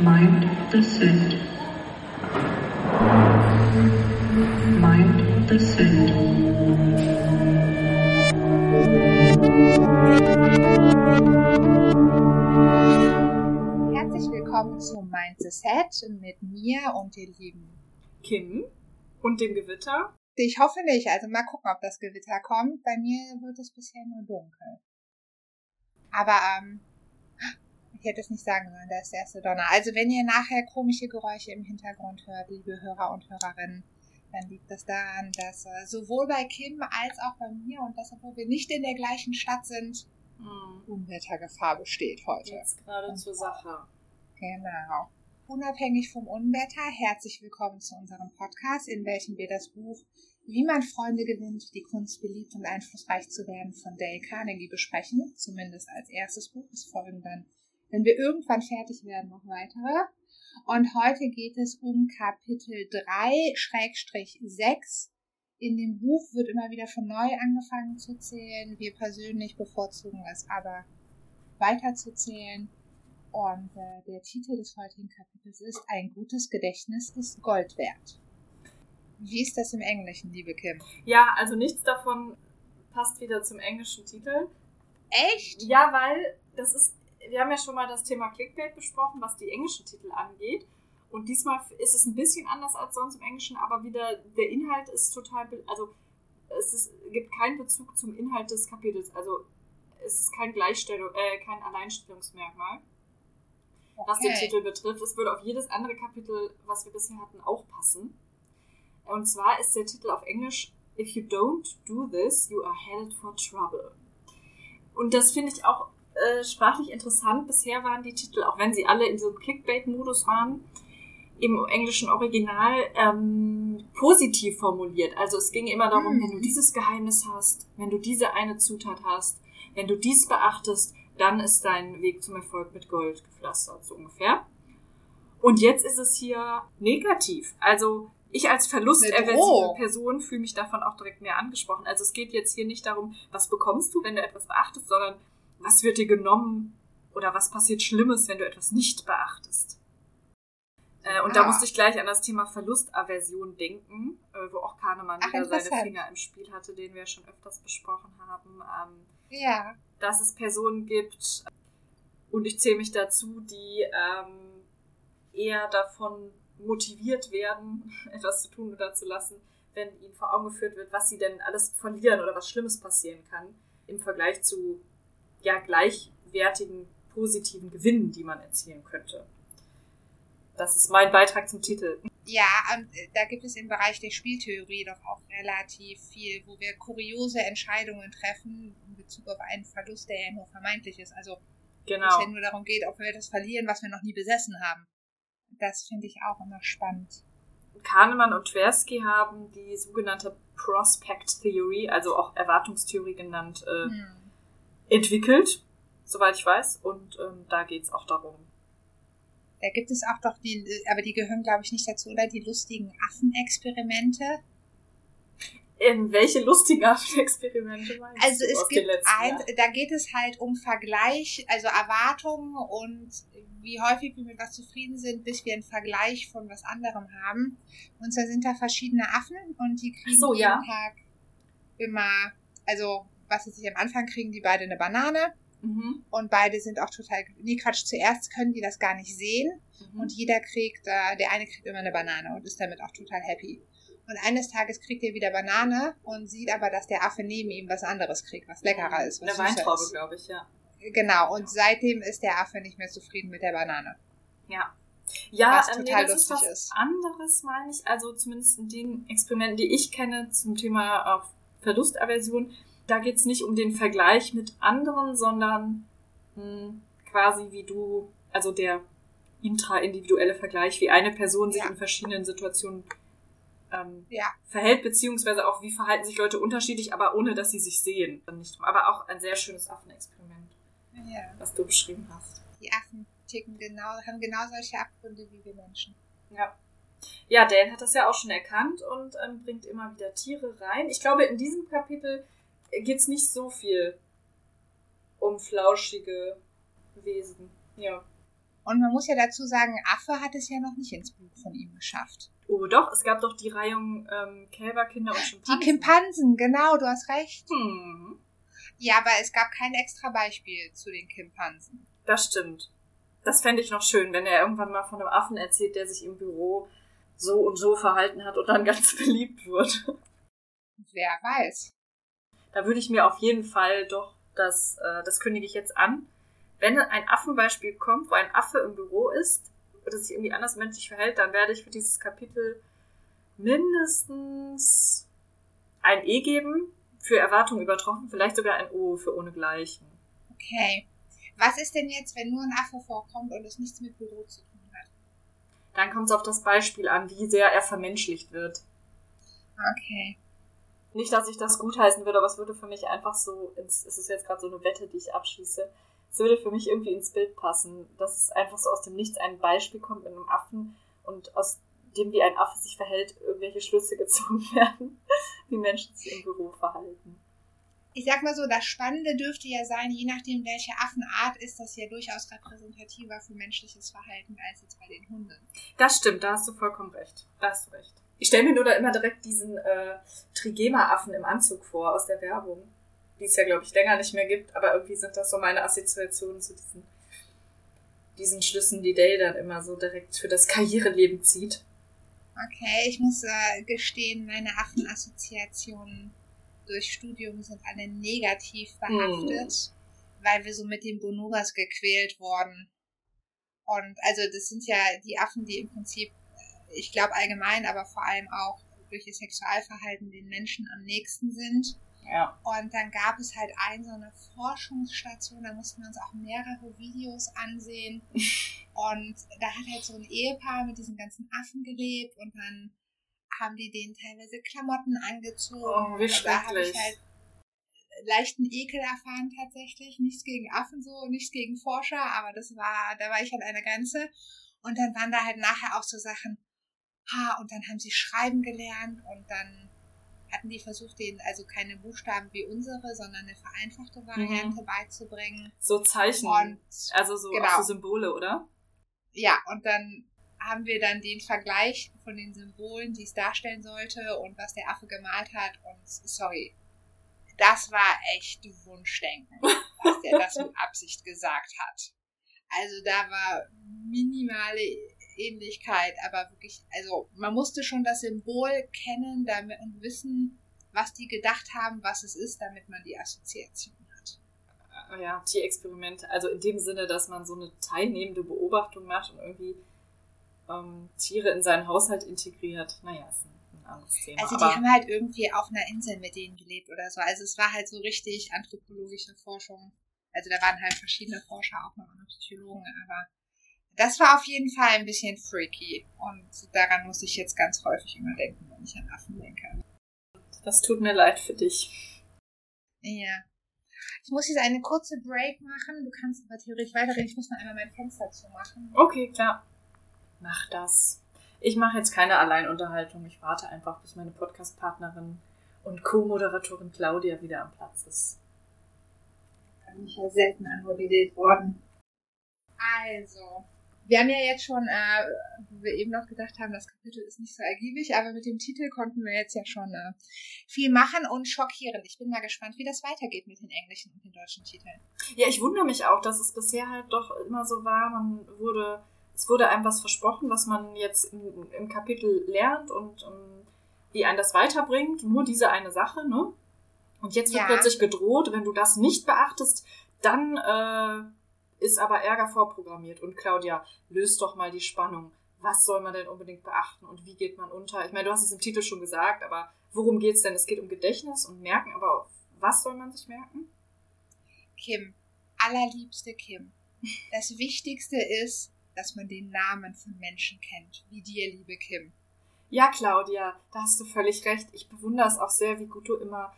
Mind the Set. Mind the Set. Herzlich willkommen zu Mind the Set mit mir und den lieben. Kim und dem Gewitter. Ich hoffe nicht, also mal gucken, ob das Gewitter kommt. Bei mir wird es bisher nur dunkel. Aber, ähm, ich hätte es nicht sagen sollen, da ist der erste Donner. Also wenn ihr nachher komische Geräusche im Hintergrund hört, liebe Hörer und Hörerinnen, dann liegt das daran, dass äh, sowohl bei Kim als auch bei mir und das, obwohl wir nicht in der gleichen Stadt sind, Hm. Unwettergefahr besteht heute. Jetzt gerade zur Sache. Genau. Unabhängig vom Unwetter, herzlich willkommen zu unserem Podcast, in welchem wir das Buch Wie man Freunde gewinnt, die Kunst beliebt und einflussreich zu werden von Dale Carnegie besprechen. Zumindest als erstes Buch. Es folgen dann, wenn wir irgendwann fertig werden, noch weitere. Und heute geht es um Kapitel 3-6. In dem Buch wird immer wieder von neu angefangen zu zählen. Wir persönlich bevorzugen es aber weiterzuzählen. Und äh, der Titel des heutigen Kapitels ist Ein gutes Gedächtnis ist Gold wert. Wie ist das im Englischen, liebe Kim? Ja, also nichts davon passt wieder zum englischen Titel. Echt? Ja, weil das ist, wir haben ja schon mal das Thema Clickbait besprochen, was die englischen Titel angeht. Und diesmal ist es ein bisschen anders als sonst im Englischen, aber wieder der Inhalt ist total, also es ist, gibt keinen Bezug zum Inhalt des Kapitels. Also es ist kein Gleichstellung, äh, kein Alleinstellungsmerkmal, was den Titel betrifft. Es würde auf jedes andere Kapitel, was wir bisher hatten, auch passen. Und zwar ist der Titel auf Englisch If you don't do this, you are headed for trouble. Und das finde ich auch äh, sprachlich interessant. Bisher waren die Titel, auch wenn sie alle in diesem Clickbait-Modus waren, im englischen Original ähm, positiv formuliert. Also es ging immer darum, Mhm. wenn du dieses Geheimnis hast, wenn du diese eine Zutat hast, wenn du dies beachtest, dann ist dein Weg zum Erfolg mit Gold gepflastert, so ungefähr. Und jetzt ist es hier negativ. Also ich als verlusterversive. Person fühle mich davon auch direkt mehr angesprochen. Also es geht jetzt hier nicht darum, was bekommst du, wenn du etwas beachtest, sondern was wird dir genommen oder was passiert Schlimmes, wenn du etwas nicht beachtest. Äh, und da Ah. musste ich gleich an das Thema Verlustaversion denken, äh, wo auch Kahnemann Ach, wieder seine. Finger im Spiel hatte, den wir schon öfters besprochen haben. Ähm, Ja. dass es Personen gibt, und ich zähle mich dazu, die ähm, eher davon motiviert werden, etwas zu tun oder zu lassen, wenn ihnen vor Augen geführt wird, was sie denn alles verlieren oder was Schlimmes passieren kann, im Vergleich zu ja gleichwertigen positiven Gewinnen, die man erzielen könnte. Das ist mein Beitrag zum Titel. Ja, und äh, da gibt es im Bereich der Spieltheorie doch auch relativ viel, wo wir kuriose Entscheidungen treffen in Bezug auf einen Verlust, der ja nur vermeintlich ist. Also Genau. es ja nur darum geht, ob wir etwas verlieren, was wir noch nie besessen haben. Das finde ich auch immer spannend. Kahnemann und Tversky haben die sogenannte Prospect Theory, also auch Erwartungstheorie genannt, äh, Hm. Entwickelt, soweit ich weiß. Und ähm, da geht's auch darum. Da gibt es auch doch die, aber die gehören, glaube ich, nicht dazu, oder? Die lustigen Affenexperimente. In welche lustigen Experimente meinst Also es aus gibt ein, da geht es halt um Vergleich, also Erwartungen und wie häufig wir mit was zufrieden sind, bis wir einen Vergleich von was anderem haben. Und zwar sind da verschiedene Affen und die kriegen so, jeden ja. Tag immer, also was jetzt nicht am Anfang kriegen die beide eine Banane Mhm. und beide sind auch total, nee Quatsch, zuerst können die das gar nicht sehen Mhm. und jeder kriegt, äh, der eine kriegt immer eine Banane und ist damit auch total happy. Und eines Tages kriegt er wieder Banane und sieht aber, dass der Affe neben ihm was anderes kriegt, was leckerer ist, was Eine Weintraube, ist. glaube ich, ja. Genau, und seitdem ist der Affe nicht mehr zufrieden mit der Banane. Ja. Ja, Was ähm, nee, total das ist lustig was ist. anderes, meine ich. Also zumindest in den Experimenten, die ich kenne zum Thema auf Verlustaversion, da geht's nicht um den Vergleich mit anderen, sondern mh, quasi wie du, also der intraindividuelle Vergleich, wie eine Person sich Ja. in verschiedenen Situationen ähm, Ja. verhält, beziehungsweise auch wie verhalten sich Leute unterschiedlich, aber ohne dass sie sich sehen. Aber auch ein sehr schönes Affenexperiment, Ja. was du beschrieben hast. Die Affen ticken genau, haben genau solche Abgründe wie wir Menschen. Ja. Ja, Dan hat das ja auch schon erkannt und ähm, bringt immer wieder Tiere rein. Ich glaube, in diesem Kapitel geht's nicht so viel um flauschige Wesen. Ja. Und man muss ja dazu sagen, Affe hat es ja noch nicht ins Buch von ihm geschafft. Oh, doch, es gab doch die Reihung ähm, Kälberkinder und Schimpansen. Die Kimpansen, genau, du hast recht. Hm, Ja, aber es gab kein extra Beispiel zu den Kimpansen. das stimmt. Das fände ich noch schön, wenn er irgendwann mal von einem Affen erzählt, der sich im Büro so und so verhalten hat und dann ganz beliebt wird. Wer weiß. Da würde ich mir auf jeden Fall doch, das, äh, das kündige ich jetzt an, wenn ein Affenbeispiel kommt, wo ein Affe im Büro ist oder sich irgendwie anders menschlich verhält, dann werde ich für dieses Kapitel mindestens ein E geben, für Erwartungen übertroffen, vielleicht sogar ein O für ohnegleichen. Okay. Was ist denn jetzt, wenn nur ein Affe vorkommt und es nichts mit Büro zu tun hat? Dann kommt es auf das Beispiel an, wie sehr er vermenschlicht wird. Okay. Nicht, dass ich das gutheißen würde, aber es würde für mich einfach so, ins, es ist jetzt gerade so eine Wette, die ich abschließe, es würde für mich irgendwie ins Bild passen, dass es einfach so aus dem Nichts ein Beispiel kommt mit einem Affen und aus dem, wie ein Affe sich verhält, irgendwelche Schlüsse gezogen werden, wie Menschen sich im Büro verhalten. Ich sag mal so, das Spannende dürfte ja sein, je nachdem, welche Affenart ist, das ja durchaus repräsentativer für menschliches Verhalten als jetzt bei den Hunden. Das stimmt, da hast du vollkommen recht. Da hast du recht. Ich stelle mir nur da immer direkt diesen äh, Trigema-Affen im Anzug vor aus der Werbung, die es ja, glaube ich, länger nicht mehr gibt, aber irgendwie sind das so meine Assoziationen zu diesen, diesen Schlüssen, die Dale dann immer so direkt für das Karriereleben zieht. Okay, ich muss äh, gestehen, meine Affenassoziationen durch Studium sind alle negativ behaftet, weil wir so mit den Bonobas gequält wurden. Und also das sind ja die Affen, die im Prinzip, ich glaube allgemein, aber vor allem auch durch ihr Sexualverhalten den Menschen am nächsten sind. Ja. Und dann gab es halt ein so eine Forschungsstation, da mussten wir uns auch mehrere Videos ansehen. Und da hat halt so ein Ehepaar mit diesen ganzen Affen gelebt und dann haben die denen teilweise Klamotten angezogen. Oh, wie und da habe ich schrecklich. halt leichten Ekel erfahren tatsächlich. Nichts gegen Affen so, nichts gegen Forscher, aber das war, da war ich an einer Grenze. Und dann waren da halt nachher auch so Sachen, ha, und dann haben sie schreiben gelernt und dann hatten die versucht, denen also keine Buchstaben wie unsere, sondern eine vereinfachte Variante beizubringen. So Zeichen, Und also so, genau. so Symbole, oder? ja, und dann haben wir dann den Vergleich von den Symbolen, die es darstellen sollte und was der Affe gemalt hat. Und sorry, das war echt Wunschdenken, dass der das mit Absicht gesagt hat. Also da war minimale Ähnlichkeit, aber wirklich, also man musste schon das Symbol kennen damit und wissen, was die gedacht haben, was es ist, damit man die Assoziation hat. Äh, Ja, Tierexperimente. Also in dem Sinne, dass man so eine teilnehmende Beobachtung macht und irgendwie ähm, Tiere in seinen Haushalt integriert. Naja, ist ein, anderes Thema. Also die haben halt irgendwie auf einer Insel mit denen gelebt oder so. Also es war halt so richtig anthropologische Forschung. Also da waren halt verschiedene Forscher, auch noch Psychologen, aber das war auf jeden Fall ein bisschen freaky. Und daran muss ich jetzt ganz häufig immer denken, wenn ich an Affen denke. das tut mir leid für dich. Ja. Ich muss jetzt eine kurze Break machen. Du kannst aber theoretisch weiterreden. Ich muss noch einmal mein Fenster zumachen. Okay, klar. Mach das. Ich mache jetzt keine Alleinunterhaltung. Ich warte einfach, bis meine Podcast-Partnerin und Co-Moderatorin Claudia wieder am Platz ist. Da bin ich ja selten anmodelliert worden. Also, wir haben ja jetzt schon, äh, wo wir eben noch gedacht haben, das Kapitel ist nicht so ergiebig, aber mit dem Titel konnten wir jetzt ja schon äh, viel machen und schockieren. Ich bin mal gespannt, wie das weitergeht mit den englischen und den deutschen Titeln. Ja, ich wundere mich auch, dass es bisher halt doch immer so war, man wurde, es wurde einem was versprochen, was man jetzt im, im Kapitel lernt und ähm, wie einen das weiterbringt, nur diese eine Sache, ne? Und jetzt wird Ja. plötzlich gedroht, wenn du das nicht beachtest, dann äh, ist aber Ärger vorprogrammiert. Und Claudia, löst doch mal die Spannung. Was soll man denn unbedingt beachten und wie geht man unter? Ich meine, du hast es im Titel schon gesagt, aber worum geht's denn? Es geht um Gedächtnis und Merken, aber auf was soll man sich merken? Kim, allerliebste Kim. Das Wichtigste ist, dass man den Namen von Menschen kennt, wie dir, liebe Kim. Ja, Claudia, da hast du völlig recht. Ich bewundere es auch sehr, wie gut du immer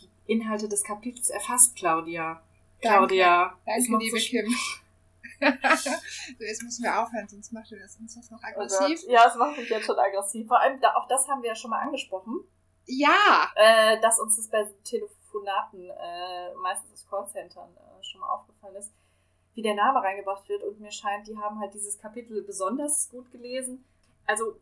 die Inhalte des Kapitels erfasst, Claudia. Claudia, Danke, liebe Kim. so, jetzt müssen wir aufhören, sonst macht das uns das noch Oh aggressiv. Gott. Ja, es macht mich jetzt schon aggressiv. Vor allem, da, auch das haben wir ja schon mal angesprochen, ja, äh, dass uns das bei Telefonaten, äh, meistens aus Callcentern, äh, schon mal aufgefallen ist. wie der Name reingebracht wird. Und mir scheint, die haben halt dieses Kapitel besonders gut gelesen. Also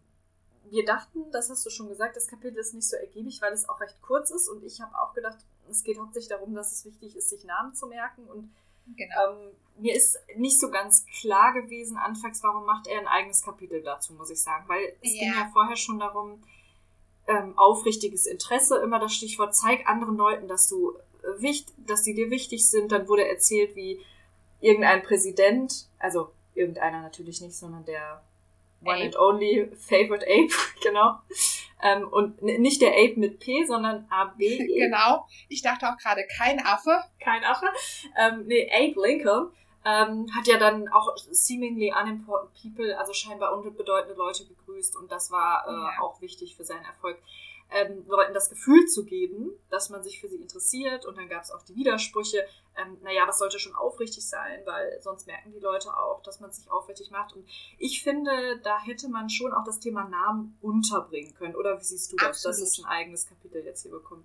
wir dachten, das hast du schon gesagt, das Kapitel ist nicht so ergiebig, weil es auch recht kurz ist. Und ich habe auch gedacht, es geht hauptsächlich darum, dass es wichtig ist, sich Namen zu merken. Und Genau. ähm, mir ist nicht so ganz klar gewesen anfangs, warum macht er ein eigenes Kapitel dazu, muss ich sagen. Weil es Ja. ging ja vorher schon darum, ähm, aufrichtiges Interesse, immer das Stichwort, zeig anderen Leuten, dass du äh, wichtig, dass sie dir wichtig sind. Dann wurde erzählt, wie irgendein Präsident, also irgendeiner natürlich nicht, sondern der One Ape. and Only Favorite Ape, genau. Ähm, und nicht der Ape mit P, sondern A-B-E. Genau. Ich dachte auch gerade kein Affe. kein Affe. Ähm, nee, Abe Lincoln ähm, hat ja dann auch seemingly unimportant people, also scheinbar unbedeutende Leute gegrüßt und das war äh, Ja. auch wichtig für seinen Erfolg. Ähm, Leuten das Gefühl zu geben, dass man sich für sie interessiert. Und dann gab es auch die Widersprüche, ähm, naja, was sollte schon aufrichtig sein, weil sonst merken die Leute auch, dass man sich aufrichtig macht. Und ich finde, da hätte man schon auch das Thema Namen unterbringen können, oder wie siehst du das, dass es ein eigenes Kapitel jetzt hier bekommt?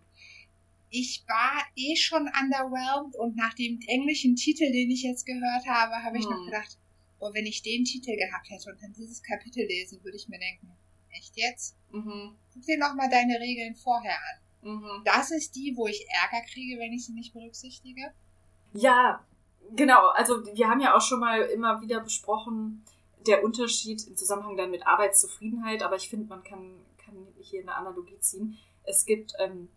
Ich war eh schon underwhelmed und nach dem englischen Titel, den ich jetzt gehört habe, habe ich noch Hm. gedacht, oh, wenn ich den Titel gehabt hätte und dann dieses Kapitel lesen, würde ich mir denken, echt jetzt? Mhm. Guck dir noch mal deine Regeln vorher an. Mhm. Das ist die, wo ich Ärger kriege, wenn ich sie nicht berücksichtige. Ja, genau. Also wir haben ja auch schon mal immer wieder besprochen, der Unterschied im Zusammenhang dann mit Arbeitszufriedenheit, aber ich finde, man kann, kann hier eine Analogie ziehen. Es gibt ähm,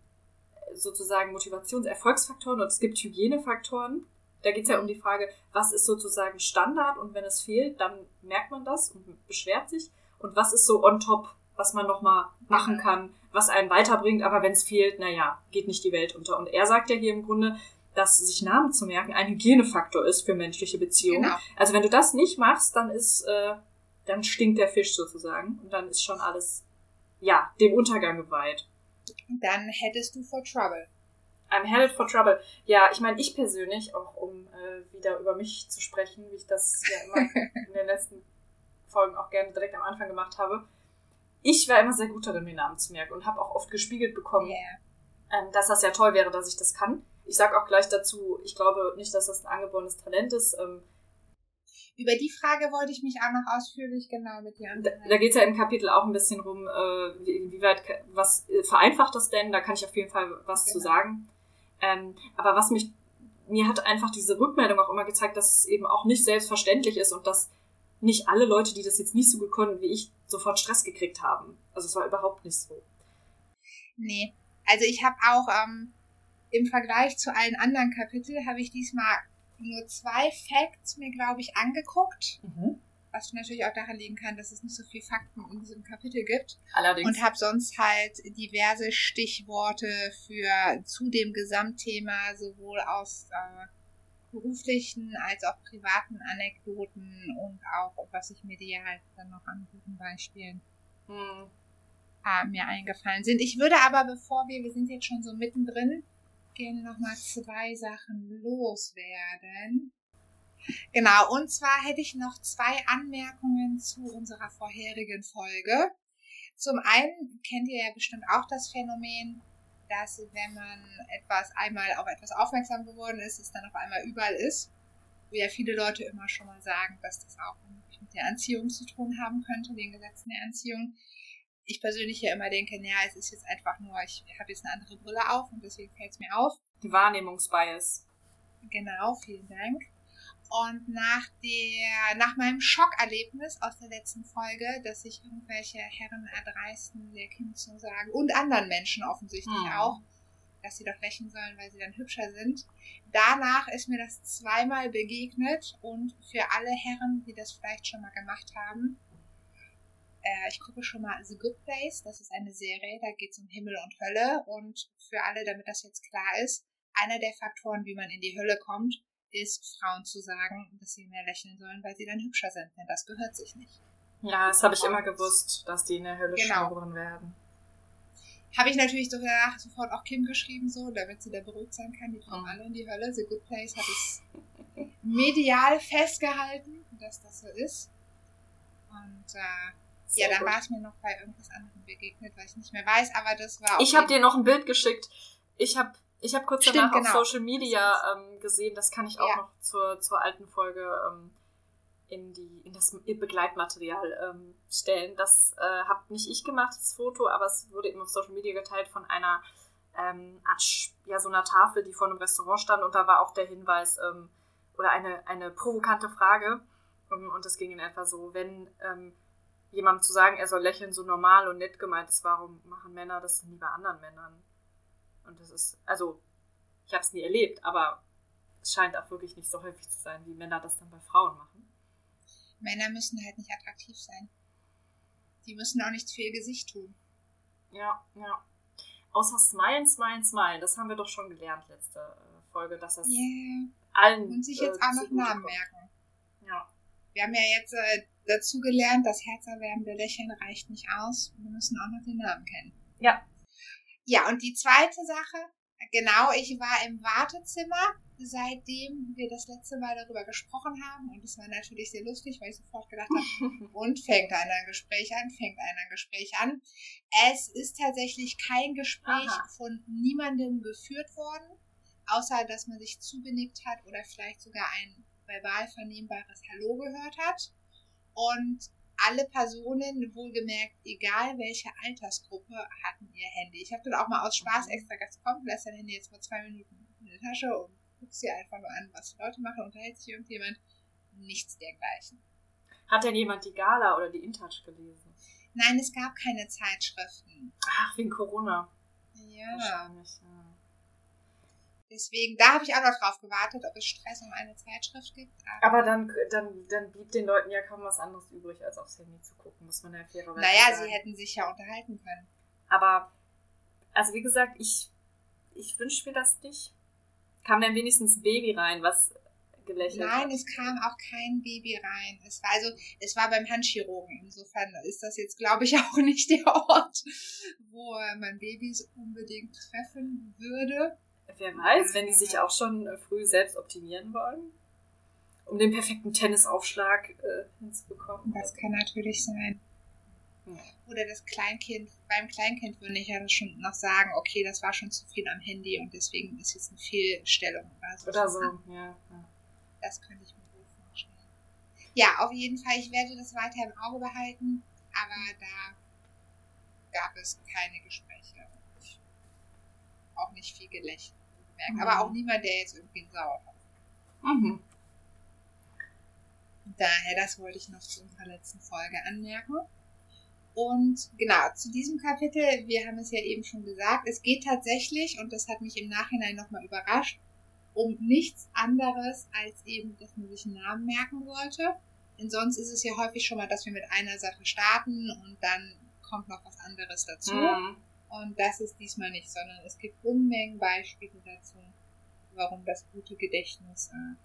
sozusagen Motivations-Erfolgsfaktoren und es gibt Hygienefaktoren. Da geht es ja um die Frage, was ist sozusagen Standard und wenn es fehlt, dann merkt man das und beschwert sich. Und was ist so on top, was man nochmal machen kann, was einen weiterbringt, aber wenn es fehlt, naja, geht nicht die Welt unter. Und er sagt ja hier im Grunde, dass sich Namen zu merken ein Hygienefaktor ist für menschliche Beziehungen. Genau. Also wenn du das nicht machst, dann ist, äh, dann stinkt der Fisch sozusagen und dann ist schon alles, ja, dem Untergang geweiht. Dann hättest du for trouble. I'm headed for trouble. Ja, ich meine, ich persönlich, auch um äh, wieder über mich zu sprechen, wie ich das ja immer in den letzten Folgen auch gerne direkt am Anfang gemacht habe. Ich war immer sehr gut darin, mir Namen zu merken und habe auch oft gespiegelt bekommen, Yeah. ähm, dass das ja toll wäre, dass ich das kann. Ich sage auch gleich dazu, ich glaube nicht, dass das ein angeborenes Talent ist. Ähm, Über die Frage wollte ich mich auch noch ausführlich genau mit dir da unterhalten. da geht es ja im Kapitel auch ein bisschen rum, äh, wie, wie weit, was äh, vereinfacht das denn? Da kann ich auf jeden Fall was zu Genau. sagen. Ähm, aber was mich, mir hat einfach diese Rückmeldung auch immer gezeigt, dass es eben auch nicht selbstverständlich ist und dass nicht alle Leute, die das jetzt nicht so gut konnten wie ich, sofort Stress gekriegt haben. Also es war überhaupt nicht so. Nee. Also ich habe auch ähm, im Vergleich zu allen anderen Kapiteln habe ich diesmal nur zwei Facts mir, glaube ich, angeguckt. Was natürlich auch daran liegen kann, dass es nicht so viel Fakten in diesem Kapitel gibt. Allerdings. Und habe sonst halt diverse Stichworte für zu dem Gesamtthema sowohl aus äh, beruflichen als auch privaten Anekdoten und auch was ich medial dann noch an guten Beispielen Hm. äh, mir eingefallen sind. Ich würde aber, bevor wir, wir sind jetzt schon so mittendrin, gerne nochmal zwei Sachen loswerden. Genau, und zwar hätte ich noch zwei Anmerkungen zu unserer vorherigen Folge. Zum einen kennt ihr ja bestimmt auch das Phänomen, dass wenn man etwas einmal auf etwas aufmerksam geworden ist, es dann auf einmal überall ist. Wo ja viele Leute immer schon mal sagen, dass das auch mit der Anziehung zu tun haben könnte, den Gesetzen der Anziehung ich persönlich ja immer denke, naja, es ist jetzt einfach nur, ich habe jetzt eine andere Brille auf und deswegen fällt es mir auf. Die Wahrnehmungsbias. Genau, vielen Dank. Und nach der, nach meinem Schockerlebnis aus der letzten Folge, dass sich irgendwelche Herren erdreisten, der Kim zu sagen, und anderen Menschen offensichtlich Hm. auch, dass sie doch lächeln sollen, weil sie dann hübscher sind. Danach ist mir das zweimal begegnet und für alle Herren, die das vielleicht schon mal gemacht haben, äh, ich gucke schon mal The Good Place, das ist eine Serie, da geht es um Himmel und Hölle und für alle, damit das jetzt klar ist, einer der Faktoren, wie man in die Hölle kommt, ist Frauen zu sagen, dass sie mehr lächeln sollen, weil sie dann hübscher sind, denn das gehört sich nicht. Ja, das habe ich immer gewusst, dass die in der Hölle Genau. geboren werden. Habe ich natürlich so danach sofort auch Kim geschrieben, so, damit sie da beruhigt sein kann. Die kommen Mhm. alle in die Hölle. The Good Place hat es medial festgehalten, dass das so ist. Und äh, Sehr ja, dann gut. war es mir noch bei irgendwas anderem begegnet, weil ich nicht mehr weiß, aber das war Ich habe dir noch ein Bild geschickt. Ich habe Ich habe kurz Stimmt, danach genau. auf Social Media ähm, gesehen, das kann ich auch Ja. noch zur, zur alten Folge ähm, in, die, in das Begleitmaterial ähm, stellen. Das äh, habe nicht ich gemacht, das Foto, aber es wurde eben auf Social Media geteilt von einer ähm, Art, ja, so einer Tafel, die vor einem Restaurant stand und da war auch der Hinweis ähm, oder eine, eine provokante Frage. Ähm, und das ging in etwa so, wenn ähm, jemandem zu sagen, er soll lächeln, so normal und nett gemeint ist, warum machen Männer das denn nie bei anderen Männern? Und das ist, also, ich habe es nie erlebt, aber es scheint auch wirklich nicht so häufig zu sein, wie Männer das dann bei Frauen machen. Männer müssen halt nicht attraktiv sein. Die müssen auch nichts für ihr Gesicht tun. Ja, ja. Außer Smilen, Smilen, Smilen. Das haben wir doch schon gelernt letzte äh, Folge, dass das Yeah. allen. Und sich jetzt äh, auch noch Namen merken. Ja. Wir haben ja jetzt äh, dazu gelernt, das herzerwärmende Lächeln reicht nicht aus. Wir müssen auch noch den Namen kennen. Ja. Ja, und die zweite Sache, genau, ich war im Wartezimmer, seitdem wir das letzte Mal darüber gesprochen haben. Und es war natürlich sehr lustig, weil ich sofort gedacht habe, und fängt einer ein Gespräch an, fängt einer ein Gespräch an. Es ist tatsächlich kein Gespräch Aha. von niemandem geführt worden, außer dass man sich zugenickt hat oder vielleicht sogar ein verbal vernehmbares Hallo gehört hat. Und alle Personen, wohlgemerkt, egal welche Altersgruppe, hatten ihr Handy. Ich habe dann auch mal aus Spaß extra gesagt, komm, lass dein Handy jetzt mal zwei Minuten in der Tasche und guckst dir einfach nur an, was die Leute machen, unterhält sich irgendjemand. Nichts dergleichen. Hat denn jemand die Gala oder die InTouch gelesen? Nein, es gab keine Zeitschriften. Ach, wegen Corona. Ja. Wahrscheinlich. Ja. Deswegen, da habe ich auch noch drauf gewartet, ob es Stress um eine Zeitschrift gibt. Aber dann, dann, dann blieb den Leuten ja kaum was anderes übrig, als aufs Handy zu gucken, muss man ja fairerweise naja, sagen. sie hätten sich ja unterhalten können. Aber, also wie gesagt, ich, ich wünsche mir das nicht. Kam dann wenigstens ein Baby rein, was gelächelt Nein, hat. es kam auch kein Baby rein. Es war also, es war beim Handchirurgen. Insofern ist das jetzt, glaube ich, auch nicht der Ort, wo man Babys unbedingt treffen würde. Wer weiß, wenn die sich auch schon äh, früh selbst optimieren wollen, um den perfekten Tennisaufschlag äh, hinzubekommen. Das kann natürlich sein. Oder das Kleinkind, beim Kleinkind würde ich ja schon noch sagen, okay, das war schon zu viel am Handy und deswegen ist jetzt eine Fehlstellung oder so. Oder so, ja. ja. Das könnte ich mir gut vorstellen. Ja, auf jeden Fall, ich werde das weiter im Auge behalten, aber da gab es keine Gespräche. Auch nicht viel Gelächter. Mhm. Aber auch niemand, der jetzt irgendwie einen Sauerstoff. Mhm. Daher, das wollte ich noch zu unserer letzten Folge anmerken. Und genau, zu diesem Kapitel, wir haben es ja eben schon gesagt, es geht tatsächlich, und das hat mich im Nachhinein nochmal überrascht, um nichts anderes als eben, dass man sich einen Namen merken sollte. Denn sonst ist es ja häufig schon mal, dass wir mit einer Sache starten und dann kommt noch was anderes dazu. Mhm. Und das ist diesmal nicht, sondern es gibt Unmengen Beispiele dazu, warum das gute Gedächtnis äh,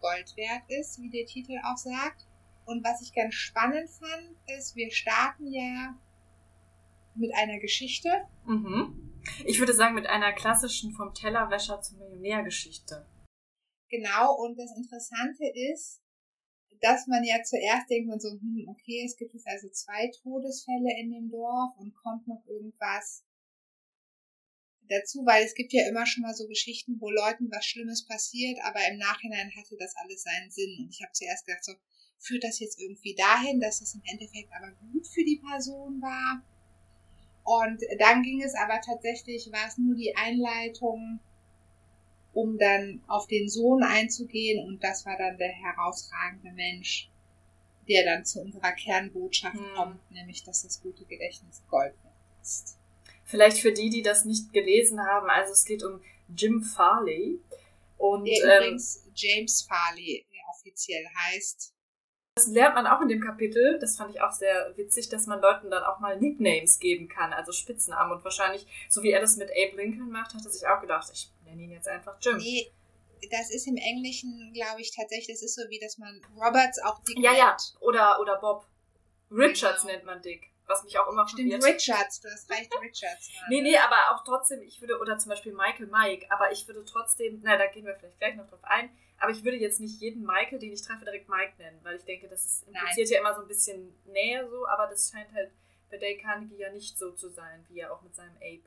Gold wert ist, wie der Titel auch sagt. Und was ich ganz spannend fand, ist, wir starten ja mit einer Geschichte. Mhm. Ich würde sagen, mit einer klassischen vom Tellerwäscher zum Millionär-Geschichte. Genau, und das Interessante ist, dass man ja zuerst denkt man so, hm, okay, es gibt jetzt also zwei Todesfälle in dem Dorf und kommt noch irgendwas dazu, weil es gibt ja immer schon mal so Geschichten, wo Leuten was Schlimmes passiert, aber im Nachhinein hatte das alles seinen Sinn. Und ich habe zuerst gedacht, so, führt das jetzt irgendwie dahin, dass es im Endeffekt aber gut für die Person war? Und dann ging es aber tatsächlich, war es nur die Einleitung, um dann auf den Sohn einzugehen und das war dann der herausragende Mensch, der dann zu unserer Kernbotschaft Hm. kommt, nämlich dass das gute Gedächtnis Gold ist. Vielleicht für die, die das nicht gelesen haben, also es geht um Jim Farley. Und Der ähm, übrigens James Farley offiziell heißt. das lernt man auch in dem Kapitel, das fand ich auch sehr witzig, dass man Leuten dann auch mal Nicknames geben kann, also Spitznamen. Und wahrscheinlich, so wie er das mit Abe Lincoln macht, hat er sich auch gedacht, ich nenne ihn jetzt einfach Jim. Nee, das ist im Englischen, glaube ich, tatsächlich, das ist so wie, dass man Roberts auch Dick Ja, ja. nennt. Oder, oder Bob. Richards Genau. nennt man Dick. Was mich auch immer Stimmt, verwirrt. Richards, du hast recht, Richards. Nee, nee, aber auch trotzdem, ich würde, oder zum Beispiel Michael Mike, aber ich würde trotzdem, na, da gehen wir vielleicht gleich noch drauf ein, aber ich würde jetzt nicht jeden Michael, den ich treffe, direkt Mike nennen, weil ich denke, das ist, impliziert ja immer so ein bisschen Nähe so, aber das scheint halt bei Dale Carnegie ja nicht so zu sein, wie er auch mit seinem Ape.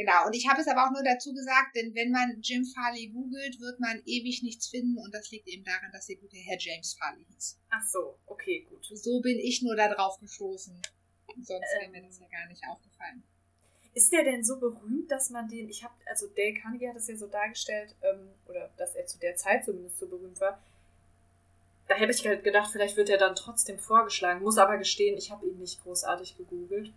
Genau, und ich habe es aber auch nur dazu gesagt, denn wenn man Jim Farley googelt, wird man ewig nichts finden und das liegt eben daran, dass der gute Herr James Farley hieß. Ach so, okay, gut. So bin ich nur da drauf gestoßen. Sonst wäre ähm, mir das ja gar nicht aufgefallen. Ist der denn so berühmt, dass man den, ich habe, also Dale Carnegie hat das ja so dargestellt, ähm, oder dass er zu der Zeit zumindest so berühmt war. Da hätte ich halt gedacht, vielleicht wird er dann trotzdem vorgeschlagen. Muss aber gestehen, ich habe ihn nicht großartig gegoogelt.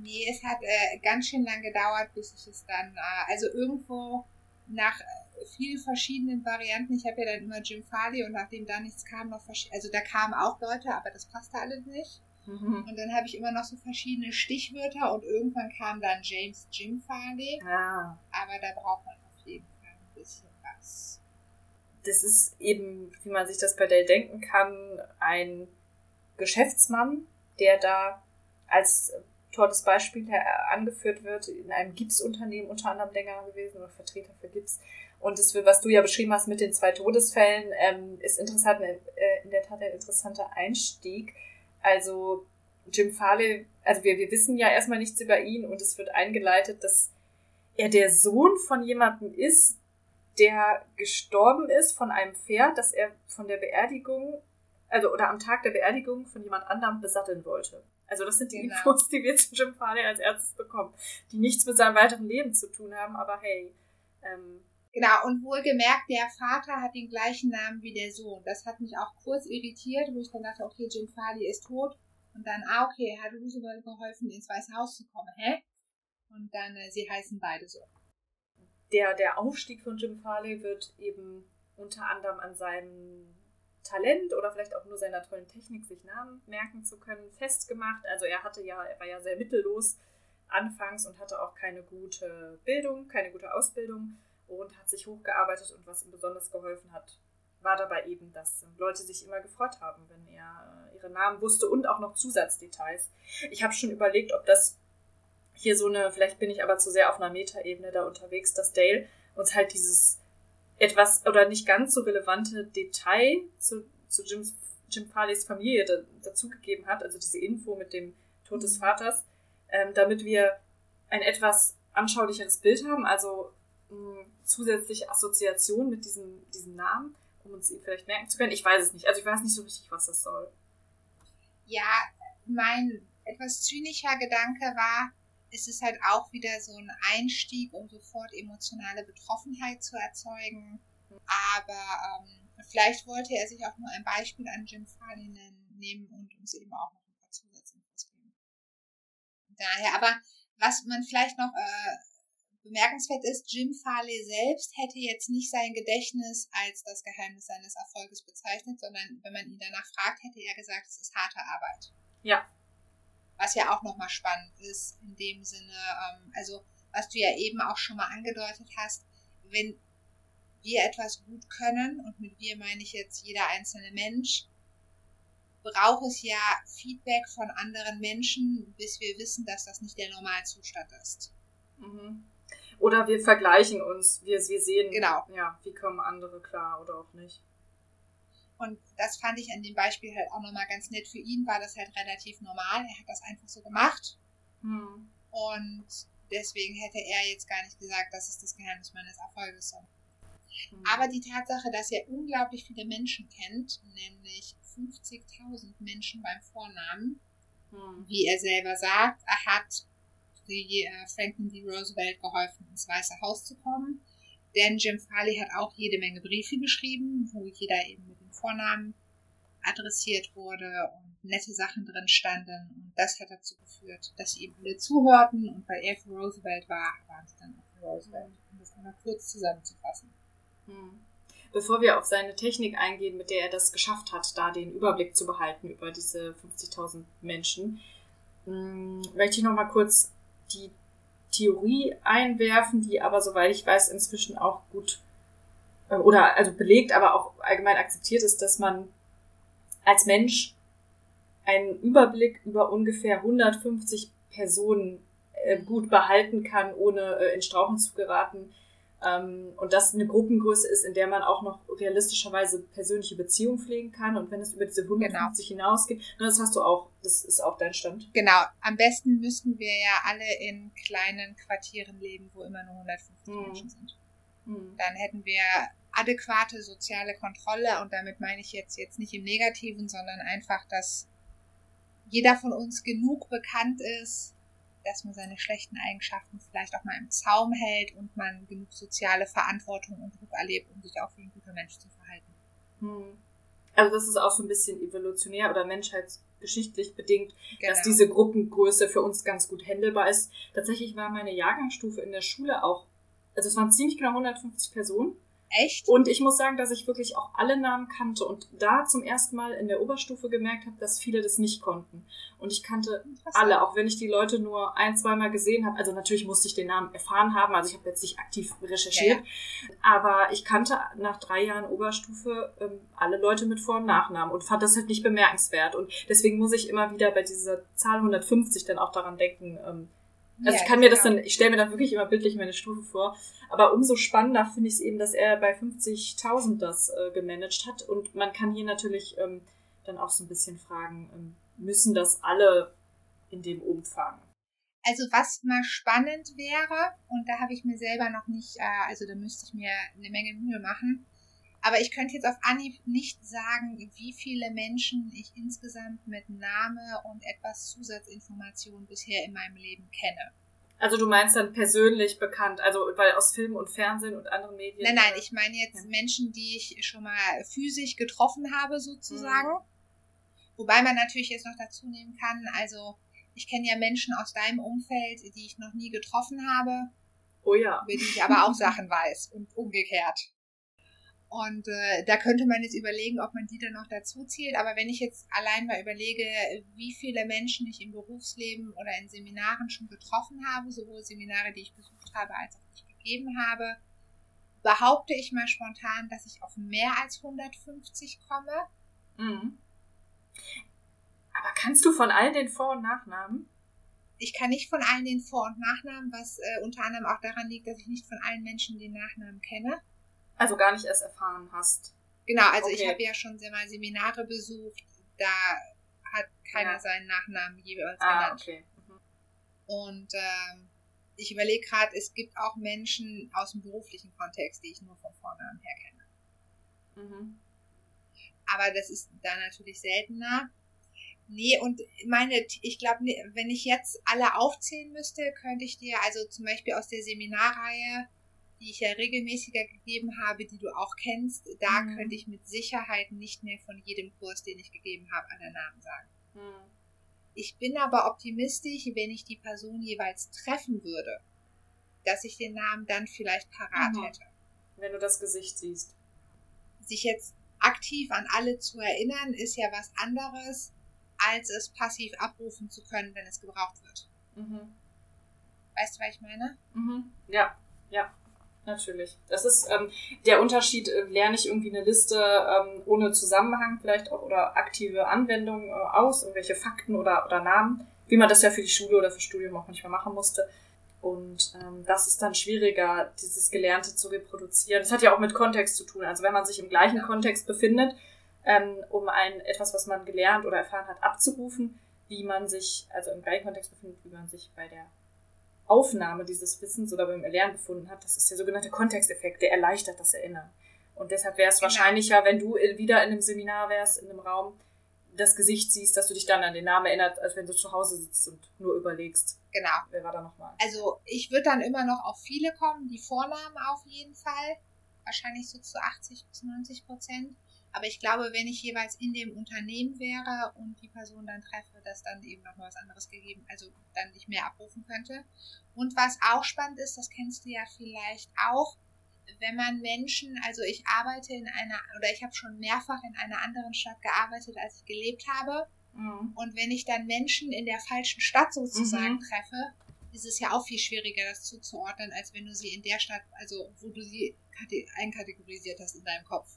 Nee, es hat äh, ganz schön lang gedauert, bis ich es dann, äh, also irgendwo nach äh, vielen verschiedenen Varianten, ich habe ja dann immer Jim Farley und nachdem da nichts kam, noch verschiedene, also da kamen auch Leute, aber das passte alles nicht. Mhm. Und dann habe ich immer noch so verschiedene Stichwörter und irgendwann kam dann James Jim Farley. Ah. Aber da braucht man auf jeden Fall ein bisschen was. Das ist eben, wie man sich das bei Dell denken kann, ein Geschäftsmann, der da als tolles Beispiel angeführt wird, in einem Gipsunternehmen unter anderem länger gewesen oder Vertreter für Gips. Und das, was du ja beschrieben hast mit den zwei Todesfällen, ähm, ist interessant, äh, in der Tat ein interessanter Einstieg. Also Jim Farley, also wir, wir wissen ja erstmal nichts über ihn und es wird eingeleitet, dass er der Sohn von jemandem ist, der gestorben ist von einem Pferd, das er von der Beerdigung, also oder am Tag der Beerdigung von jemand anderem besatteln wollte. Also das sind die genau. Infos, die wir zu Jim Farley als erstes bekommen, die nichts mit seinem weiteren Leben zu tun haben, aber hey. Ähm, genau, und wohlgemerkt, der Vater hat den gleichen Namen wie der Sohn. Das hat mich auch kurz irritiert, wo ich dann dachte, okay, Jim Farley ist tot. Und dann, ah, okay, er hat Roosevelt geholfen, ins Weiße Haus zu kommen. Hä? Und dann, äh, sie heißen beide so. Der, der Aufstieg von Jim Farley wird eben unter anderem an seinem Talent oder vielleicht auch nur seiner tollen Technik, sich Namen merken zu können, festgemacht. Also er hatte ja, er war ja sehr mittellos anfangs und hatte auch keine gute Bildung, keine gute Ausbildung und hat sich hochgearbeitet und was ihm besonders geholfen hat, war dabei eben, dass Leute sich immer gefreut haben, wenn er äh, ihre Namen wusste und auch noch Zusatzdetails. Ich habe schon überlegt, ob das hier so eine, vielleicht bin ich aber zu sehr auf einer Metaebene da unterwegs, dass Dale uns halt dieses etwas oder nicht ganz so relevante Detail zu, zu Jims, Jim Farleys Familie da, dazugegeben hat, also diese Info mit dem Tod des mhm. Vaters, ähm, damit wir ein etwas anschaulicheres Bild haben, also mh, zusätzliche Assoziation mit diesem, diesem Namen, um uns ihn vielleicht merken zu können. Ich weiß es nicht. Also ich weiß nicht so richtig, was das soll. Ja, mein etwas zynischer Gedanke war, ist es halt auch wieder so ein Einstieg, um sofort emotionale Betroffenheit zu erzeugen. Aber ähm, vielleicht wollte er sich auch nur ein Beispiel an Jim Farley nehmen und uns eben auch noch ein paar Zusatzinfos geben. Daher, aber was man vielleicht noch äh, bemerkenswert ist, Jim Farley selbst hätte jetzt nicht sein Gedächtnis als das Geheimnis seines Erfolges bezeichnet, sondern wenn man ihn danach fragt, hätte er gesagt, es ist harte Arbeit. Ja, was ja auch nochmal spannend ist in dem Sinne, ähm, also was du ja eben auch schon mal angedeutet hast, wenn wir etwas gut können, und mit wir meine ich jetzt jeder einzelne Mensch, braucht es ja Feedback von anderen Menschen, bis wir wissen, dass das nicht der Normalzustand ist. Mhm. Oder wir vergleichen uns, wir, wir sehen, genau. ja, wie kommen andere klar oder auch nicht. Und das fand ich an dem Beispiel halt auch nochmal ganz nett. Für ihn war das halt relativ normal. Er hat das einfach so gemacht. Hm. Und deswegen hätte er jetzt gar nicht gesagt, das ist das Geheimnis meines Erfolges. Hm. Aber die Tatsache, dass er unglaublich viele Menschen kennt, nämlich 50.000 Menschen beim Vornamen, hm. wie er selber sagt, er hat die, äh, Franklin D. Roosevelt geholfen, ins Weiße Haus zu kommen. Denn Jim Farley hat auch jede Menge Briefe geschrieben, wo jeder eben mit Vornamen adressiert wurde und nette Sachen drin standen. Und das hat dazu geführt, dass sie ihm alle zuhörten und weil er für Roosevelt war, waren sie dann auch für Roosevelt. Um das einmal kurz zusammenzufassen. Hm. Bevor wir auf seine Technik eingehen, mit der er das geschafft hat, da den Überblick zu behalten über diese 50.000 Menschen, hm, möchte ich noch mal kurz die Theorie einwerfen, die aber, soweit ich weiß, inzwischen auch gut oder also belegt, aber auch allgemein akzeptiert ist, dass man als Mensch einen Überblick über ungefähr 150 Personen äh, gut behalten kann, ohne äh, in Strauchen zu geraten. Ähm, und das eine Gruppengröße ist, in der man auch noch realistischerweise persönliche Beziehungen pflegen kann. Und wenn es über diese 150 genau. hinausgeht, das hast du auch, das ist auch dein Stand. Genau. Am besten müssten wir ja alle in kleinen Quartieren leben, wo immer nur 150 mhm. Menschen sind. Mhm. Dann hätten wir adäquate soziale Kontrolle und damit meine ich jetzt, jetzt nicht im Negativen, sondern einfach, dass jeder von uns genug bekannt ist, dass man seine schlechten Eigenschaften vielleicht auch mal im Zaum hält und man genug soziale Verantwortung und Druck erlebt, um sich auch wie ein guter Mensch zu verhalten. Hm. Also das ist auch so ein bisschen evolutionär oder menschheitsgeschichtlich bedingt, genau. dass diese Gruppengröße für uns ganz gut handelbar ist. Tatsächlich war meine Jahrgangsstufe in der Schule auch, also es waren ziemlich genau 150 Personen Echt? Und ich muss sagen, dass ich wirklich auch alle Namen kannte und da zum ersten Mal in der Oberstufe gemerkt habe, dass viele das nicht konnten. Und ich kannte alle, auch wenn ich die Leute nur ein, zweimal gesehen habe. Also natürlich musste ich den Namen erfahren haben, also ich habe jetzt nicht aktiv recherchiert. Ja, ja. Aber ich kannte nach drei Jahren Oberstufe ähm, alle Leute mit Vor- und Nachnamen und fand das halt nicht bemerkenswert. Und deswegen muss ich immer wieder bei dieser Zahl 150 dann auch daran denken, ähm, also ja, ich kann mir das dann, ich stelle mir dann wirklich immer bildlich meine Stufe vor. Aber umso spannender finde ich es eben, dass er bei 50.000 das äh, gemanagt hat. Und man kann hier natürlich ähm, dann auch so ein bisschen fragen, ähm, müssen das alle in dem Umfang? Also was mal spannend wäre, und da habe ich mir selber noch nicht, äh, also da müsste ich mir eine Menge Mühe machen, aber ich könnte jetzt auf Anhieb nicht sagen, wie viele Menschen ich insgesamt mit Name und etwas Zusatzinformationen bisher in meinem Leben kenne. Also du meinst dann persönlich bekannt, also weil aus Film und Fernsehen und anderen Medien. Nein, nein, ich meine jetzt ja. Menschen, die ich schon mal physisch getroffen habe, sozusagen. Mhm. Wobei man natürlich jetzt noch dazu nehmen kann, also ich kenne ja Menschen aus deinem Umfeld, die ich noch nie getroffen habe. Oh ja. Über die ich aber auch Sachen weiß und umgekehrt. Und äh, da könnte man jetzt überlegen, ob man die dann noch dazu zählt. Aber wenn ich jetzt allein mal überlege, wie viele Menschen ich im Berufsleben oder in Seminaren schon getroffen habe, sowohl Seminare, die ich besucht habe, als auch die ich gegeben habe, behaupte ich mal spontan, dass ich auf mehr als 150 komme. Mhm. Aber kannst du von allen den Vor- und Nachnamen? Ich kann nicht von allen den Vor- und Nachnamen, was äh, unter anderem auch daran liegt, dass ich nicht von allen Menschen den Nachnamen kenne. Also gar nicht erst erfahren hast. Genau, also okay. ich habe ja schon mal Seminare besucht, da hat keiner ja. seinen Nachnamen jeweils ah, genannt. Okay. Mhm. Und ähm, ich überlege gerade, es gibt auch Menschen aus dem beruflichen Kontext, die ich nur vom Vornamen her kenne. Mhm. Aber das ist da natürlich seltener. Nee, und meine, ich glaube, wenn ich jetzt alle aufzählen müsste, könnte ich dir, also zum Beispiel aus der Seminarreihe, die ich ja regelmäßiger gegeben habe, die du auch kennst, da mhm. könnte ich mit Sicherheit nicht mehr von jedem Kurs, den ich gegeben habe, alle Namen sagen. Mhm. Ich bin aber optimistisch, wenn ich die Person jeweils treffen würde, dass ich den Namen dann vielleicht parat mhm. hätte. Wenn du das Gesicht siehst. Sich jetzt aktiv an alle zu erinnern, ist ja was anderes, als es passiv abrufen zu können, wenn es gebraucht wird. Mhm. Weißt du, was ich meine? Mhm. Ja, ja. Natürlich. Das ist ähm, der Unterschied, äh, lerne ich irgendwie eine Liste ähm, ohne Zusammenhang vielleicht auch oder aktive Anwendung äh, aus, irgendwelche Fakten oder, oder Namen, wie man das ja für die Schule oder für Studium auch manchmal machen musste. Und ähm, das ist dann schwieriger, dieses Gelernte zu reproduzieren. Das hat ja auch mit Kontext zu tun. Also wenn man sich im gleichen Kontext befindet, ähm, um ein etwas, was man gelernt oder erfahren hat, abzurufen, wie man sich, also im gleichen Kontext befindet, wie man sich bei der Aufnahme dieses Wissens oder beim Erlernen befunden hat, das ist der sogenannte Kontexteffekt, der erleichtert das Erinnern. Und deshalb wäre es genau. wahrscheinlicher, wenn du wieder in einem Seminar wärst, in einem Raum, das Gesicht siehst, dass du dich dann an den Namen erinnerst, als wenn du zu Hause sitzt und nur überlegst. Genau. Wer war da nochmal? Also ich würde dann immer noch auf viele kommen, die Vornamen auf jeden Fall. Wahrscheinlich so zu 80 bis 90 Prozent. Aber ich glaube, wenn ich jeweils in dem Unternehmen wäre und die Person dann treffe, dass dann eben noch mal was anderes gegeben, also dann nicht mehr abrufen könnte. Und was auch spannend ist, das kennst du ja vielleicht auch, wenn man Menschen, also ich arbeite in einer, oder ich habe schon mehrfach in einer anderen Stadt gearbeitet, als ich gelebt habe. Mhm. Und wenn ich dann Menschen in der falschen Stadt sozusagen mhm. treffe, ist es ja auch viel schwieriger, das zuzuordnen, als wenn du sie in der Stadt, also wo du sie einkategorisiert hast in deinem Kopf.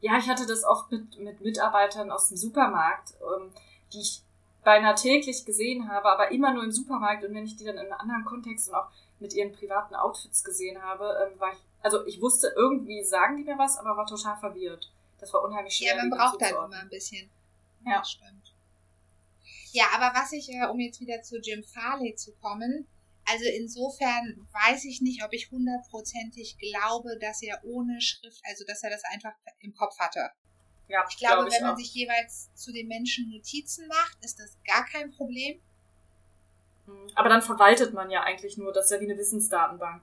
Ja, ich hatte das oft mit, mit Mitarbeitern aus dem Supermarkt, ähm, die ich beinahe täglich gesehen habe, aber immer nur im Supermarkt. Und wenn ich die dann in einem anderen Kontext und auch mit ihren privaten Outfits gesehen habe, ähm, war ich Also ich wusste, irgendwie sagen die mir was, aber war total verwirrt. Das war unheimlich schwer. Ja, man braucht dann immer ein bisschen. Ja. Das stimmt. Ja, aber was ich, äh, um jetzt wieder zu Jim Farley zu kommen, also insofern weiß ich nicht, ob ich hundertprozentig glaube, dass er ohne Schrift, also dass er das einfach im Kopf hatte. Ja, Ich glaube, glaub wenn man auch. sich jeweils zu den Menschen Notizen macht, ist das gar kein Problem. Mhm. Aber dann verwaltet man ja eigentlich nur, das ist ja wie eine Wissensdatenbank.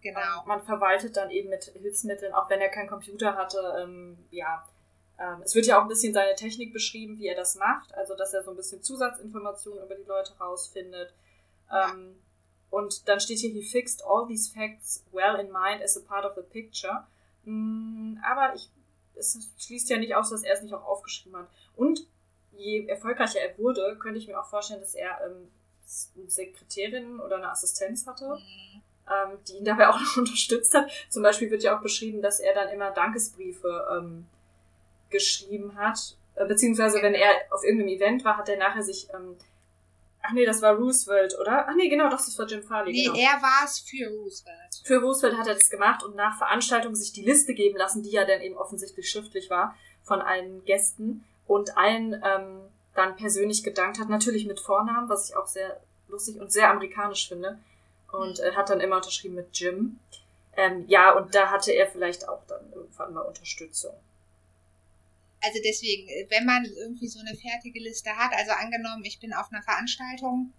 Genau. Ähm, Man verwaltet dann eben mit Hilfsmitteln, auch wenn er keinen Computer hatte. Ähm, ja, ähm, es wird ja auch ein bisschen seine Technik beschrieben, wie er das macht. Also, dass er so ein bisschen Zusatzinformationen über die Leute rausfindet. Ähm, und dann steht hier, he fixed all these facts well in mind as a part of the picture. Mm, aber ich, es schließt ja nicht aus, dass er es nicht auch aufgeschrieben hat. Und je erfolgreicher er wurde, könnte ich mir auch vorstellen, dass er ähm, eine Sekretärin oder eine Assistenz hatte Mhm. ähm, die ihn dabei auch noch unterstützt hat. Zum Beispiel wird ja auch beschrieben, dass er dann immer Dankesbriefe ähm, geschrieben hat. Äh, beziehungsweise, wenn er auf irgendeinem Event war, hat er nachher sich. Ähm, ach nee, das war Roosevelt, oder? Ach nee, genau, doch, das war Jim Farley. Nee, genau. er war es für Roosevelt. Für Roosevelt hat er das gemacht und nach Veranstaltung sich die Liste geben lassen, die ja dann eben offensichtlich schriftlich war, von allen Gästen und allen ähm, dann persönlich gedankt hat. Natürlich mit Vornamen, was ich auch sehr lustig und sehr amerikanisch finde. Und äh, hat dann immer unterschrieben mit Jim. Ähm, ja, und da hatte er vielleicht auch dann irgendwann mal Unterstützung. Also deswegen, äh, wenn man irgendwie so eine fertige Liste hat, also angenommen, ich bin auf einer Veranstaltung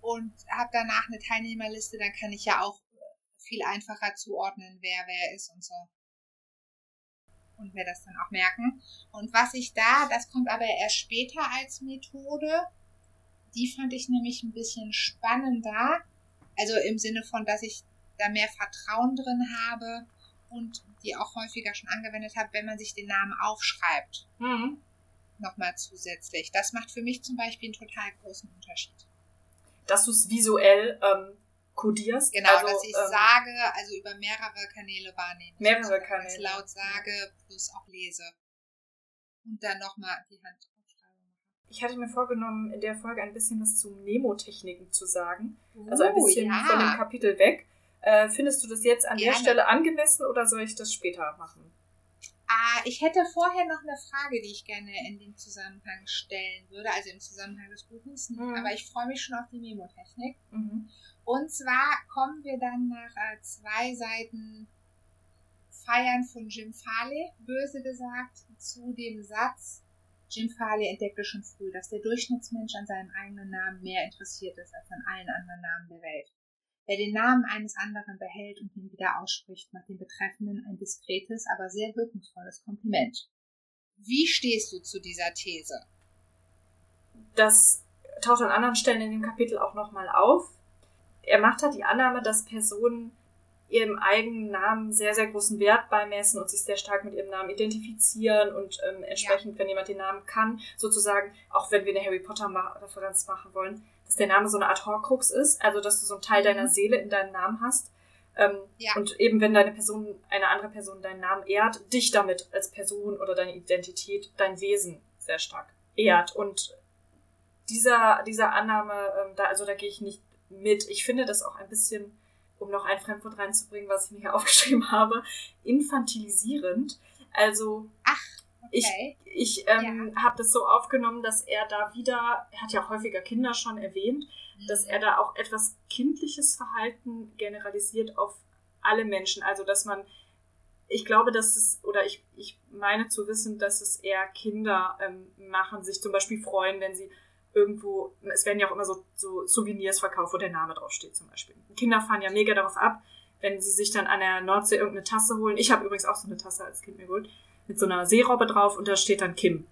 und habe danach eine Teilnehmerliste, dann kann ich ja auch viel einfacher zuordnen, wer wer ist und so. Und mir das dann auch merken. Und was ich da, das kommt aber erst später als Methode, die fand ich nämlich ein bisschen spannender. Also im Sinne von, dass ich da mehr Vertrauen drin habe und die auch häufiger schon angewendet habe, wenn man sich den Namen aufschreibt, Mhm. nochmal zusätzlich. Das macht für mich zum Beispiel einen total großen Unterschied. Dass du es visuell ähm, kodierst. Genau, also, dass ich ähm, sage, also über mehrere Kanäle wahrnehme. Mehrere sozusagen, Kanäle. laut sage, plus auch lese. Und dann nochmal die mache. Ich hatte mir vorgenommen, in der Folge ein bisschen was zu Mnemotechniken zu sagen. Also ein Oh, bisschen ja. von dem Kapitel weg. Äh, findest du das jetzt an der Gerne. Stelle angemessen oder soll ich das später machen? Ah, ich hätte vorher noch eine Frage, die ich gerne in dem Zusammenhang stellen würde, also im Zusammenhang des Buches. Mhm. Aber ich freue mich schon auf die Memotechnik. Mhm. Und zwar kommen wir dann nach äh, zwei Seiten Feiern von Jim Farley, böse gesagt, zu dem Satz, Jim Farley entdeckte schon früh, dass der Durchschnittsmensch an seinem eigenen Namen mehr interessiert ist als an allen anderen Namen der Welt. Wer den Namen eines anderen behält und ihn wieder ausspricht, macht dem Betreffenden ein diskretes, aber sehr wirkungsvolles Kompliment. Wie stehst du zu dieser These? Das taucht an anderen Stellen in dem Kapitel auch nochmal auf. Er macht halt die Annahme, dass Personen ihrem eigenen Namen sehr, sehr großen Wert beimessen und sich sehr stark mit ihrem Namen identifizieren und ähm, entsprechend, wenn jemand den Namen kann, sozusagen, auch wenn wir eine Harry Potter-Referenz machen wollen, dass der Name so eine Art Horcrux ist, also dass du so einen Teil deiner Mhm. Seele in deinem Namen hast. Ähm, Ja. Und eben, wenn deine Person, eine andere Person deinen Namen ehrt, dich damit als Person oder deine Identität, dein Wesen sehr stark ehrt. Und dieser, dieser Annahme, ähm, da, also da gehe ich nicht mit. Ich finde das auch ein bisschen, um noch ein Fremdwort reinzubringen, was ich mir hier aufgeschrieben habe, infantilisierend. Also ich, Okay. ich ähm, habe das so aufgenommen, dass er da wieder, er hat ja häufiger Kinder schon erwähnt, dass er da auch etwas kindliches Verhalten generalisiert auf alle Menschen. Also dass man, ich glaube, dass es, oder ich, ich meine zu wissen, dass es eher Kinder ähm, machen, sich zum Beispiel freuen, wenn sie irgendwo, es werden ja auch immer so, so Souvenirs verkauft, wo der Name draufsteht zum Beispiel. Kinder fahren ja mega darauf ab, wenn sie sich dann an der Nordsee irgendeine Tasse holen. Ich habe übrigens auch so eine Tasse als Kind mir geholt, mit so einer Seerobbe drauf und da steht dann Kim.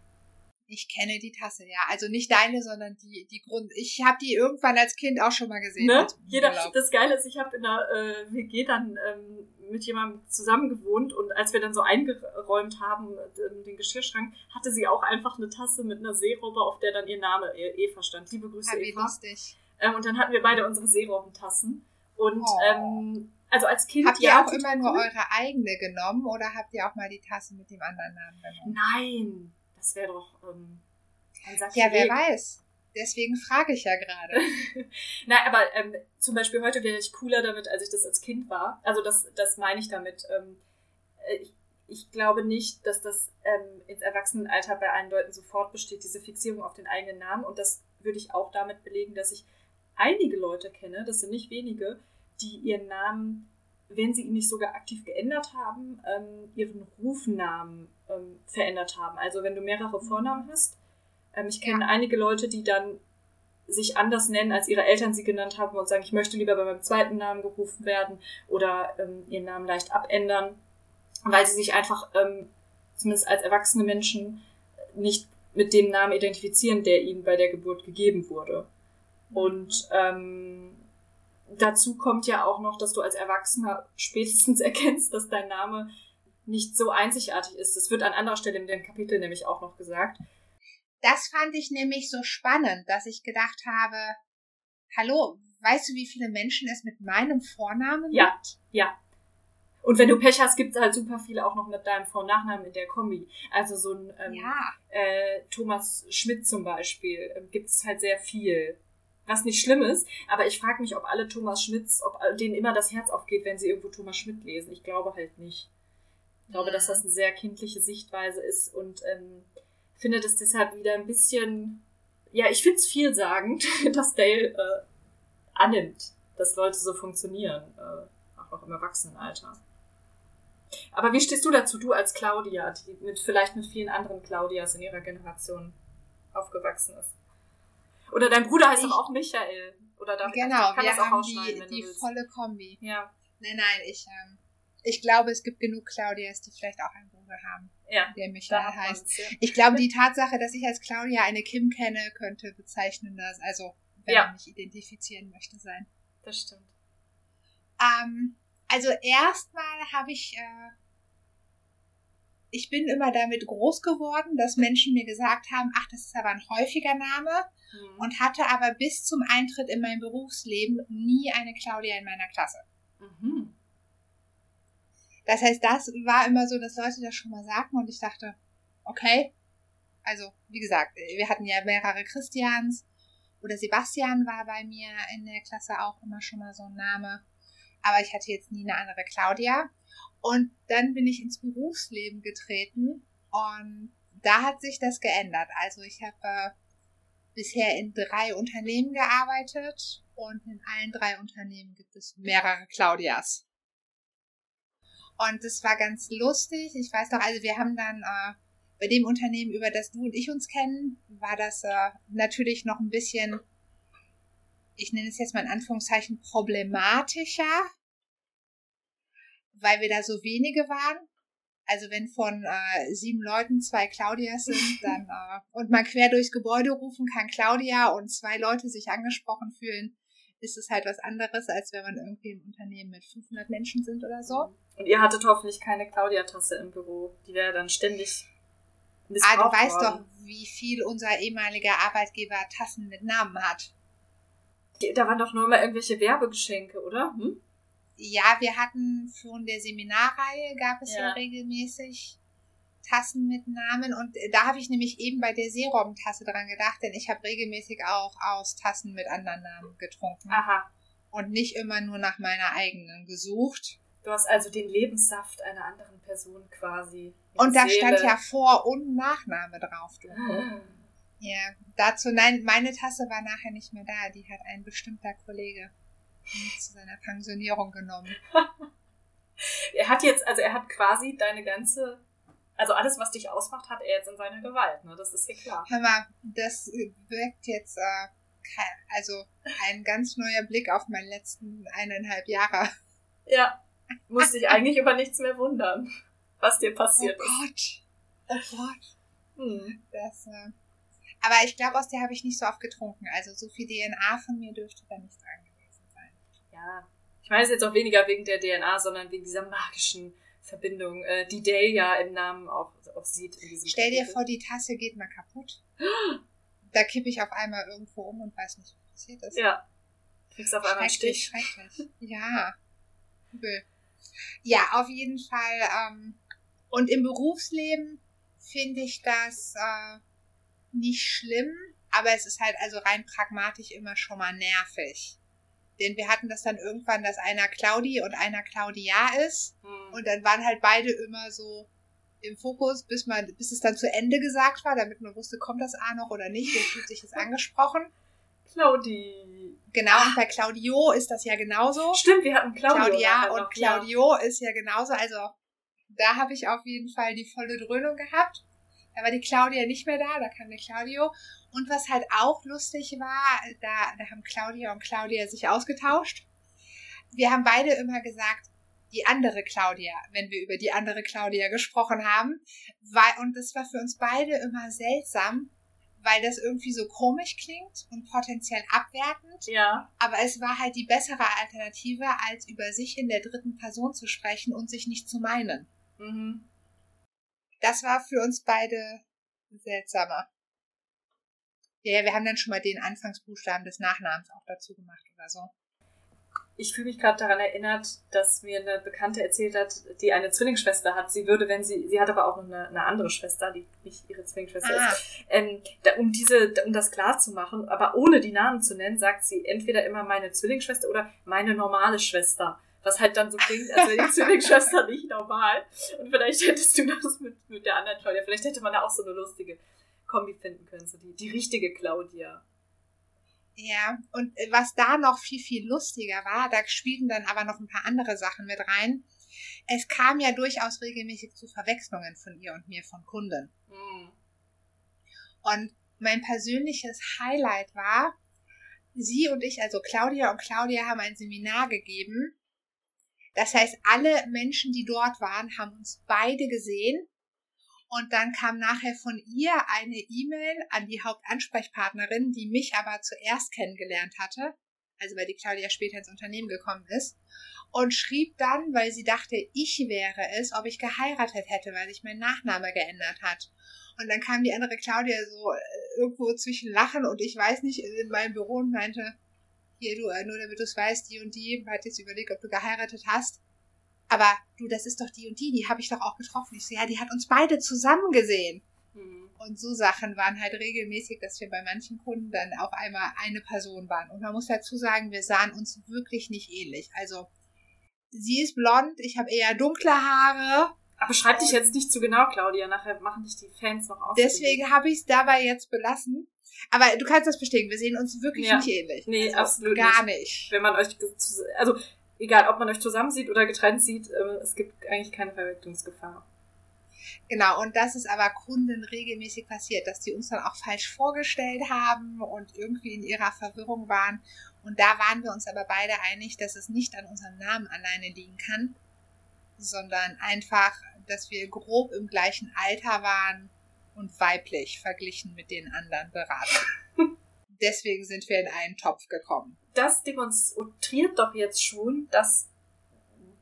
Ich kenne die Tasse, ja. Also nicht deine, sondern die, die Grund. Ich habe die irgendwann als Kind auch schon mal gesehen. Ne? Jeder, das Geile ist, ich habe in der äh, WG dann ähm, mit jemandem zusammen gewohnt und als wir dann so eingeräumt haben, äh, den Geschirrschrank, hatte sie auch einfach eine Tasse mit einer Seerobbe, auf der dann ihr Name Eva stand. Liebe Grüße, wie Eva. lustig. Ähm, und dann hatten wir beide unsere Seerobbentassen. Und Oh. ähm, also als Kind Habt ihr ja, auch total immer nur eure eigene genommen oder habt ihr auch mal die Tasse mit dem anderen Namen genommen? Nein, das wäre doch ähm, ein Sack Ja, wer weiß. Deswegen frage ich ja gerade. Nein, aber ähm, zum Beispiel heute wäre ich cooler damit, als ich das als Kind war. Also das, das meine ich damit. Ähm, äh, ich, ich glaube nicht, dass das ähm, ins Erwachsenenalter bei allen Leuten sofort besteht, diese Fixierung auf den eigenen Namen. Und das würde ich auch damit belegen, dass ich einige Leute kenne, das sind nicht wenige, die ihren Namen, wenn sie ihn nicht sogar aktiv geändert haben, ähm, ihren Rufnamen ähm, verändert haben. Also wenn du mehrere Vornamen hast, ähm, ich kenne ja. einige Leute, die dann sich anders nennen, als ihre Eltern sie genannt haben und sagen, ich möchte lieber bei meinem zweiten Namen gerufen werden oder ähm, ihren Namen leicht abändern, weil sie sich einfach, ähm, zumindest als erwachsene Menschen, nicht mit dem Namen identifizieren, der ihnen bei der Geburt gegeben wurde. Und ähm, dazu kommt ja auch noch, dass du als Erwachsener spätestens erkennst, dass dein Name nicht so einzigartig ist. Das wird an anderer Stelle in dem Kapitel nämlich auch noch gesagt. Das fand ich nämlich so spannend, dass ich gedacht habe, hallo, weißt du, wie viele Menschen es mit meinem Vornamen gibt? Ja, ja. Und wenn du Pech hast, gibt es halt super viele auch noch mit deinem Vor- und Nachnamen in der Kombi. Also so ein ähm, ja. äh, Thomas Schmidt zum Beispiel äh, gibt es halt sehr viel. Was nicht schlimm ist, aber ich frage mich, ob alle Thomas Schmidts, ob denen immer das Herz aufgeht, wenn sie irgendwo Thomas Schmidt lesen. Ich glaube halt nicht. Ich glaube, dass das eine sehr kindliche Sichtweise ist und ähm, finde das deshalb wieder ein bisschen, ja, ich finde es vielsagend, dass Dale äh, annimmt, dass Leute so funktionieren, äh, auch im Erwachsenenalter. Aber wie stehst du dazu, du als Claudia, die mit vielleicht mit vielen anderen Claudias in ihrer Generation aufgewachsen ist? Oder dein Bruder heißt ich, doch auch Michael. Oder darf genau, ich kann wir das auch haben die, die volle Kombi. Ja. Nein, nein, ich, ähm, ich glaube, es gibt genug Claudias, die vielleicht auch einen Bruder haben, ja, der Michael heißt. Ja. Ich glaube, die Tatsache, dass ich als Claudia eine Kim kenne, könnte bezeichnender, also wenn ja. man mich identifizieren möchte, sein. Das stimmt. Ähm, also erstmal habe ich, äh, ich bin immer damit groß geworden, dass Menschen mir gesagt haben, ach, das ist aber ein häufiger Name mhm. und hatte aber bis zum Eintritt in mein Berufsleben nie eine Claudia in meiner Klasse. Mhm. Das heißt, das war immer so, dass Leute das schon mal sagten und ich dachte, okay, also wie gesagt, wir hatten ja mehrere Christians oder Sebastian war bei mir in der Klasse auch immer schon mal so ein Name aber ich hatte jetzt nie eine andere Claudia. Und dann bin ich ins Berufsleben getreten und da hat sich das geändert. Also ich habe äh, bisher in drei Unternehmen gearbeitet und in allen drei Unternehmen gibt es mehrere Claudias. Und das war ganz lustig. Ich weiß doch, also wir haben dann äh, bei dem Unternehmen, über das du und ich uns kennen, war das äh, natürlich noch ein bisschen ich nenne es jetzt mal in Anführungszeichen, problematischer, weil wir da so wenige waren. Also wenn von äh, sieben Leuten zwei Claudias sind, dann äh, und man quer durchs Gebäude rufen kann Claudia und zwei Leute sich angesprochen fühlen, ist es halt was anderes, als wenn man irgendwie im Unternehmen mit 500 Menschen sind oder so. Und ihr hattet hoffentlich keine Claudia-Tasse im Büro. Die wäre dann ständig Ah, du weißt worden. doch, wie viel unser ehemaliger Arbeitgeber Tassen mit Namen hat. Da waren doch nur mal irgendwelche Werbegeschenke, oder? Hm? Ja, wir hatten von der Seminarreihe gab es ja, ja regelmäßig Tassen mit Namen und da habe ich nämlich eben bei der Seerobbentasse dran gedacht, denn ich habe regelmäßig auch aus Tassen mit anderen Namen getrunken. Aha. Und nicht immer nur nach meiner eigenen gesucht. Du hast also den Lebenssaft einer anderen Person quasi. Und da Seele. stand ja Vor- und Nachname drauf. Du. Ah. Ja, dazu, nein, meine Tasse war nachher nicht mehr da. Die hat ein bestimmter Kollege zu seiner Pensionierung genommen. er hat jetzt, also er hat quasi deine ganze, also alles, was dich ausmacht, hat er jetzt in seiner Gewalt, ne? Das ist hier klar. Hör mal, das wirkt jetzt, äh, also ein ganz neuer Blick auf meine letzten eineinhalb Jahre. Ja, muss dich eigentlich über nichts mehr wundern, was dir passiert oh ist. Oh Gott, oh Gott. Hm. Das, äh, aber ich glaube, aus der habe ich nicht so oft getrunken. Also so viel DNA von mir dürfte da nicht sein. Ja, ich meine es jetzt auch weniger wegen der DNA, sondern wegen dieser magischen Verbindung, äh, die Dale ja im Namen auch, auch sieht. In diesem Stell dir vor, die Tasse geht mal kaputt. da kippe ich auf einmal irgendwo um und weiß nicht, was passiert ist. Ja. Kriegst auf einmal einen Stich. Schrecklich. Ja. Übel. Ja, auf jeden Fall. Ähm, und im Berufsleben finde ich das äh, nicht schlimm, Aber es ist halt also rein pragmatisch immer schon mal nervig. Denn wir hatten das dann irgendwann, dass einer Claudi und einer Claudia ist. Hm. Und dann waren halt beide immer so im Fokus, bis man, bis es dann zu Ende gesagt war, damit man wusste, kommt das A noch oder nicht, wer fühlt sich jetzt angesprochen. Claudi. Genau, und bei Claudio ist das ja genauso. Stimmt, wir hatten Claudio Claudia und noch, ja. Claudio ist ja genauso. Also da habe ich auf jeden Fall die volle Dröhnung gehabt. Da war die Claudia nicht mehr da, da kam der Claudio. Und was halt auch lustig war, da, da haben Claudia und Claudia sich ausgetauscht. Wir haben beide immer gesagt, die andere Claudia, wenn wir über die andere Claudia gesprochen haben. Weil, und das war für uns beide immer seltsam, weil das irgendwie so komisch klingt und potenziell abwertend. Ja. Aber es war halt die bessere Alternative, als über sich in der dritten Person zu sprechen und sich nicht zu meinen. Mhm. Das war für uns beide seltsamer. Ja, wir haben dann schon mal den Anfangsbuchstaben des Nachnamens auch dazu gemacht oder so. Ich fühle mich gerade daran erinnert, dass mir eine Bekannte erzählt hat, die eine Zwillingsschwester hat. Sie würde, wenn sie, sie hat aber auch noch eine, eine andere Schwester, die nicht ihre Zwillingsschwester Ah. ist. Ähm, da, um diese, um das klar zu machen, aber ohne die Namen zu nennen, sagt sie entweder immer meine Zwillingsschwester oder meine normale Schwester. Was halt dann so klingt, als wäre die Zwillingsschwester nicht normal. Und vielleicht hättest du das mit, mit der anderen Claudia. Vielleicht hätte man da auch so eine lustige Kombi finden können. So die, die richtige Claudia. Ja, und äh, was da noch viel, viel lustiger war, da spielten dann aber noch ein paar andere Sachen mit rein. Es kam ja durchaus regelmäßig zu Verwechslungen von ihr und mir von Kunden. Hm. Und mein persönliches Highlight war, sie und ich, also Claudia und Claudia haben ein Seminar gegeben. Das heißt, alle Menschen, die dort waren, haben uns beide gesehen. Und dann kam nachher von ihr eine E-Mail an die Hauptansprechpartnerin, die mich aber zuerst kennengelernt hatte, also weil die Claudia später ins Unternehmen gekommen ist, und schrieb dann, weil sie dachte, ich wäre es, ob ich geheiratet hätte, weil sich mein Nachname geändert hat. Und dann kam die andere Claudia so äh, irgendwo zwischen Lachen und ich weiß nicht, in meinem Büro und meinte, hier du, äh, nur damit du es weißt, die und die hat jetzt überlegt, ob du geheiratet hast. Aber du, das ist doch die und die, die habe ich doch auch getroffen. Ich so, ja, die hat uns beide zusammen gesehen. Hm. Und so Sachen waren halt regelmäßig, dass wir bei manchen Kunden dann auf einmal eine Person waren. Und man muss dazu sagen, wir sahen uns wirklich nicht ähnlich. Also, sie ist blond, ich habe eher dunkle Haare. Aber schreib dich jetzt nicht zu genau, Claudia. Nachher machen dich die Fans noch aus. Deswegen habe ich es dabei jetzt belassen. Aber du kannst das bestätigen, wir sehen uns wirklich Ja. nicht ähnlich. Nee, also, absolut Gar nicht. wenn man euch, also egal, ob man euch zusammen sieht oder getrennt sieht, ähm, es gibt eigentlich keine Verwechslungsgefahr. Genau, und das ist aber Kunden regelmäßig passiert, dass die uns dann auch falsch vorgestellt haben und irgendwie in ihrer Verwirrung waren. Und da waren wir uns aber beide einig, dass es nicht an unserem Namen alleine liegen kann, sondern einfach, dass wir grob im gleichen Alter waren und weiblich verglichen mit den anderen Beratern. Deswegen sind wir in einen Topf gekommen. Das demonstriert doch jetzt schon, dass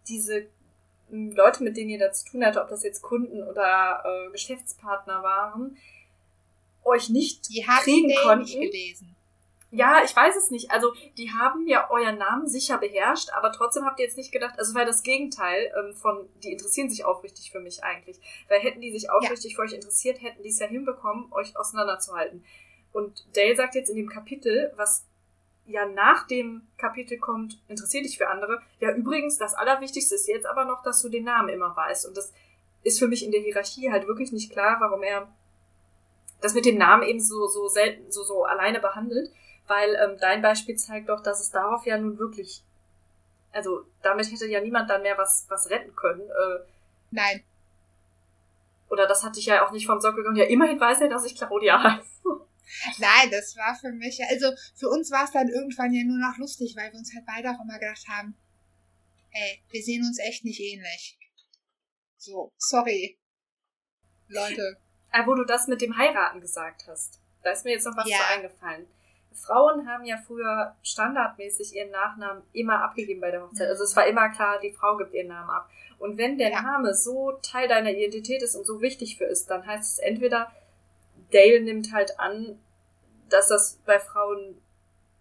diese m, Leute, mit denen ihr da zu tun hatte, ob das jetzt Kunden oder äh, Geschäftspartner waren, euch nicht Die kriegen konnten. nicht gelesen. Ja, ich weiß es nicht. Also, die haben ja euren Namen sicher beherrscht, aber trotzdem habt ihr jetzt nicht gedacht, also weil das Gegenteil ähm, von, die interessieren sich aufrichtig für mich eigentlich. Weil hätten die sich aufrichtig für euch interessiert, hätten die es ja hinbekommen, euch auseinanderzuhalten. Und Dale sagt jetzt in dem Kapitel, was ja nach dem Kapitel kommt, interessiert dich für andere. Ja, übrigens, das Allerwichtigste ist jetzt aber noch, dass du den Namen immer weißt. Und das ist für mich in der Hierarchie halt wirklich nicht klar, warum er das mit dem Namen eben so, so selten, so, so alleine behandelt weil ähm, dein Beispiel zeigt doch, dass es darauf ja nun wirklich, also damit hätte ja niemand dann mehr was, was retten können. Äh, Nein, oder das hatte ich ja auch nicht vom Sockel gegangen. Ja, immerhin weiß er, dass ich Claudia heiße. Nein, das war für mich, also für uns war es dann irgendwann ja nur noch lustig, weil wir uns halt beide auch immer gedacht haben, ey, wir sehen uns echt nicht ähnlich. So, sorry. Leute. Äh, wo du das mit dem Heiraten gesagt hast, da ist mir jetzt noch was Ja. zu eingefallen. Frauen haben ja früher standardmäßig ihren Nachnamen immer abgegeben bei der Hochzeit. Also es war immer klar, die Frau gibt ihren Namen ab. Und wenn der Ja. Name so Teil deiner Identität ist und so wichtig für ist, dann heißt es entweder, Dale nimmt halt an, dass das bei Frauen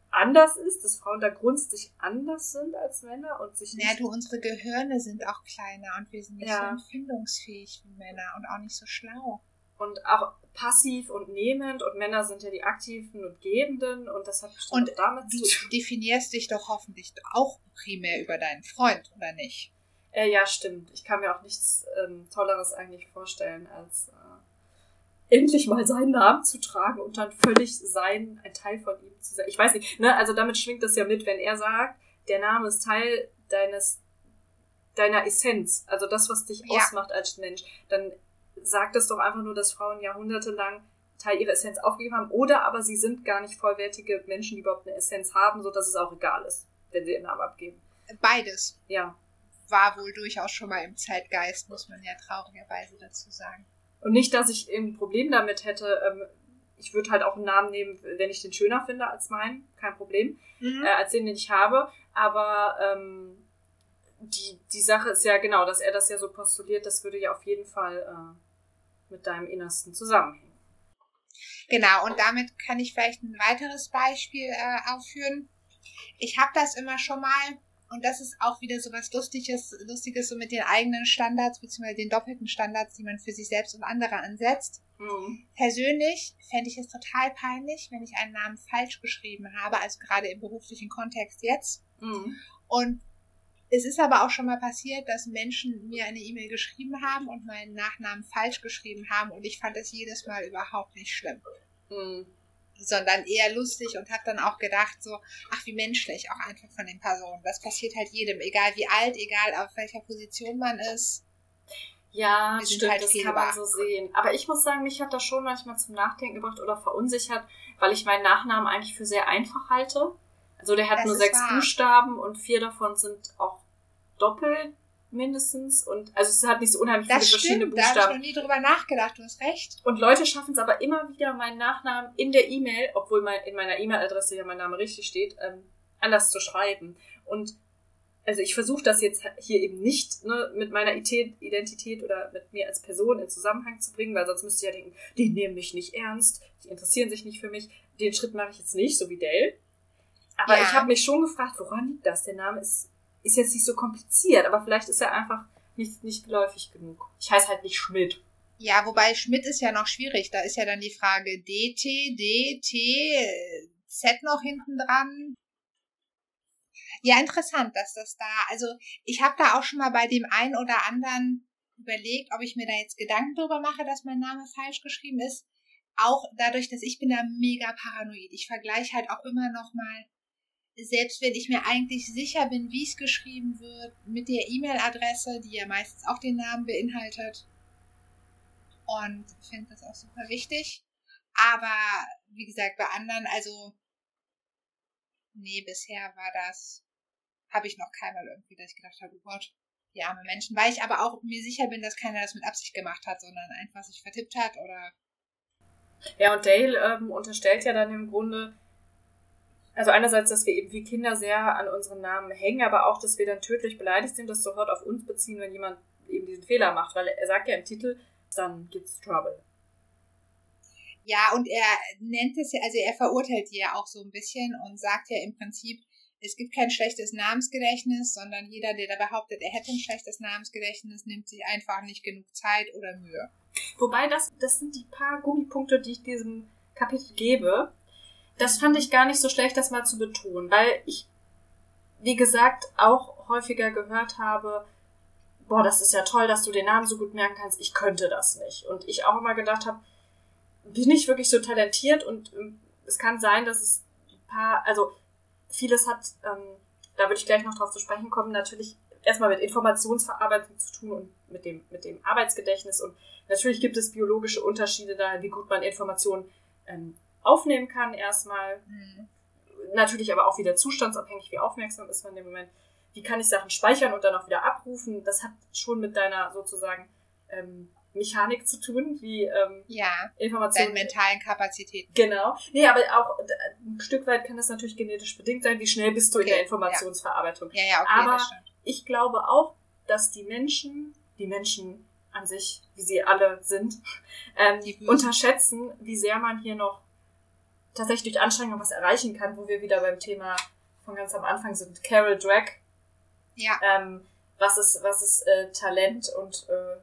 anders ist, dass Frauen da grundsätzlich anders sind als Männer und sich Ja, du, unsere Gehirne sind auch kleiner und wir sind nicht Ja. so empfindungsfähig wie Männer und auch nicht so schlau. und auch passiv und nehmend und Männer sind ja die Aktiven und Gebenden und das hat bestimmt Und damit Du zu tun. definierst dich doch hoffentlich auch primär über deinen Freund, oder nicht? Äh, ja, stimmt. Ich kann mir auch nichts ähm, Tolleres eigentlich vorstellen, als äh, endlich mal seinen Namen zu tragen und dann völlig sein, ein Teil von ihm zu sein. Ich weiß nicht, ne? Also damit schwingt das ja mit, wenn er sagt, der Name ist Teil deines deiner Essenz, also das, was dich Ja. ausmacht als Mensch, dann sagt es doch einfach nur, dass Frauen jahrhundertelang Teil ihrer Essenz aufgegeben haben, oder aber sie sind gar nicht vollwertige Menschen, die überhaupt eine Essenz haben, so dass es auch egal ist, wenn sie ihren Namen abgeben. Beides Ja. war wohl durchaus schon mal im Zeitgeist, muss man ja traurigerweise dazu sagen. Und nicht, dass ich ein Problem damit hätte, ähm, ich würde halt auch einen Namen nehmen, wenn ich den schöner finde als meinen, kein Problem, Mhm. äh, als den, den ich habe, aber ähm, die, die Sache ist ja genau, dass er das ja so postuliert, das würde ja auf jeden Fall äh, mit deinem Innersten zusammenhängen. Genau, und damit kann ich vielleicht ein weiteres Beispiel äh, aufführen. Ich habe das immer schon mal, und das ist auch wieder so was Lustiges, Lustiges so mit den eigenen Standards, beziehungsweise den doppelten Standards, die man für sich selbst und andere ansetzt. Mhm. Persönlich fände ich es total peinlich, wenn ich einen Namen falsch geschrieben habe, also gerade im beruflichen Kontext jetzt. Mhm. Und es ist aber auch schon mal passiert, dass Menschen mir eine E-Mail geschrieben haben und meinen Nachnamen falsch geschrieben haben und ich fand es jedes Mal überhaupt nicht schlimm, Mhm. sondern eher lustig und habe dann auch gedacht so, ach wie menschlich auch einfach von den Personen. Das passiert halt jedem, egal wie alt, egal auf welcher Position man ist. Ja, stimmt, halt das kann man so sehen. Aber ich muss sagen, mich hat das schon manchmal zum Nachdenken gebracht oder verunsichert, weil ich meinen Nachnamen eigentlich für sehr einfach halte. Also der hat Das nur sechs wahr. Buchstaben und vier davon sind auch doppelt mindestens. Und also es hat nicht so unheimlich Das viele verschiedene stimmt, da habe ich Buchstaben. noch nie drüber nachgedacht, du hast recht. Und Leute schaffen es aber immer wieder, meinen Nachnamen in der E-Mail, obwohl mein, in meiner E-Mail-Adresse ja mein Name richtig steht, ähm, anders zu schreiben. Und also ich versuche das jetzt hier eben nicht ne, mit meiner Identität oder mit mir als Person in Zusammenhang zu bringen, weil sonst müsst ihr ja denken, die nehmen mich nicht ernst, die interessieren sich nicht für mich. Den Schritt mache ich jetzt nicht, so wie Dell. Aber Ja. ich habe mich schon gefragt, woran liegt das? Der Name ist, ist jetzt nicht so kompliziert, aber vielleicht ist er einfach nicht, nicht geläufig genug. Ich heiße halt nicht Schmidt. Ja, wobei Schmidt ist ja noch schwierig. Da ist ja dann die Frage DT, DT, Z noch hinten dran. Ja, interessant, dass das da, also ich habe da auch schon mal bei dem einen oder anderen überlegt, ob ich mir da jetzt Gedanken drüber mache, dass mein Name falsch geschrieben ist. Auch dadurch, dass ich bin da mega paranoid. Ich vergleiche halt auch immer noch mal, selbst wenn ich mir eigentlich sicher bin, wie es geschrieben wird, mit der E-Mail-Adresse, die ja meistens auch den Namen beinhaltet. Und finde das auch super wichtig. Aber wie gesagt, bei anderen, also nee, bisher war das, habe ich noch keinmal irgendwie, dass ich gedacht habe, oh Gott, die arme Menschen, weil ich aber auch mir sicher bin, dass keiner das mit Absicht gemacht hat, sondern einfach sich vertippt hat oder Ja, und Dale ähm, unterstellt ja dann im Grunde, also einerseits, dass wir eben wie Kinder sehr an unseren Namen hängen, aber auch, dass wir dann tödlich beleidigt sind, das sofort auf uns beziehen, wenn jemand eben diesen Fehler macht, weil er sagt ja im Titel, dann gibt's Trouble. Ja, und er nennt es ja, also er verurteilt die ja auch so ein bisschen und sagt ja im Prinzip, es gibt kein schlechtes Namensgedächtnis, sondern jeder, der da behauptet, er hätte ein schlechtes Namensgedächtnis, nimmt sich einfach nicht genug Zeit oder Mühe. Wobei das, das sind die paar Gummipunkte, die ich diesem Kapitel gebe. Das fand ich gar nicht so schlecht, das mal zu betonen, weil ich, wie gesagt, auch häufiger gehört habe, boah, das ist ja toll, dass du den Namen so gut merken kannst, ich könnte das nicht. Und ich auch immer gedacht habe, bin ich wirklich so talentiert? Und ähm, es kann sein, dass es ein paar, also vieles hat, ähm, da würde ich gleich noch drauf zu sprechen kommen, natürlich erstmal mit Informationsverarbeitung zu tun und mit dem, mit dem Arbeitsgedächtnis. Und natürlich gibt es biologische Unterschiede da, wie gut man Informationen ähm, aufnehmen kann erstmal. Hm. Natürlich aber auch wieder zustandsabhängig, wie aufmerksam ist man in dem Moment. Wie kann ich Sachen speichern und dann auch wieder abrufen? Das hat schon mit deiner sozusagen ähm, Mechanik zu tun, wie ähm, Ja, Informationen. mentalen Kapazitäten. Genau. Nee, aber auch ein Stück weit kann das natürlich genetisch bedingt sein. Wie schnell bist du in Okay, der Informationsverarbeitung? Ja, ja, okay, Aber-. Ich glaube auch, dass die Menschen, die Menschen an sich, wie sie alle sind, ähm, unterschätzen, wie sehr man hier noch tatsächlich durch Anstrengung was erreichen kann, wo wir wieder beim Thema von ganz am Anfang sind. Carol Drake, Ja, ähm, was ist, was ist äh, Talent und äh,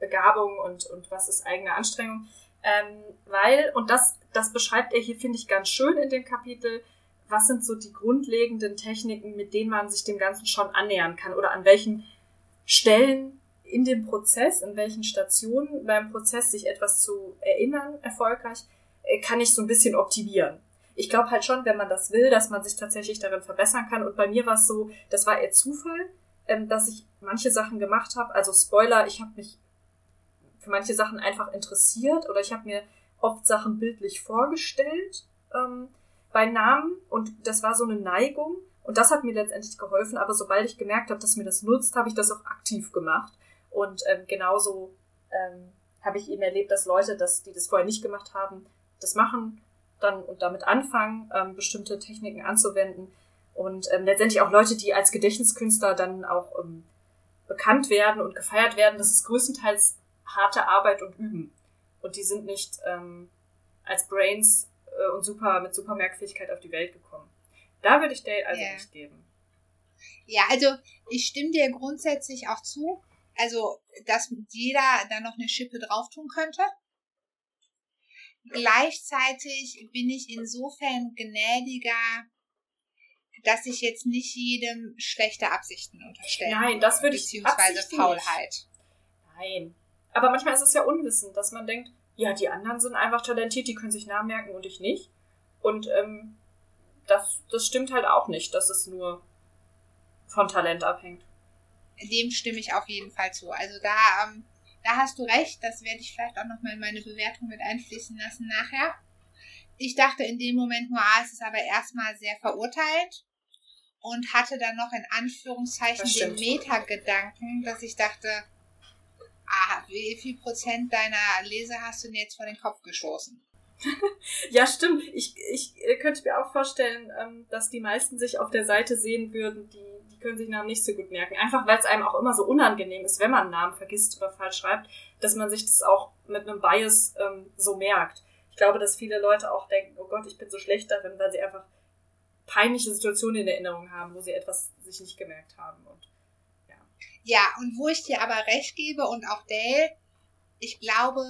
Begabung und, und was ist eigene Anstrengung. Ähm, weil, und das, das beschreibt er hier, finde ich, ganz schön in dem Kapitel, was sind so die grundlegenden Techniken, mit denen man sich dem Ganzen schon annähern kann oder an welchen Stellen in dem Prozess, in welchen Stationen beim Prozess sich etwas zu erinnern, erfolgreich, kann ich so ein bisschen optimieren. Ich glaube halt schon, wenn man das will, dass man sich tatsächlich darin verbessern kann. Und bei mir war es so, das war eher Zufall, ähm, dass ich manche Sachen gemacht habe. Also Spoiler, ich habe mich für manche Sachen einfach interessiert oder ich habe mir oft Sachen bildlich vorgestellt ähm, bei Namen und das war so eine Neigung und das hat mir letztendlich geholfen. Aber sobald ich gemerkt habe, dass mir das nutzt, habe ich das auch aktiv gemacht und ähm, genauso ähm, habe ich eben erlebt, dass Leute, dass, die das vorher nicht gemacht haben, das machen dann und damit anfangen, ähm, bestimmte Techniken anzuwenden. Und ähm, letztendlich auch Leute, die als Gedächtniskünstler dann auch ähm, bekannt werden und gefeiert werden, das ist größtenteils harte Arbeit und Üben. Und die sind nicht ähm, als Brains äh, und super mit super Merkfähigkeit auf die Welt gekommen. Da würde ich Dale also yeah. nicht geben. Ja, also ich stimme dir grundsätzlich auch zu also, dass jeder da noch eine Schippe drauf tun könnte. Gleichzeitig bin ich insofern gnädiger, dass ich jetzt nicht jedem schlechte Absichten unterstelle. Nein, das würde ich beziehungsweise Faulheit. Nicht. Nein. Aber manchmal ist es ja Unwissen, dass man denkt, ja, die anderen sind einfach talentiert, die können sich Namen merken und ich nicht. Und ähm, das, das stimmt halt auch nicht, dass es nur von Talent abhängt dem stimme ich auf jeden Fall zu. Also da, ähm, da hast du recht, das werde ich vielleicht auch nochmal in meine Bewertung mit einfließen lassen nachher. Ich dachte in dem Moment nur, ah, es ist aber erstmal sehr verurteilt und hatte dann noch in Anführungszeichen den Meta-Gedanken, dass ich dachte, ah, wie viel Prozent deiner Leser hast du denn jetzt vor den Kopf gestoßen? ja, stimmt. Ich, ich könnte mir auch vorstellen, ähm, dass die meisten sich auf der Seite sehen würden, die können sich Namen nicht so gut merken. Einfach weil es einem auch immer so unangenehm ist, wenn man Namen vergisst oder falsch schreibt, dass man sich das auch mit einem Bias ähm, so merkt. Ich glaube, dass viele Leute auch denken, oh Gott, ich bin so schlecht darin, weil sie einfach peinliche Situationen in Erinnerung haben, wo sie etwas sich nicht gemerkt haben. Und, ja. ja, und wo ich dir aber recht gebe und auch Dale, ich glaube,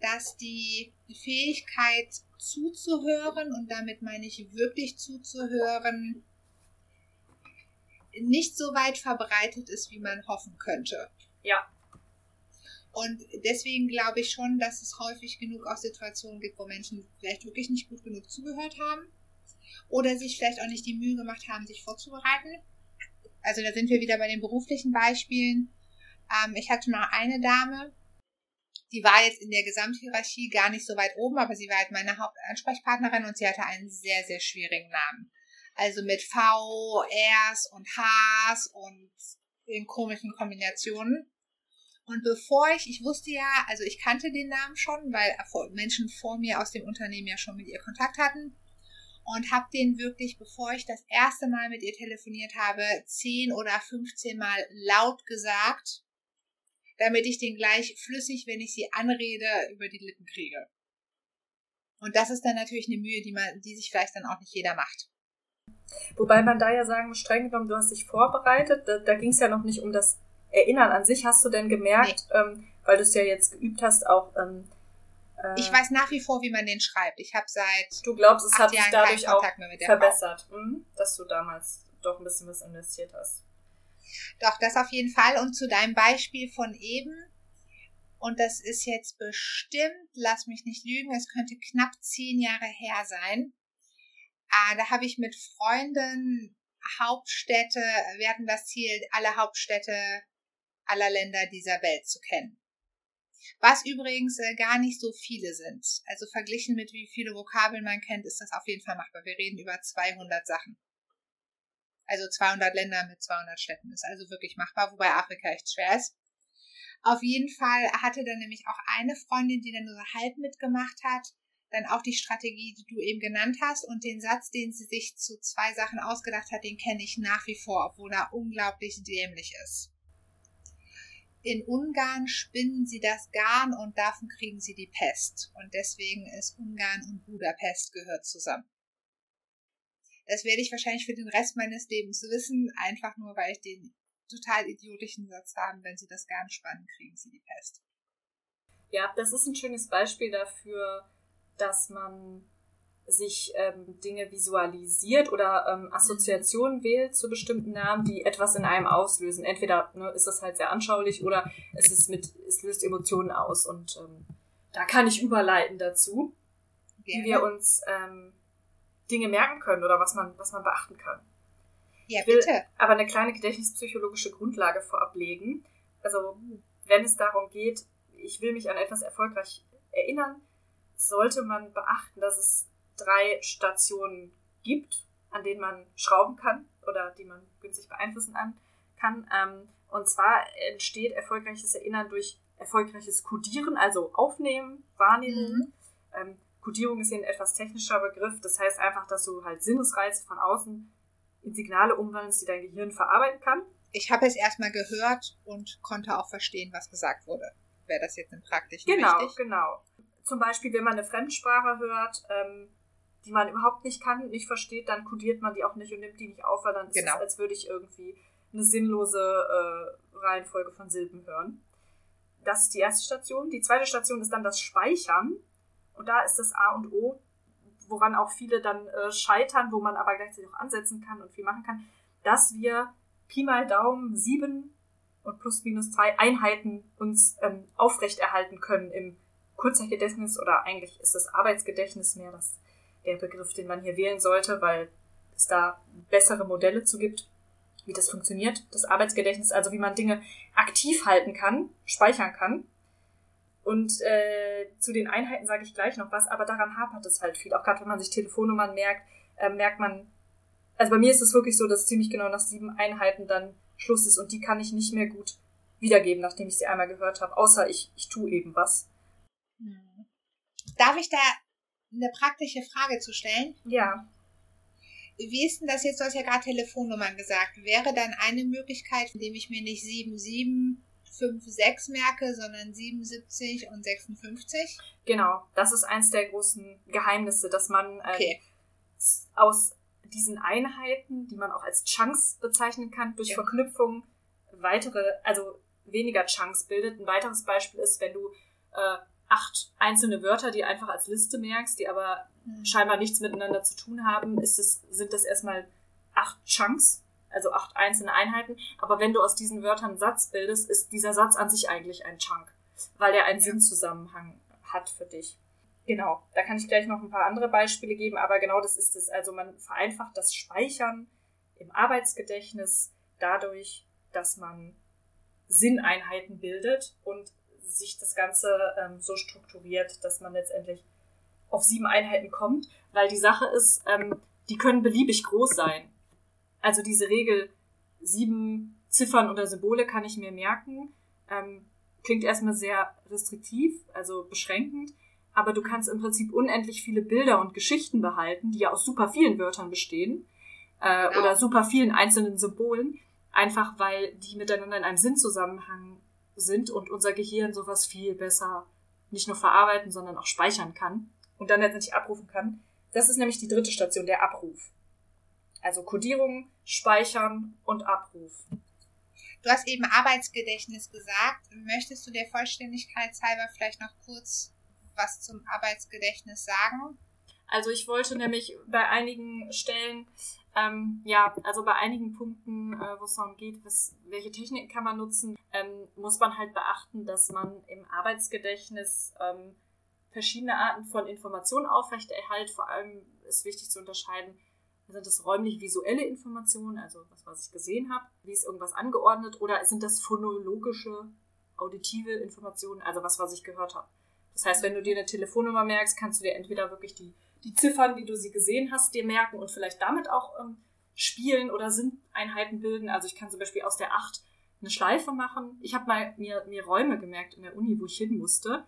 dass die Fähigkeit zuzuhören, und damit meine ich wirklich zuzuhören, nicht so weit verbreitet ist, wie man hoffen könnte. Ja. Und deswegen glaube ich schon, dass es häufig genug auch Situationen gibt, wo Menschen vielleicht wirklich nicht gut genug zugehört haben oder sich vielleicht auch nicht die Mühe gemacht haben, sich vorzubereiten. Also da sind wir wieder bei den beruflichen Beispielen. Ähm, ich hatte mal eine Dame, die war jetzt in der Gesamthierarchie gar nicht so weit oben, aber sie war halt meine Hauptansprechpartnerin und sie hatte einen sehr, sehr schwierigen Namen. Also mit V, Rs und Hs und in komischen Kombinationen. Und bevor ich, ich wusste ja, also ich kannte den Namen schon, weil Menschen vor mir aus dem Unternehmen ja schon mit ihr Kontakt hatten. Und habe den wirklich, bevor ich das erste Mal mit ihr telefoniert habe, 10 oder 15 Mal laut gesagt, damit ich den gleich flüssig, wenn ich sie anrede, über die Lippen kriege. Und das ist dann natürlich eine Mühe, die man, die sich vielleicht dann auch nicht jeder macht. Wobei man da ja sagen muss, streng genommen, du hast dich vorbereitet. Da, da ging es ja noch nicht um das Erinnern an sich. Hast du denn gemerkt, nee. ähm, weil du es ja jetzt geübt hast, auch. Ähm, äh, ich weiß nach wie vor, wie man den schreibt. Ich habe seit. Du glaubst, es hat sich dadurch auch verbessert, mhm, dass du damals doch ein bisschen was investiert hast. Doch, das auf jeden Fall. Und zu deinem Beispiel von eben. Und das ist jetzt bestimmt, lass mich nicht lügen, es könnte knapp zehn Jahre her sein Ah, da habe ich mit Freunden Hauptstädte, wir hatten das Ziel, alle Hauptstädte aller Länder dieser Welt zu kennen. Was übrigens äh, gar nicht so viele sind. Also verglichen mit wie viele Vokabeln man kennt, ist das auf jeden Fall machbar. Wir reden über 200 Sachen. Also 200 Länder mit 200 Städten ist also wirklich machbar, wobei Afrika echt schwer ist. Auf jeden Fall hatte dann nämlich auch eine Freundin, die dann nur so halb mitgemacht hat, dann auch die Strategie, die du eben genannt hast und den Satz, den sie sich zu zwei Sachen ausgedacht hat, den kenne ich nach wie vor, obwohl er unglaublich dämlich ist. In Ungarn spinnen sie das Garn und davon kriegen sie die Pest. Und deswegen ist Ungarn und Budapest gehört zusammen. Das werde ich wahrscheinlich für den Rest meines Lebens wissen, einfach nur weil ich den total idiotischen Satz habe, wenn sie das Garn spannen, kriegen sie die Pest. Ja, das ist ein schönes Beispiel dafür, dass man sich ähm, Dinge visualisiert oder ähm, Assoziationen wählt zu bestimmten Namen, die etwas in einem auslösen. Entweder ne, ist das halt sehr anschaulich oder es ist mit, es löst Emotionen aus. Und ähm, da kann ich überleiten dazu, Gerne. wie wir uns ähm, Dinge merken können oder was man, was man beachten kann. Ja, Ich will bitte. aber eine kleine gedächtnispsychologische Grundlage vorab legen. Also, wenn es darum geht, ich will mich an etwas erfolgreich erinnern, sollte man beachten, dass es drei Stationen gibt, an denen man schrauben kann oder die man günstig beeinflussen an, kann. Ähm, und zwar entsteht erfolgreiches Erinnern durch erfolgreiches Codieren, also Aufnehmen, Wahrnehmung. Mhm. Ähm, Codierung ist hier ein etwas technischer Begriff. Das heißt einfach, dass du halt Sinnesreize von außen in Signale umwandelst, die dein Gehirn verarbeiten kann. Ich habe es erstmal gehört und konnte auch verstehen, was gesagt wurde. Wäre das jetzt im Praktischen Genau, wichtig? genau. Zum Beispiel, wenn man eine Fremdsprache hört, ähm, die man überhaupt nicht kann, nicht versteht, dann kodiert man die auch nicht und nimmt die nicht auf, weil dann ist Genau. es, als würde ich irgendwie eine sinnlose äh, Reihenfolge von Silben hören. Das ist die erste Station. Die zweite Station ist dann das Speichern. Und da ist das A und O, woran auch viele dann äh, scheitern, wo man aber gleichzeitig auch ansetzen kann und viel machen kann, dass wir Pi mal Daumen sieben und plus minus zwei Einheiten uns ähm, aufrechterhalten können im Kurzzeitgedächtnis oder eigentlich ist das Arbeitsgedächtnis mehr das, der Begriff, den man hier wählen sollte, weil es da bessere Modelle zu gibt, wie das funktioniert, das Arbeitsgedächtnis, also wie man Dinge aktiv halten kann, speichern kann. Und äh, zu den Einheiten sage ich gleich noch was, aber daran hapert es halt viel. Auch gerade wenn man sich Telefonnummern merkt, äh, merkt man, also bei mir ist es wirklich so, dass ziemlich genau nach sieben Einheiten dann Schluss ist und die kann ich nicht mehr gut wiedergeben, nachdem ich sie einmal gehört habe, außer ich, ich tue eben was. Darf ich da eine praktische Frage zu stellen? Ja. Wie ist denn das jetzt? Du hast ja gerade Telefonnummern gesagt. Wäre dann eine Möglichkeit, indem ich mir nicht 7756 merke, sondern 77 und 56? Genau, das ist eins der großen Geheimnisse, dass man äh, Okay. aus diesen Einheiten, die man auch als Chunks bezeichnen kann, durch Ja. Verknüpfung weitere, also weniger Chunks bildet. Ein weiteres Beispiel ist, wenn du äh, acht einzelne Wörter, die einfach als Liste merkst, die aber Hm. scheinbar nichts miteinander zu tun haben, ist es, sind das erstmal acht Chunks, also acht einzelne Einheiten. Aber wenn du aus diesen Wörtern einen Satz bildest, ist dieser Satz an sich eigentlich ein Chunk, weil er einen Ja. Sinnzusammenhang hat für dich. Genau, da kann ich gleich noch ein paar andere Beispiele geben, aber genau das ist es. Also man vereinfacht das Speichern im Arbeitsgedächtnis dadurch, dass man Sinneinheiten bildet und sich das Ganze ähm, so strukturiert, dass man letztendlich auf sieben Einheiten kommt, weil die Sache ist, ähm, die können beliebig groß sein. Also diese Regel sieben Ziffern oder Symbole kann ich mir merken. Ähm, klingt erstmal sehr restriktiv, also beschränkend, aber du kannst im Prinzip unendlich viele Bilder und Geschichten behalten, die ja aus super vielen Wörtern bestehen äh, Genau. oder super vielen einzelnen Symbolen, einfach weil die miteinander in einem Sinnzusammenhang sind und unser Gehirn sowas viel besser nicht nur verarbeiten, sondern auch speichern kann und dann letztendlich abrufen kann. Das ist nämlich die dritte Station, der Abruf. Also Codierung, Speichern und Abruf. Du hast eben Arbeitsgedächtnis gesagt. Möchtest du der Vollständigkeitshalber vielleicht noch kurz was zum Arbeitsgedächtnis sagen? Also ich wollte nämlich bei einigen Stellen, ähm, ja, also bei einigen Punkten, äh, wo es darum geht, was, welche Techniken kann man nutzen, ähm, muss man halt beachten, dass man im Arbeitsgedächtnis ähm, verschiedene Arten von Informationen aufrechterhält. Vor allem ist wichtig zu unterscheiden, sind das räumlich-visuelle Informationen, also was, was ich gesehen habe, wie ist irgendwas angeordnet, oder sind das phonologische, auditive Informationen, also was, was ich gehört habe. Das heißt, wenn du dir eine Telefonnummer merkst, kannst du dir entweder wirklich die, die Ziffern, wie du sie gesehen hast, dir merken und vielleicht damit auch ähm, spielen oder Sinneinheiten bilden. Also ich kann zum Beispiel aus der 8 eine Schleife machen. Ich habe mal mir, mir Räume gemerkt in der Uni, wo ich hin musste.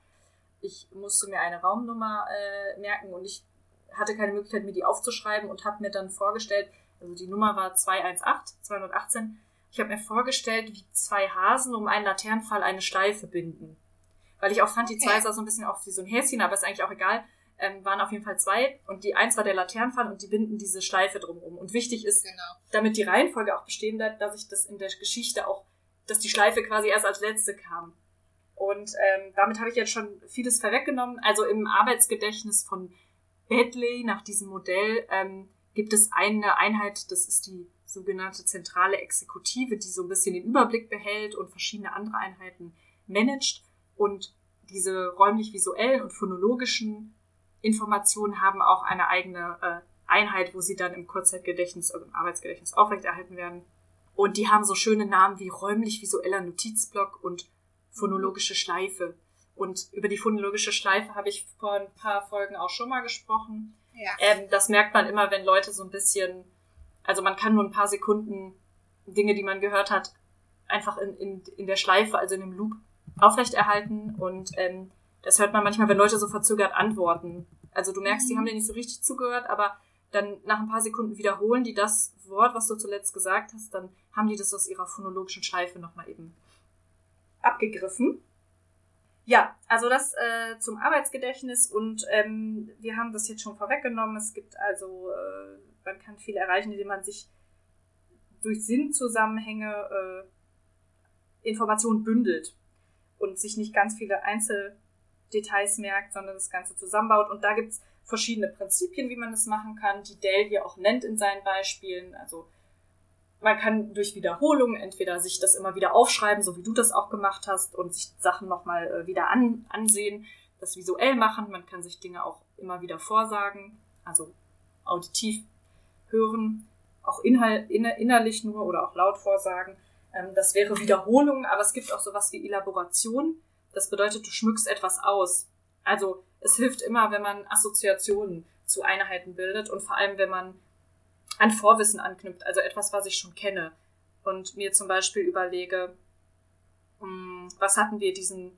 Ich musste mir eine Raumnummer äh, merken und ich hatte keine Möglichkeit, mir die aufzuschreiben und habe mir dann vorgestellt, also die Nummer war 218, 218. Ich habe mir vorgestellt, wie zwei Hasen um einen Laternenfall eine Schleife binden. Weil ich auch fand, die Okay. zwei sah so ein bisschen aus wie so ein Häschen, aber ist eigentlich auch egal. Ähm, waren auf jeden Fall zwei und die eins war der Laternenfall und die binden diese Schleife drumherum. Und wichtig ist, Genau. damit die Reihenfolge auch bestehen bleibt, dass ich das in der Geschichte auch, dass die Schleife quasi erst als letzte kam. Und ähm, damit habe ich jetzt schon vieles vorweggenommen. Also im Arbeitsgedächtnis von Bedley nach diesem Modell ähm, gibt es eine Einheit, das ist die sogenannte zentrale Exekutive, die so ein bisschen den Überblick behält und verschiedene andere Einheiten managt. Und diese räumlich-visuellen und phonologischen Informationen haben auch eine eigene äh, Einheit, wo sie dann im Kurzzeitgedächtnis, also im Arbeitsgedächtnis aufrechterhalten werden. Und die haben so schöne Namen wie räumlich-visueller Notizblock und phonologische Schleife. Und über die phonologische Schleife habe ich vor ein paar Folgen auch schon mal gesprochen. Ja. Ähm, das merkt man immer, wenn Leute so ein bisschen, also man kann nur ein paar Sekunden Dinge, die man gehört hat, einfach in, in, in der Schleife, also in dem Loop, aufrechterhalten. Und ähm, das hört man manchmal, wenn Leute so verzögert antworten. Also du merkst, die haben dir nicht so richtig zugehört, aber dann nach ein paar Sekunden wiederholen die das Wort, was du zuletzt gesagt hast, dann haben die das aus ihrer phonologischen Schleife nochmal eben abgegriffen. Ja, also das äh, zum Arbeitsgedächtnis und ähm, wir haben das jetzt schon vorweggenommen. Es gibt also, äh, man kann viel erreichen, indem man sich durch Sinnzusammenhänge äh, Informationen bündelt und sich nicht ganz viele Einzeldetails merkt, sondern das Ganze zusammenbaut. Und da gibt's verschiedene Prinzipien, wie man das machen kann, die Dell hier auch nennt in seinen Beispielen. Also man kann durch Wiederholung entweder sich das immer wieder aufschreiben, so wie du das auch gemacht hast, und sich Sachen nochmal äh, wieder an, ansehen, das visuell machen. Man kann sich Dinge auch immer wieder vorsagen, also auditiv hören, auch inhal, inner, innerlich nur oder auch laut vorsagen. Ähm, das wäre Wiederholung, aber es gibt auch sowas wie Elaboration. Das bedeutet, du schmückst etwas aus. Also es hilft immer, wenn man Assoziationen zu Einheiten bildet und vor allem, wenn man an Vorwissen anknüpft, also etwas, was ich schon kenne. Und mir zum Beispiel überlege, hm, was hatten wir diesen,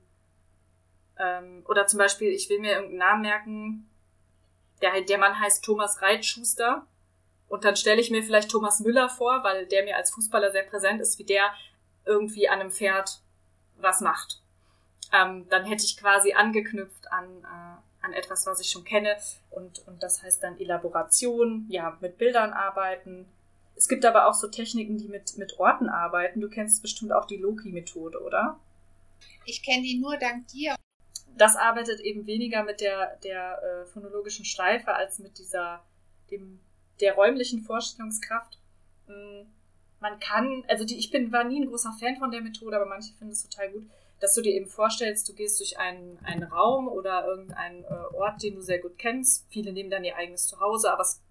ähm, oder zum Beispiel, ich will mir irgendeinen Namen merken, der, der Mann heißt Thomas Reitschuster. Und dann stelle ich mir vielleicht Thomas Müller vor, weil der mir als Fußballer sehr präsent ist, wie der irgendwie an einem Pferd was macht. Ähm, dann hätte ich quasi angeknüpft an, äh, an etwas, was ich schon kenne. Und, und das heißt dann Elaboration, ja, mit Bildern arbeiten. Es gibt aber auch so Techniken, die mit, mit Orten arbeiten. Du kennst bestimmt auch die Loki-Methode, oder? Ich kenne die nur dank dir. Das arbeitet eben weniger mit der, der äh, phonologischen Schleife als mit dieser, dem, der räumlichen Vorstellungskraft. Mm, man kann, also die, ich bin, war nie ein großer Fan von der Methode, aber manche finden es total gut dass du dir eben vorstellst, du gehst durch einen, einen Raum oder irgendeinen äh, Ort, den du sehr gut kennst. Viele nehmen dann ihr eigenes Zuhause, aber es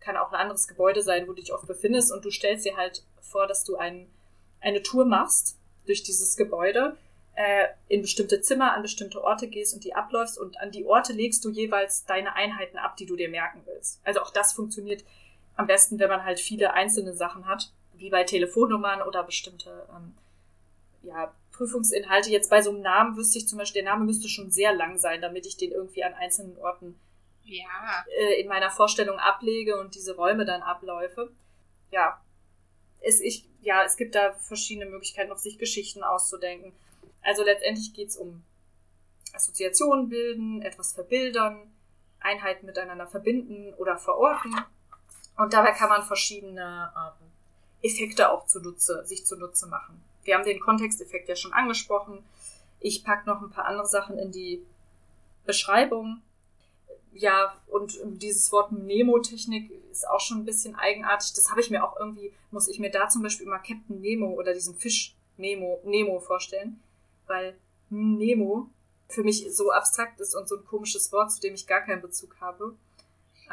kann auch ein anderes Gebäude sein, wo du dich oft befindest und du stellst dir halt vor, dass du ein, eine Tour machst durch dieses Gebäude, äh, in bestimmte Zimmer, an bestimmte Orte gehst und die abläufst und an die Orte legst du jeweils deine Einheiten ab, die du dir merken willst. Also auch das funktioniert am besten, wenn man halt viele einzelne Sachen hat, wie bei Telefonnummern oder bestimmte ähm, ja, Prüfungsinhalte. Jetzt bei so einem Namen wüsste ich zum Beispiel, der Name müsste schon sehr lang sein, damit ich den irgendwie an einzelnen Orten ja. äh, in meiner Vorstellung ablege und diese Räume dann abläufe. Ja. Es, ich, ja, es gibt da verschiedene Möglichkeiten, noch sich Geschichten auszudenken. Also letztendlich geht's um Assoziationen bilden, etwas verbildern, Einheiten miteinander verbinden oder verorten. Und dabei kann man verschiedene ähm, Effekte auch zunutze, sich zunutze machen. Wir haben den Kontexteffekt ja schon angesprochen. Ich packe noch ein paar andere Sachen in die Beschreibung. Ja, und dieses Wort Nemo-Technik ist auch schon ein bisschen eigenartig. Das habe ich mir auch irgendwie, muss ich mir da zum Beispiel immer Captain Nemo oder diesen Fisch Nemo, Nemo vorstellen, weil Nemo für mich so abstrakt ist und so ein komisches Wort, zu dem ich gar keinen Bezug habe.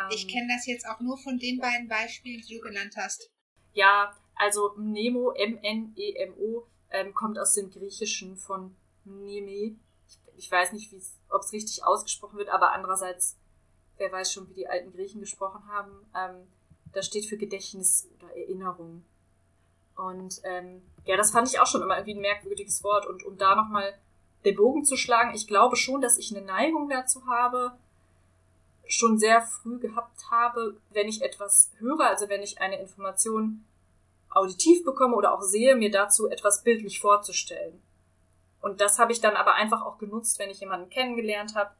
ich ähm, kenne das jetzt auch nur von den beiden Beispielen, die du genannt hast. Ja, also Mnemo, M-N-E-M-O, ähm, kommt aus dem Griechischen von Mneme. Ich, ich weiß nicht, ob es richtig ausgesprochen wird, aber andererseits, wer weiß schon, wie die alten Griechen gesprochen haben. Ähm, das steht für Gedächtnis oder Erinnerung. Und ähm, ja, das fand ich auch schon immer irgendwie ein merkwürdiges Wort. Und um da nochmal den Bogen zu schlagen, ich glaube schon, dass ich eine Neigung dazu habe, schon sehr früh gehabt habe, wenn ich etwas höre, also wenn ich eine Information auditiv bekomme oder auch sehe, mir dazu etwas bildlich vorzustellen. Und das habe ich dann aber einfach auch genutzt, wenn ich jemanden kennengelernt habe.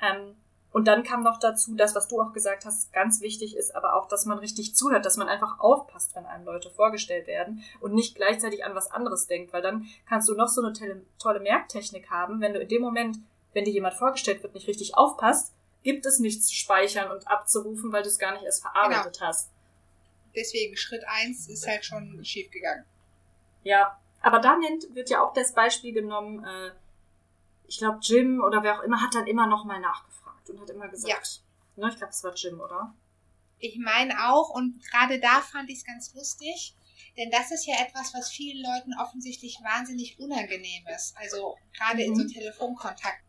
Ähm, Und dann kam noch dazu, das, was du auch gesagt hast, ganz wichtig ist, aber auch, dass man richtig zuhört, dass man einfach aufpasst, wenn einem Leute vorgestellt werden und nicht gleichzeitig an was anderes denkt, weil dann kannst du noch so eine tolle Merktechnik haben, wenn du in dem Moment, wenn dir jemand vorgestellt wird, nicht richtig aufpasst, gibt es nichts zu speichern und abzurufen, weil du es gar nicht erst verarbeitet genau. hast. Deswegen Schritt eins ist halt schon schief gegangen. Ja, aber da nennt, wird ja auch das Beispiel genommen, äh, ich glaube Jim oder wer auch immer hat dann immer noch mal nachgefragt und hat immer gesagt, ja. ne, ich glaube es war Jim, oder? Ich meine auch und gerade da fand ich es ganz lustig, denn das ist ja etwas, was vielen Leuten offensichtlich wahnsinnig unangenehm ist. Also gerade mhm. in so mhm. Telefonkontakt.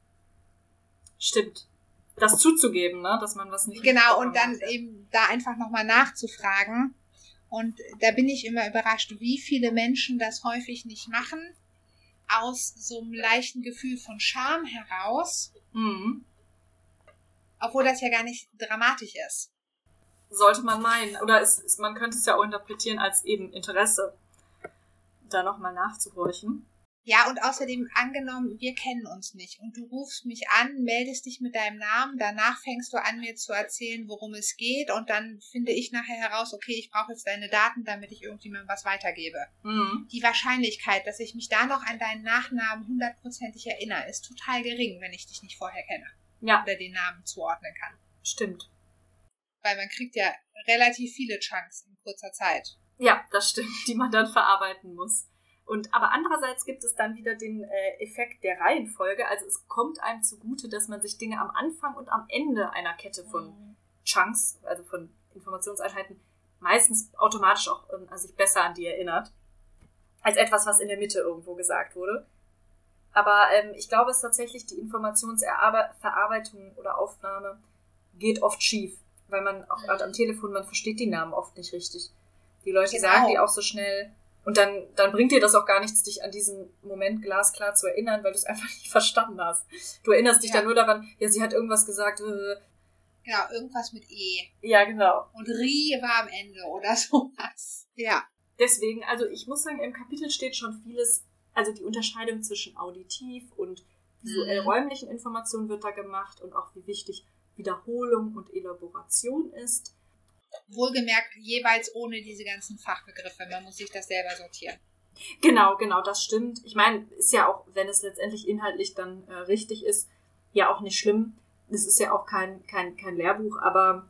Stimmt. Das zuzugeben, ne, dass man was nicht. Genau und dann hat. eben da einfach nochmal nachzufragen. Und da bin ich immer überrascht, wie viele Menschen das häufig nicht machen aus so einem leichten Gefühl von Scham heraus. Mhm. Obwohl das ja gar nicht dramatisch ist. Sollte man meinen. Oder es, es, man könnte es ja auch interpretieren als eben Interesse, da nochmal nachzuhorchen. Ja, und außerdem angenommen, wir kennen uns nicht und du rufst mich an, meldest dich mit deinem Namen, danach fängst du an, mir zu erzählen, worum es geht und dann finde ich nachher heraus, okay, ich brauche jetzt deine Daten, damit ich irgendjemandem was weitergebe. Mhm. Die Wahrscheinlichkeit, dass ich mich da noch an deinen Nachnamen hundertprozentig erinnere, ist total gering, wenn ich dich nicht vorher kenne. Ja. Oder den Namen zuordnen kann. Stimmt. Weil man kriegt ja relativ viele Chunks in kurzer Zeit. Ja, das stimmt, die man dann verarbeiten muss. Und aber andererseits gibt es dann wieder den äh, Effekt der Reihenfolge. Also es kommt einem zugute, dass man sich Dinge am Anfang und am Ende einer Kette von mhm. Chunks, also von Informationseinheiten, meistens automatisch auch also sich besser an die erinnert, als etwas, was in der Mitte irgendwo gesagt wurde. Aber ähm, ich glaube, es ist tatsächlich die Informationsverarbeitung oder Aufnahme geht oft schief, weil man auch mhm. am Telefon, man versteht die Namen oft nicht richtig. Die Leute genau. sagen die auch so schnell und dann, dann bringt dir das auch gar nichts, dich an diesen Moment glasklar zu erinnern, weil du es einfach nicht verstanden hast. Du erinnerst dich ja. dann nur daran, ja, sie hat irgendwas gesagt. Äh, ja, irgendwas mit E. Ja, genau. Und Ri war am Ende oder sowas. Ja. Deswegen, also ich muss sagen, im Kapitel steht schon vieles, also die Unterscheidung zwischen auditiv und visuell mhm. räumlichen Informationen wird da gemacht und auch wie wichtig Wiederholung und Elaboration ist. Wohlgemerkt jeweils ohne diese ganzen Fachbegriffe. Man muss sich das selber sortieren. Genau, genau, das stimmt. Ich meine, ist ja auch, wenn es letztendlich inhaltlich dann äh, richtig ist, ja auch nicht schlimm. Es ist ja auch kein, kein, kein Lehrbuch, aber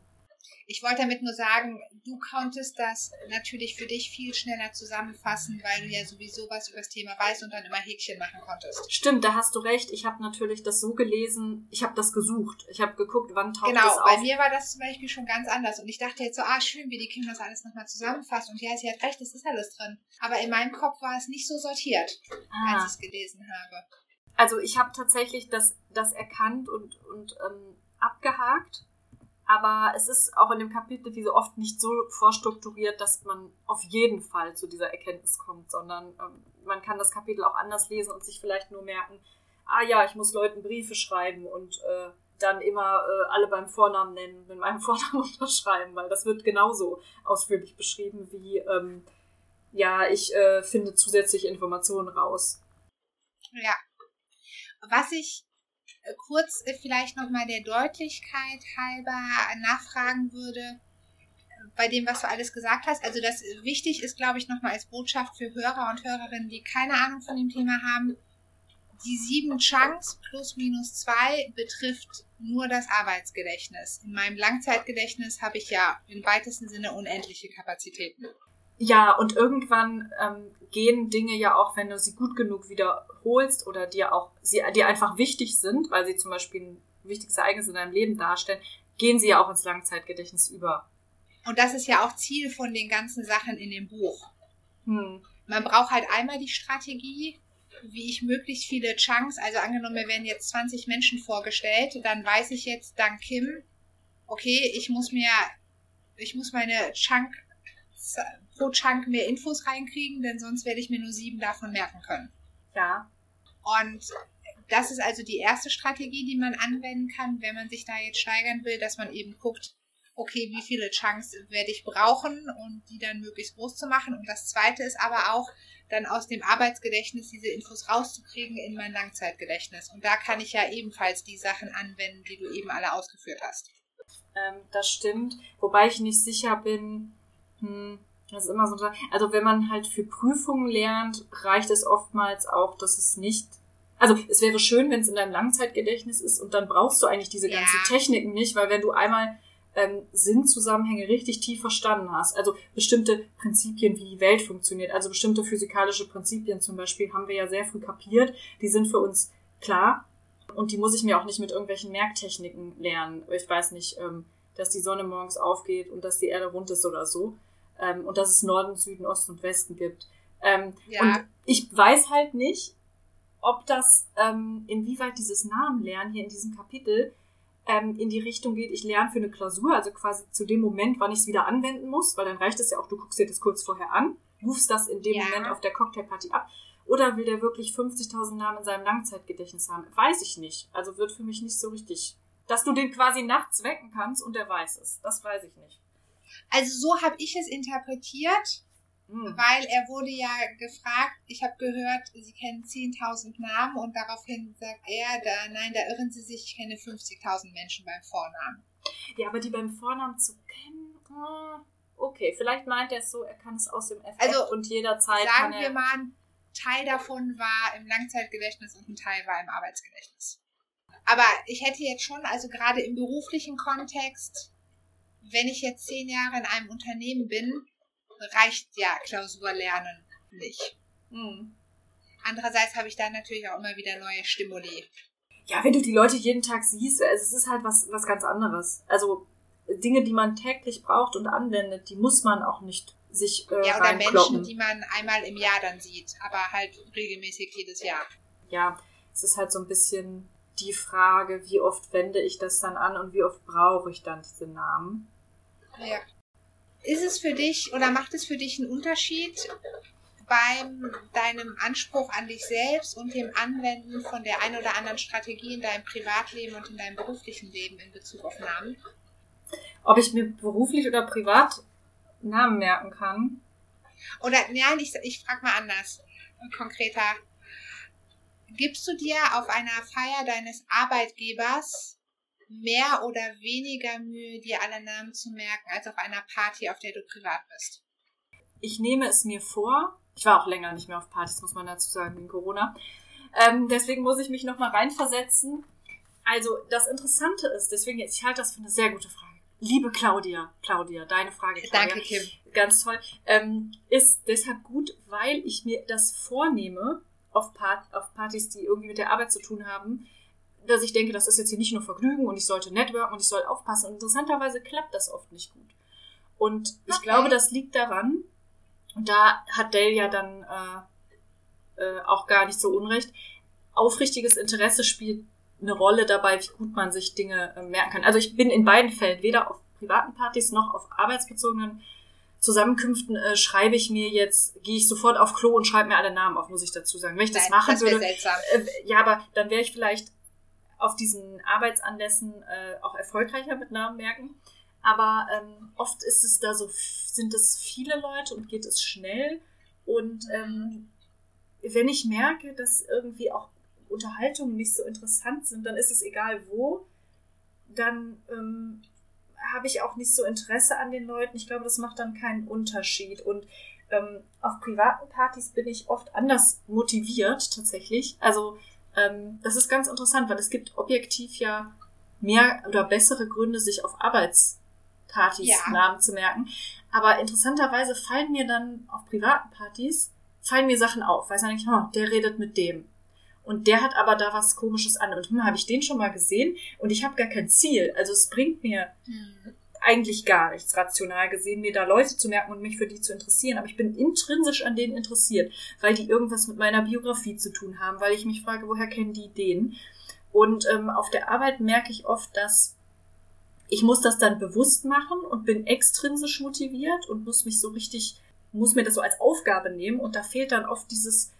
ich wollte damit nur sagen, du konntest das natürlich für dich viel schneller zusammenfassen, weil du ja sowieso was über das Thema weißt und dann immer Häkchen machen konntest. Stimmt, da hast du recht. Ich habe natürlich das so gelesen, ich habe das gesucht. Ich habe geguckt, wann taucht genau, das auf. Genau, bei mir war das zum Beispiel schon ganz anders. Und ich dachte jetzt so, ah, schön, wie die Kim das alles nochmal zusammenfasst. Und ja, sie hat recht, es ist alles drin. Aber in meinem Kopf war es nicht so sortiert, ah. als ich es gelesen habe. Also ich habe tatsächlich das, das erkannt und, und ähm, abgehakt aber es ist auch in dem Kapitel wie so oft nicht so vorstrukturiert, dass man auf jeden Fall zu dieser Erkenntnis kommt, sondern ähm, man kann das Kapitel auch anders lesen und sich vielleicht nur merken, ah ja, ich muss Leuten Briefe schreiben und äh, dann immer äh, alle beim Vornamen nennen, mit meinem Vornamen unterschreiben, weil das wird genauso ausführlich beschrieben wie, ähm, ja, ich äh, finde zusätzliche Informationen raus. Ja. Was ich kurz äh, vielleicht nochmal der Deutlichkeit halber nachfragen würde, bei dem, was du alles gesagt hast. Also das wichtig ist, glaube ich, nochmal als Botschaft für Hörer und Hörerinnen, die keine Ahnung von dem Thema haben. Die sieben Chunks plus minus zwei betrifft nur das Arbeitsgedächtnis. In meinem Langzeitgedächtnis habe ich ja im weitesten Sinne unendliche Kapazitäten. Ja, und irgendwann ähm, gehen Dinge ja auch, wenn du sie gut genug wiederholst oder dir auch, sie dir einfach wichtig sind, weil sie zum Beispiel ein wichtiges Ereignis in deinem Leben darstellen, gehen sie ja auch ins Langzeitgedächtnis über. Und das ist ja auch Ziel von den ganzen Sachen in dem Buch. Hm. Man braucht halt einmal die Strategie, wie ich möglichst viele Chunks, also angenommen, mir werden jetzt 20 Menschen vorgestellt, dann weiß ich jetzt dank Kim, okay, ich muss mir, ich muss meine Chunk pro Chunk mehr Infos reinkriegen, denn sonst werde ich mir nur sieben davon merken können. Ja. Und das ist also die erste Strategie, die man anwenden kann, wenn man sich da jetzt steigern will, dass man eben guckt, okay, wie viele Chunks werde ich brauchen und die dann möglichst groß zu machen. Und das zweite ist aber auch, dann aus dem Arbeitsgedächtnis diese Infos rauszukriegen in mein Langzeitgedächtnis. Und da kann ich ja ebenfalls die Sachen anwenden, die du eben alle ausgeführt hast. Ähm, das stimmt. Wobei ich nicht sicher bin, hm, das ist immer so, also wenn man halt für Prüfungen lernt, reicht es oftmals auch, dass es nicht also es wäre schön, wenn es in deinem Langzeitgedächtnis ist und dann brauchst du eigentlich diese ganzen ja. Techniken nicht, weil wenn du einmal ähm, Sinnzusammenhänge richtig tief verstanden hast, also bestimmte Prinzipien, wie die Welt funktioniert, also bestimmte physikalische Prinzipien zum Beispiel, haben wir ja sehr früh kapiert, die sind für uns klar und die muss ich mir auch nicht mit irgendwelchen Merktechniken lernen. Ich weiß nicht, ähm, dass die Sonne morgens aufgeht und dass die Erde rund ist oder so ähm, und dass es Norden, Süden, Osten und Westen gibt. Ähm, ja. Und ich weiß halt nicht, ob das, ähm, inwieweit dieses Namenlernen hier in diesem Kapitel ähm, in die Richtung geht, ich lerne für eine Klausur, also quasi zu dem Moment, wann ich es wieder anwenden muss, weil dann reicht es ja auch, du guckst dir das kurz vorher an, rufst das in dem ja. Moment auf der Cocktailparty ab. Oder will der wirklich 50.000 Namen in seinem Langzeitgedächtnis haben? Weiß ich nicht. Also wird für mich nicht so richtig. Dass du den quasi nachts wecken kannst und der weiß es. Das weiß ich nicht. Also so habe ich es interpretiert. Mhm. Weil er wurde ja gefragt, ich habe gehört, Sie kennen 10.000 Namen und daraufhin sagt er, da, nein, da irren Sie sich, ich kenne 50.000 Menschen beim Vornamen. Ja, aber die beim Vornamen zu kennen, oh, okay, vielleicht meint er es so, er kann es aus dem Effekt also, und jederzeit sagen kann er... wir mal, ein Teil davon war im Langzeitgedächtnis und ein Teil war im Arbeitsgedächtnis. Aber ich hätte jetzt schon, also gerade im beruflichen Kontext, wenn ich jetzt zehn Jahre in einem Unternehmen bin, reicht ja Klausurlernen nicht. Mhm. Andererseits habe ich dann natürlich auch immer wieder neue Stimuli. Ja, wenn du die Leute jeden Tag siehst, also es ist halt was, was ganz anderes. Also Dinge, die man täglich braucht und anwendet, die muss man auch nicht sich äh, Ja, oder Menschen, die man einmal im Jahr dann sieht, aber halt regelmäßig jedes Jahr. Ja, es ist halt so ein bisschen die Frage, wie oft wende ich das dann an und wie oft brauche ich dann diese Namen. Ja. Ist es für dich oder macht es für dich einen Unterschied beim deinem Anspruch an dich selbst und dem Anwenden von der ein oder anderen Strategie in deinem Privatleben und in deinem beruflichen Leben in Bezug auf Namen? Ob ich mir beruflich oder privat Namen merken kann? Oder nein, ich, ich frage mal anders, konkreter. Gibst du dir auf einer Feier deines Arbeitgebers mehr oder weniger Mühe, dir alle Namen zu merken, als auf einer Party, auf der du privat bist? Ich nehme es mir vor. Ich war auch länger nicht mehr auf Partys, muss man dazu sagen, wegen Corona. Ähm, deswegen muss ich mich nochmal reinversetzen. Also, das Interessante ist, deswegen jetzt, ich halte das für eine sehr gute Frage. Liebe Claudia, Claudia, deine Frage. Claudia, Danke, Kim. Ganz toll. Ähm, ist deshalb gut, weil ich mir das vornehme, auf, Part auf Partys, die irgendwie mit der Arbeit zu tun haben, dass ich denke, das ist jetzt hier nicht nur Vergnügen und ich sollte networken und ich soll aufpassen. Und interessanterweise klappt das oft nicht gut. Und ich okay. glaube, das liegt daran, und da hat Dale ja dann äh, äh, auch gar nicht so unrecht, aufrichtiges Interesse spielt eine Rolle dabei, wie gut man sich Dinge äh, merken kann. Also ich bin in beiden Fällen, weder auf privaten Partys noch auf arbeitsbezogenen Zusammenkünften äh, schreibe ich mir jetzt, gehe ich sofort auf Klo und schreibe mir alle Namen auf, muss ich dazu sagen. Wenn ich das Nein, machen das würde, seltsam. Äh, ja, aber dann wäre ich vielleicht auf diesen Arbeitsanlässen äh, auch erfolgreicher mit Namen merken. Aber ähm, oft ist es da so, sind es viele Leute und geht es schnell. Und ähm, wenn ich merke, dass irgendwie auch Unterhaltungen nicht so interessant sind, dann ist es egal wo, dann ähm, habe ich auch nicht so Interesse an den Leuten. Ich glaube, das macht dann keinen Unterschied. Und ähm, auf privaten Partys bin ich oft anders motiviert tatsächlich. Also ähm, das ist ganz interessant, weil es gibt objektiv ja mehr oder bessere Gründe, sich auf Arbeitspartys ja. Namen zu merken. Aber interessanterweise fallen mir dann auf privaten Partys, fallen mir Sachen auf. Weiß ich, oh, der redet mit dem. Und der hat aber da was Komisches an. Und hm, habe ich den schon mal gesehen? Und ich habe gar kein Ziel. Also es bringt mir hm eigentlich gar nichts rational gesehen, mir da Leute zu merken und mich für die zu interessieren. Aber ich bin intrinsisch an denen interessiert, weil die irgendwas mit meiner Biografie zu tun haben, weil ich mich frage, woher kennen die Ideen? Und ähm, auf der Arbeit merke ich oft, dass ich muss das dann bewusst machen und bin extrinsisch motiviert und muss mich so richtig, muss mir das so als Aufgabe nehmen und da fehlt dann oft dieses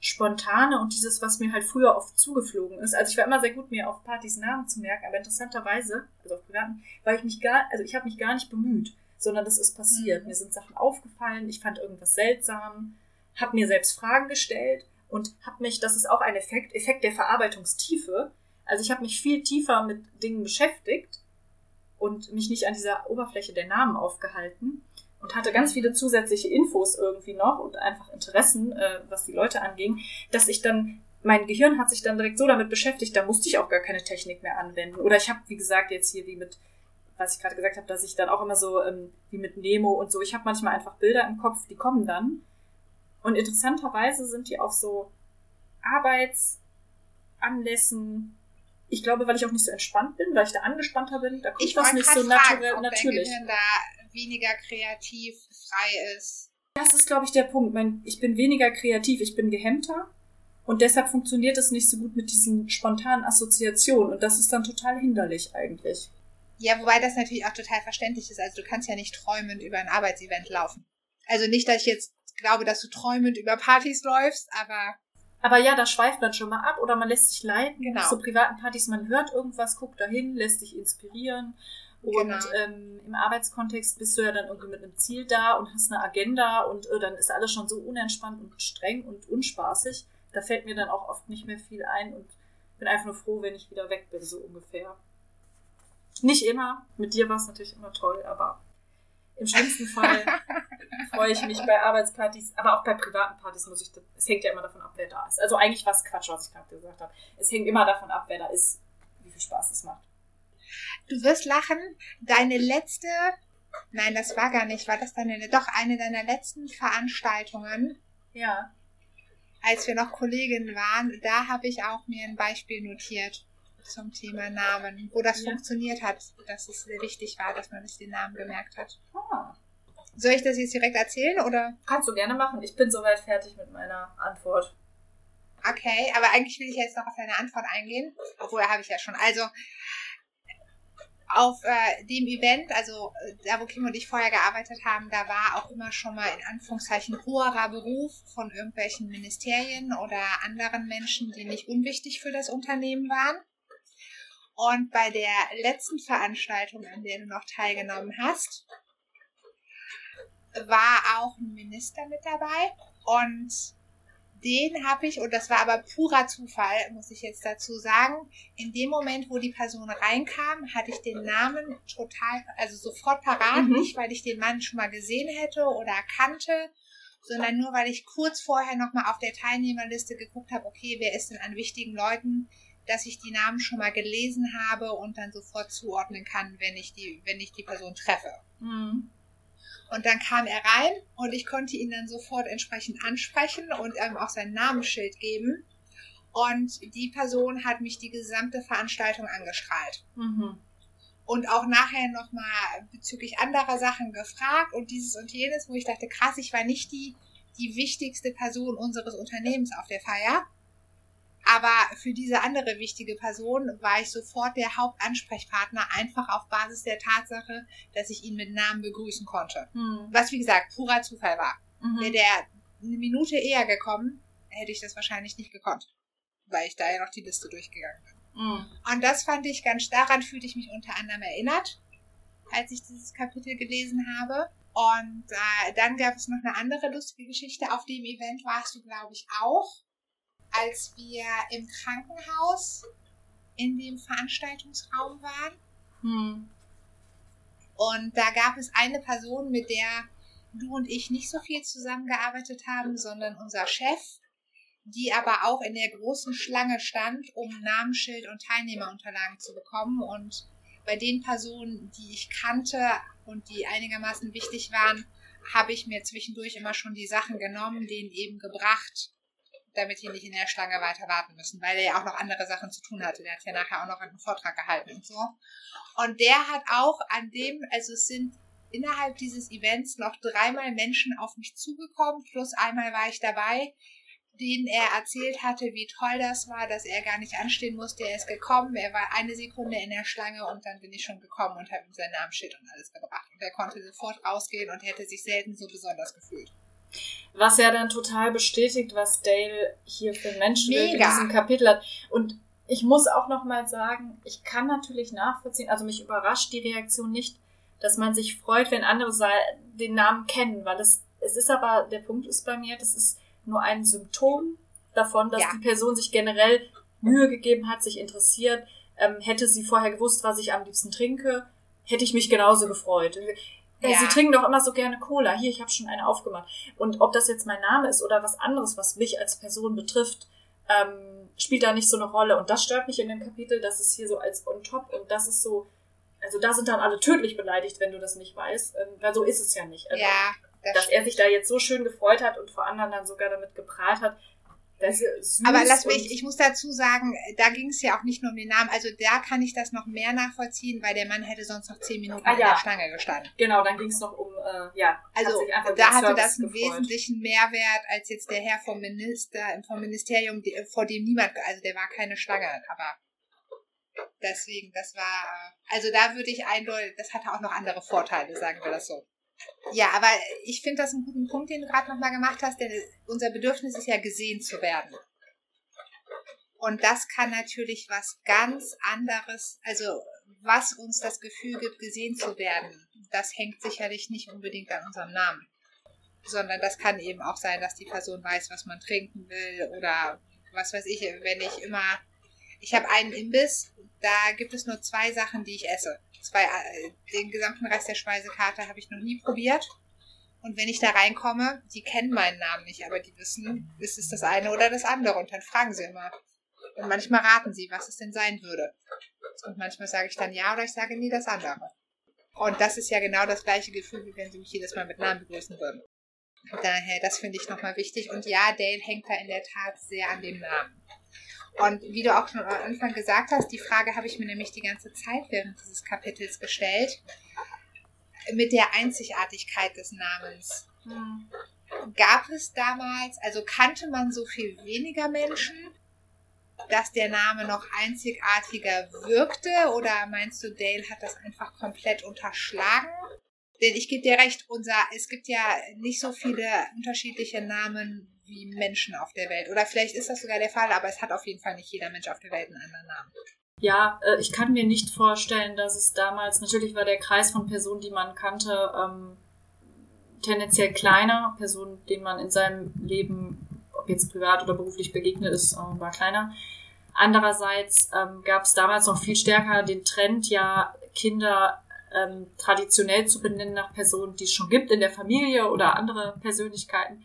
Spontane und dieses, was mir halt früher oft zugeflogen ist. Also ich war immer sehr gut, mir auf Partys Namen zu merken, aber interessanterweise, also auf privaten, war ich mich gar, also ich habe mich gar nicht bemüht, sondern das ist passiert. Mhm. Mir sind Sachen aufgefallen, ich fand irgendwas seltsam, habe mir selbst Fragen gestellt und habe mich, das ist auch ein Effekt, Effekt der Verarbeitungstiefe. Also ich habe mich viel tiefer mit Dingen beschäftigt und mich nicht an dieser Oberfläche der Namen aufgehalten und hatte ganz viele zusätzliche Infos irgendwie noch und einfach Interessen, äh, was die Leute anging, dass ich dann mein Gehirn hat sich dann direkt so damit beschäftigt, da musste ich auch gar keine Technik mehr anwenden. Oder ich habe, wie gesagt, jetzt hier wie mit, was ich gerade gesagt habe, dass ich dann auch immer so ähm, wie mit Nemo und so, ich habe manchmal einfach Bilder im Kopf, die kommen dann. Und interessanterweise sind die auf so Arbeitsanlässen, ich glaube, weil ich auch nicht so entspannt bin, weil ich da angespannter bin, da kommt Ich das wollte nicht so fragen, naturell, ob natürlich. dein Gehirn da weniger kreativ frei ist. Das ist, glaube ich, der Punkt. Ich bin weniger kreativ, ich bin gehemmter. Und deshalb funktioniert es nicht so gut mit diesen spontanen Assoziationen. Und das ist dann total hinderlich eigentlich. Ja, wobei das natürlich auch total verständlich ist. Also du kannst ja nicht träumend über ein Arbeitsevent laufen. Also nicht, dass ich jetzt glaube, dass du träumend über Partys läufst, aber Aber ja, da schweift man schon mal ab oder man lässt sich leiten. Genau. So privaten Partys, man hört irgendwas, guckt dahin, lässt sich inspirieren. Und Genau. ähm, im Arbeitskontext bist du ja dann irgendwie mit einem Ziel da und hast eine Agenda und äh, dann ist alles schon so unentspannt und streng und unspaßig. Da fällt mir dann auch oft nicht mehr viel ein und bin einfach nur froh, wenn ich wieder weg bin, so ungefähr. Nicht immer. Mit dir war es natürlich immer toll, aber im schlimmsten Fall freue ich mich bei Arbeitspartys, aber auch bei privaten Partys muss ich, es hängt ja immer davon ab, wer da ist. Also eigentlich war es Quatsch, was ich gerade gesagt habe. Es hängt immer davon ab, wer da ist, wie viel Spaß es macht. Du wirst lachen. Deine letzte, nein, das war gar nicht, war das deine, doch eine deiner letzten Veranstaltungen, Ja. als wir noch Kolleginnen waren, da habe ich auch mir ein Beispiel notiert zum Thema Namen, wo das Ja. funktioniert hat, dass es sehr wichtig war, dass man sich den Namen gemerkt hat. Ah. Soll ich das jetzt direkt erzählen oder? Kannst du gerne machen. Ich bin soweit fertig mit meiner Antwort. Okay, aber eigentlich will ich jetzt noch auf deine Antwort eingehen. Obwohl, habe ich ja schon. Also, auf äh, dem Event, also äh, da, wo Kim und ich vorher gearbeitet haben, da war auch immer schon mal in Anführungszeichen hoherer Beruf von irgendwelchen Ministerien oder anderen Menschen, die nicht unwichtig für das Unternehmen waren. Und bei der letzten Veranstaltung, an der du noch teilgenommen hast, war auch ein Minister mit dabei. Und den habe ich, und das war aber purer Zufall, muss ich jetzt dazu sagen, in dem Moment, wo die Person reinkam, hatte ich den Namen total, also sofort parat, Mhm. nicht weil ich den Mann schon mal gesehen hätte oder kannte, sondern nur weil ich kurz vorher nochmal auf der Teilnehmerliste geguckt habe, okay, wer ist denn an wichtigen Leuten, dass ich die Namen schon mal gelesen habe und dann sofort zuordnen kann, wenn ich die, wenn ich die Person treffe. Mhm. Und dann kam er rein und ich konnte ihn dann sofort entsprechend ansprechen und ihm auch sein Namensschild geben. Und die Person hat mich die gesamte Veranstaltung angestrahlt. Mhm. Und auch nachher nochmal bezüglich anderer Sachen gefragt und dieses und jenes, wo ich dachte, krass, ich war nicht die, die wichtigste Person unseres Unternehmens auf der Feier. Aber für diese andere wichtige Person war ich sofort der Hauptansprechpartner, einfach auf Basis der Tatsache, dass ich ihn mit Namen begrüßen konnte. Mhm. Was wie gesagt purer Zufall war. Wäre Mhm. der eine Minute eher gekommen, hätte ich das wahrscheinlich nicht gekonnt. Weil ich da ja noch die Liste durchgegangen bin. Mhm. Und das fand ich ganz, daran fühlte ich mich unter anderem erinnert, als ich dieses Kapitel gelesen habe. Und äh, dann gab es noch eine andere lustige Geschichte. Auf dem Event warst du, glaube ich, auch, als wir im Krankenhaus in dem Veranstaltungsraum waren. Mhm. Und da gab es eine Person, mit der du und ich nicht so viel zusammengearbeitet haben, sondern unser Chef, die aber auch in der großen Schlange stand, um Namensschild und Teilnehmerunterlagen zu bekommen. Und bei den Personen, die ich kannte und die einigermaßen wichtig waren, habe ich mir zwischendurch immer schon die Sachen genommen, denen eben gebracht, damit die nicht in der Schlange weiter warten müssen, weil er ja auch noch andere Sachen zu tun hatte. Der hat ja nachher auch noch einen Vortrag gehalten und so. Und der hat auch an dem, also es sind innerhalb dieses Events noch dreimal Menschen auf mich zugekommen, plus einmal war ich dabei, denen er erzählt hatte, wie toll das war, dass er gar nicht anstehen musste. Er ist gekommen, er war eine Sekunde in der Schlange und dann bin ich schon gekommen und habe ihm sein Namensschild und alles gebracht. Und er konnte sofort rausgehen und hätte sich selten so besonders gefühlt. Was ja dann total bestätigt, was Dale hier für Menschen in diesem Kapitel hat. Und ich muss auch noch mal sagen, ich kann natürlich nachvollziehen, also mich überrascht die Reaktion nicht, dass man sich freut, wenn andere den Namen kennen, weil es, es ist aber, der Punkt ist bei mir, das ist nur ein Symptom davon, dass Ja. die Person sich generell Mühe gegeben hat, sich interessiert. Ähm, hätte sie vorher gewusst, was ich am liebsten trinke, hätte ich mich genauso gefreut. Ja. Sie trinken doch immer so gerne Cola. Hier, ich habe schon eine aufgemacht. Und ob das jetzt mein Name ist oder was anderes, was mich als Person betrifft, ähm, spielt da nicht so eine Rolle. Und das stört mich in dem Kapitel, dass es hier so als on top und das ist so, also da sind dann alle tödlich beleidigt, wenn du das nicht weißt, ähm, weil so ist es ja nicht. Also, Ja, das dass er sich da jetzt so schön gefreut hat und vor anderen dann sogar damit geprahlt hat. Aber lass mich, ich muss dazu sagen, da ging es ja auch nicht nur um den Namen. Also da kann ich das noch mehr nachvollziehen, weil der Mann hätte sonst noch zehn Minuten Ah, an ja. der Stange gestanden. Genau, dann ging es noch um, äh, ja, hat Also einfach da hatte Service das einen gefreut. wesentlichen Mehrwert als jetzt der Herr vom Minister, vom Ministerium, die- vor dem niemand, also der war keine Schlange, aber deswegen, das war, also da würde ich eindeutig, das hatte auch noch andere Vorteile, sagen wir das so. Ja, aber ich finde das einen guten Punkt, den du gerade nochmal gemacht hast, denn unser Bedürfnis ist ja gesehen zu werden. Und das kann natürlich was ganz anderes, also was uns das Gefühl gibt, gesehen zu werden, das hängt sicherlich nicht unbedingt an unserem Namen. Sondern das kann eben auch sein, dass die Person weiß, was man trinken will oder was weiß ich, wenn ich immer. Ich habe einen Imbiss, da gibt es nur zwei Sachen, die ich esse. Zwei, äh, den gesamten Rest der Speisekarte habe ich noch nie probiert. Und wenn ich da reinkomme, die kennen meinen Namen nicht, aber die wissen, ist es das eine oder das andere. Und dann fragen sie immer. Und manchmal raten sie, was es denn sein würde. Und manchmal sage ich dann ja oder ich sage nie das andere. Und das ist ja genau das gleiche Gefühl, wie wenn sie mich jedes Mal mit Namen begrüßen würden. Daher, das finde ich nochmal wichtig. Und ja, Dale hängt da in der Tat sehr an dem Namen. Und wie du auch schon am Anfang gesagt hast, die Frage habe ich mir nämlich die ganze Zeit während dieses Kapitels gestellt. Mit der Einzigartigkeit des Namens. Hm. Gab es damals, also kannte man so viel weniger Menschen, dass der Name noch einzigartiger wirkte? Oder meinst du, Dale hat das einfach komplett unterschlagen? Denn ich gebe dir recht, unser, es gibt ja nicht so viele unterschiedliche Namen wie Menschen auf der Welt. Oder vielleicht ist das sogar der Fall, aber es hat auf jeden Fall nicht jeder Mensch auf der Welt einen anderen Namen. Ja, äh, ich kann mir nicht vorstellen, dass es damals, natürlich war der Kreis von Personen, die man kannte, ähm, tendenziell kleiner. Personen, denen man in seinem Leben, ob jetzt privat oder beruflich begegnet ist, äh, war kleiner. Andererseits ähm, gab es damals noch viel stärker den Trend, ja, Kinder ähm, traditionell zu benennen nach Personen, die es schon gibt in der Familie oder andere Persönlichkeiten.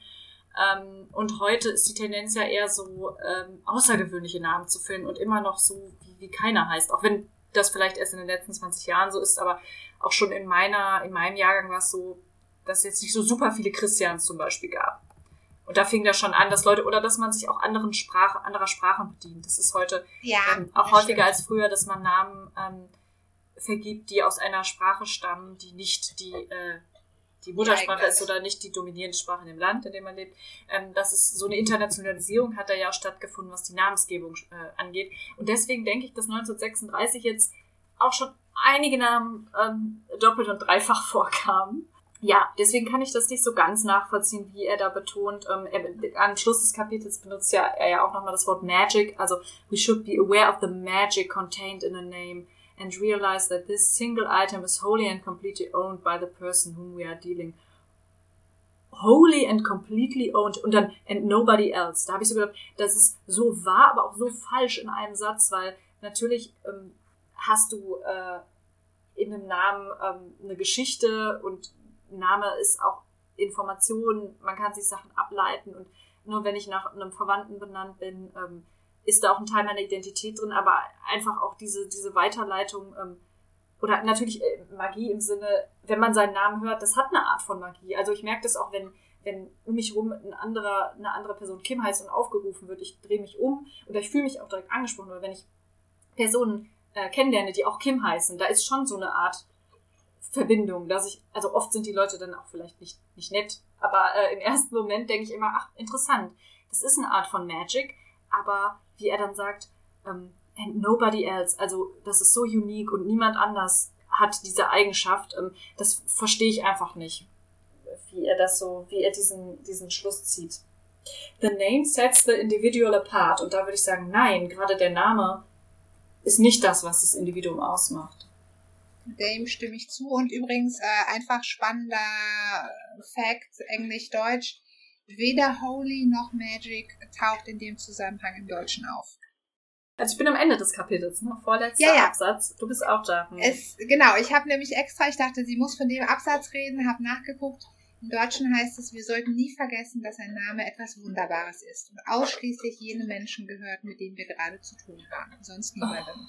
Ähm, und heute ist die Tendenz ja eher so, ähm, außergewöhnliche Namen zu finden und immer noch so, wie, wie keiner heißt. Auch wenn das vielleicht erst in den letzten 20 Jahren so ist, aber auch schon in meiner, in meinem Jahrgang war es so, dass es jetzt nicht so super viele Christians zum Beispiel gab. Und da fing das schon an, dass Leute, oder dass man sich auch anderen Sprache, anderer Sprachen bedient. Das ist heute Ja, ähm, auch häufiger stimmt. als früher, dass man Namen ähm, vergibt, die aus einer Sprache stammen, die nicht die, äh, die Muttersprache ist oder nicht die dominierende Sprache in dem Land, in dem man lebt. Ähm, das ist so eine Internationalisierung hat da ja auch stattgefunden, was die Namensgebung äh, angeht. Und deswegen denke ich, dass 1936 jetzt auch schon einige Namen ähm, doppelt und dreifach vorkamen. Ja, deswegen kann ich das nicht so ganz nachvollziehen, wie er da betont. Ähm, er, am Schluss des Kapitels benutzt ja er ja auch nochmal das Wort Magic. Also, we should be aware of the magic contained in a name and realize that this single item is wholly and completely owned by the person whom we are dealing. Wholly and completely owned und dann and nobody else. Da habe ich so gedacht, das ist so wahr, aber auch so falsch in einem Satz, weil natürlich ähm, hast du äh, in einem Namen ähm, eine Geschichte und Name ist auch Information, man kann sich Sachen ableiten und nur wenn ich nach einem Verwandten benannt bin, ähm, ist da auch ein Teil meiner Identität drin, aber einfach auch diese, diese Weiterleitung ähm, oder natürlich äh, Magie im Sinne, wenn man seinen Namen hört, das hat eine Art von Magie. Also ich merke das auch, wenn, wenn um mich rum ein anderer, eine andere Person Kim heißt und aufgerufen wird, ich drehe mich um oder ich fühle mich auch direkt angesprochen, oder wenn ich Personen äh, kennenlerne, die auch Kim heißen, da ist schon so eine Art Verbindung, dass ich, also oft sind die Leute dann auch vielleicht nicht, nicht nett, aber äh, im ersten Moment denke ich immer, ach, interessant, das ist eine Art von Magic, aber wie er dann sagt, ähm, and nobody else, also das ist so unique und niemand anders hat diese Eigenschaft, ähm, das verstehe ich einfach nicht, wie er das so, wie er diesen, diesen Schluss zieht. The name sets the individual apart. Und da würde ich sagen, nein, gerade der Name ist nicht das, was das Individuum ausmacht. Dem stimme ich zu. Und übrigens äh, einfach spannender Fact, Englisch-Deutsch. Weder Holy noch Magic taucht in dem Zusammenhang im Deutschen auf. Also ich bin am Ende des Kapitels, ne? Vorletzter Ja, ja. Absatz. Du bist auch da. Hm. Es, genau, ich habe nämlich extra, ich dachte, sie muss von dem Absatz reden, habe nachgeguckt. Im Deutschen heißt es, wir sollten nie vergessen, dass ein Name etwas Wunderbares ist und ausschließlich jene Menschen gehört, mit denen wir gerade zu tun haben, sonst niemandem.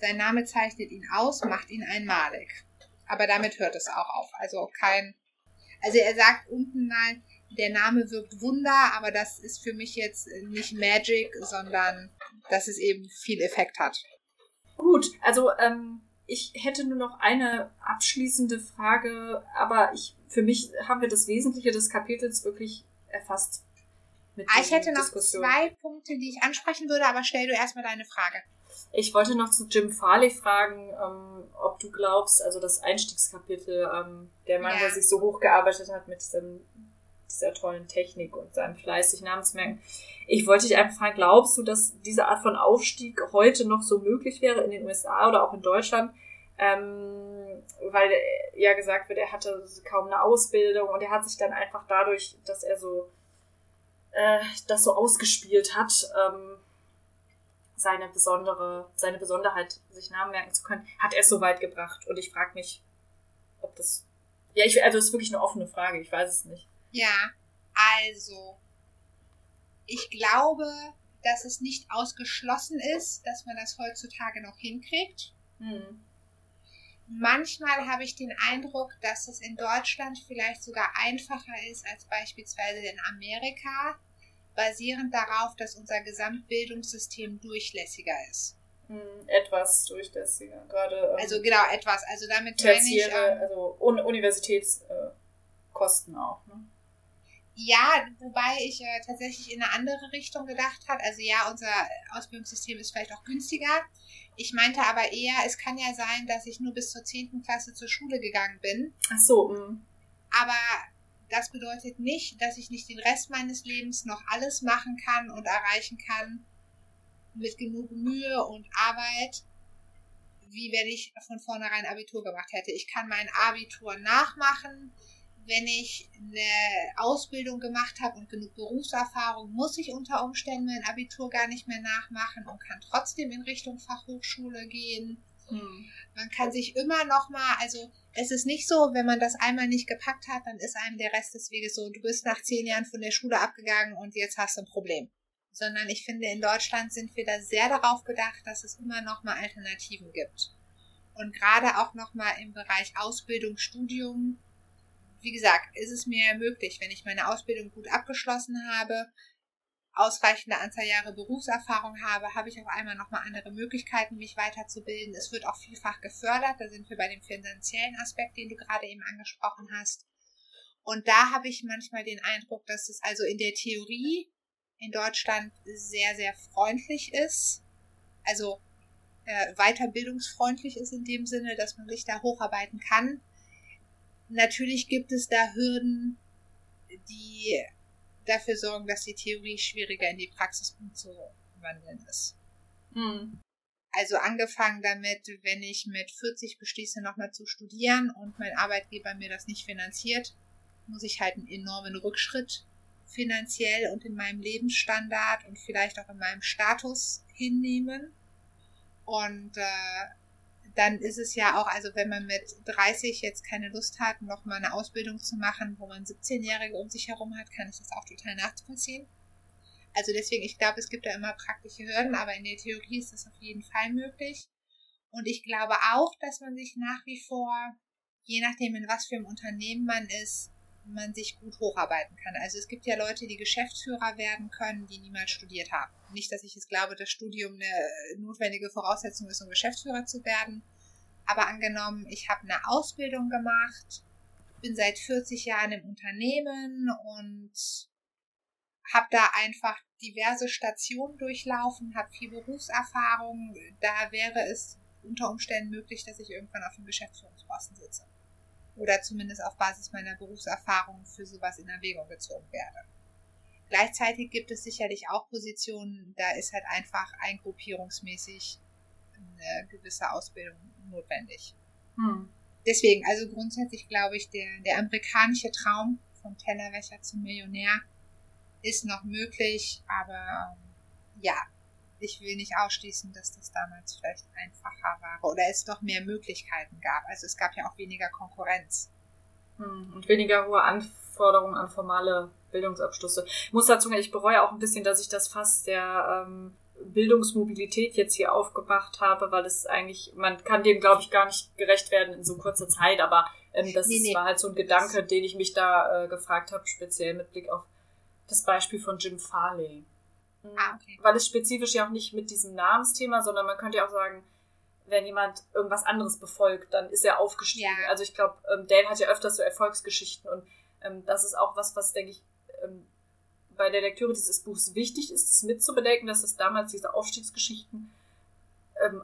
Sein Name zeichnet ihn aus, macht ihn einmalig. Aber damit hört es auch auf. Also kein, also er sagt unten mal, der Name wirkt Wunder, aber das ist für mich jetzt nicht Magic, sondern dass es eben viel Effekt hat. Gut, also ähm, ich hätte nur noch eine abschließende Frage, aber ich, für mich haben wir das Wesentliche des Kapitels wirklich erfasst. Mit Ah, ich hätte noch zwei Punkte, die ich ansprechen würde, aber stell du erstmal deine Frage. Ich wollte noch zu Jim Farley fragen, ähm, ob du glaubst, also das Einstiegskapitel, ähm, der Mann, Ja. der sich so hochgearbeitet hat mit diesem, dieser tollen Technik und seinem Fleiß, sich Namensmerken. Ich wollte dich einfach fragen, glaubst du, dass diese Art von Aufstieg heute noch so möglich wäre in den USA oder auch in Deutschland? Ähm, weil äh, ja gesagt wird, er hatte kaum eine Ausbildung und er hat sich dann einfach dadurch, dass er so äh, das so ausgespielt hat, ähm, seine besondere, seine Besonderheit sich Namen merken zu können, hat er es so weit gebracht. Und ich frage mich, ob das. Ja, ich, also das ist wirklich eine offene Frage, ich weiß es nicht. Ja, also, ich glaube, dass es nicht ausgeschlossen ist, dass man das heutzutage noch hinkriegt. Hm. Manchmal habe ich den Eindruck, dass es in Deutschland vielleicht sogar einfacher ist als beispielsweise in Amerika, basierend darauf, dass unser Gesamtbildungssystem durchlässiger ist. Hm, etwas durchlässiger, gerade ähm, Also genau etwas. Also damit meine ich. tertiäre, Ähm, also Un Universitätskosten äh, auch. Ne? Ja, wobei ich äh, tatsächlich in eine andere Richtung gedacht hat. Also ja, unser Ausbildungssystem ist vielleicht auch günstiger. Ich meinte aber eher, es kann ja sein, dass ich nur bis zur 10. Klasse zur Schule gegangen bin. Ach so, hm. Aber das bedeutet nicht, dass ich nicht den Rest meines Lebens noch alles machen kann und erreichen kann mit genug Mühe und Arbeit, wie wenn ich von vornherein Abitur gemacht hätte. Ich kann mein Abitur nachmachen. Wenn ich eine Ausbildung gemacht habe und genug Berufserfahrung, muss ich unter Umständen mein Abitur gar nicht mehr nachmachen und kann trotzdem in Richtung Fachhochschule gehen. Hm. Man kann sich immer noch mal, also es ist nicht so, wenn man das einmal nicht gepackt hat, dann ist einem der Rest des Weges so, du bist nach zehn Jahren von der Schule abgegangen und jetzt hast du ein Problem. Sondern ich finde, in Deutschland sind wir da sehr darauf bedacht, dass es immer noch mal Alternativen gibt. Und gerade auch noch mal im Bereich Ausbildung, Studium, wie gesagt, ist es mir möglich, wenn ich meine Ausbildung gut abgeschlossen habe, ausreichende Anzahl Jahre Berufserfahrung habe, habe ich auf einmal nochmal andere Möglichkeiten, mich weiterzubilden. Es wird auch vielfach gefördert. Da sind wir bei dem finanziellen Aspekt, den du gerade eben angesprochen hast. Und da habe ich manchmal den Eindruck, dass es also in der Theorie in Deutschland sehr, sehr freundlich ist. Also äh, weiterbildungsfreundlich ist in dem Sinne, dass man sich da hocharbeiten kann. Natürlich gibt es da Hürden, die dafür sorgen, dass die Theorie schwieriger in die Praxis umzuwandeln ist. Hm. Also angefangen damit, wenn ich mit 40 beschließe, nochmal zu studieren und mein Arbeitgeber mir das nicht finanziert, muss ich halt einen enormen Rückschritt finanziell und in meinem Lebensstandard und vielleicht auch in meinem Status hinnehmen. Und äh, dann ist es ja auch, also wenn man mit 30 jetzt keine Lust hat, noch mal eine Ausbildung zu machen, wo man 17-Jährige um sich herum hat, kann ich das auch total nachvollziehen. Also deswegen, ich glaube, es gibt da immer praktische Hürden, aber in der Theorie ist das auf jeden Fall möglich. Und ich glaube auch, dass man sich nach wie vor, je nachdem in was für einem Unternehmen man ist, man sich gut hocharbeiten kann. Also es gibt ja Leute, die Geschäftsführer werden können, die niemals studiert haben. Nicht, dass ich jetzt glaube, dass Studium eine notwendige Voraussetzung ist, um Geschäftsführer zu werden. Aber angenommen, ich habe eine Ausbildung gemacht, bin seit 40 Jahren im Unternehmen und habe da einfach diverse Stationen durchlaufen, habe viel Berufserfahrung. Da wäre es unter Umständen möglich, dass ich irgendwann auf dem Geschäftsführungsposten sitze. Oder zumindest auf Basis meiner Berufserfahrung für sowas in Erwägung gezogen werde. Gleichzeitig gibt es sicherlich auch Positionen, da ist halt einfach eingruppierungsmäßig eine gewisse Ausbildung notwendig. Hm. Deswegen, also grundsätzlich glaube ich, der, der amerikanische Traum vom Tellerwäscher zum Millionär ist noch möglich, aber ähm, ja, ich will nicht ausschließen, dass das damals vielleicht einfacher war oder es doch mehr Möglichkeiten gab. Also es gab ja auch weniger Konkurrenz. Hm, und weniger hohe Anforderungen an formale Bildungsabschlüsse. Ich muss dazu sagen, ich bereue auch ein bisschen, dass ich das Fass der ähm, Bildungsmobilität jetzt hier aufgemacht habe, weil es eigentlich, man kann dem, glaube ich, gar nicht gerecht werden in so kurzer Zeit, aber ähm, das nee, nee. war halt so ein Gedanke, den ich mich da äh, gefragt habe, speziell mit Blick auf das Beispiel von Jim Farley. Ah, okay. Weil es spezifisch ja auch nicht mit diesem Namensthema, sondern man könnte ja auch sagen, wenn jemand irgendwas anderes befolgt, dann ist er aufgestiegen. Ja. Also ich glaube, ähm, Dale hat ja öfters so Erfolgsgeschichten und ähm, das ist auch was, was, denke ich, ähm, bei der Lektüre dieses Buchs wichtig ist, es mitzubedenken, dass es damals diese Aufstiegsgeschichten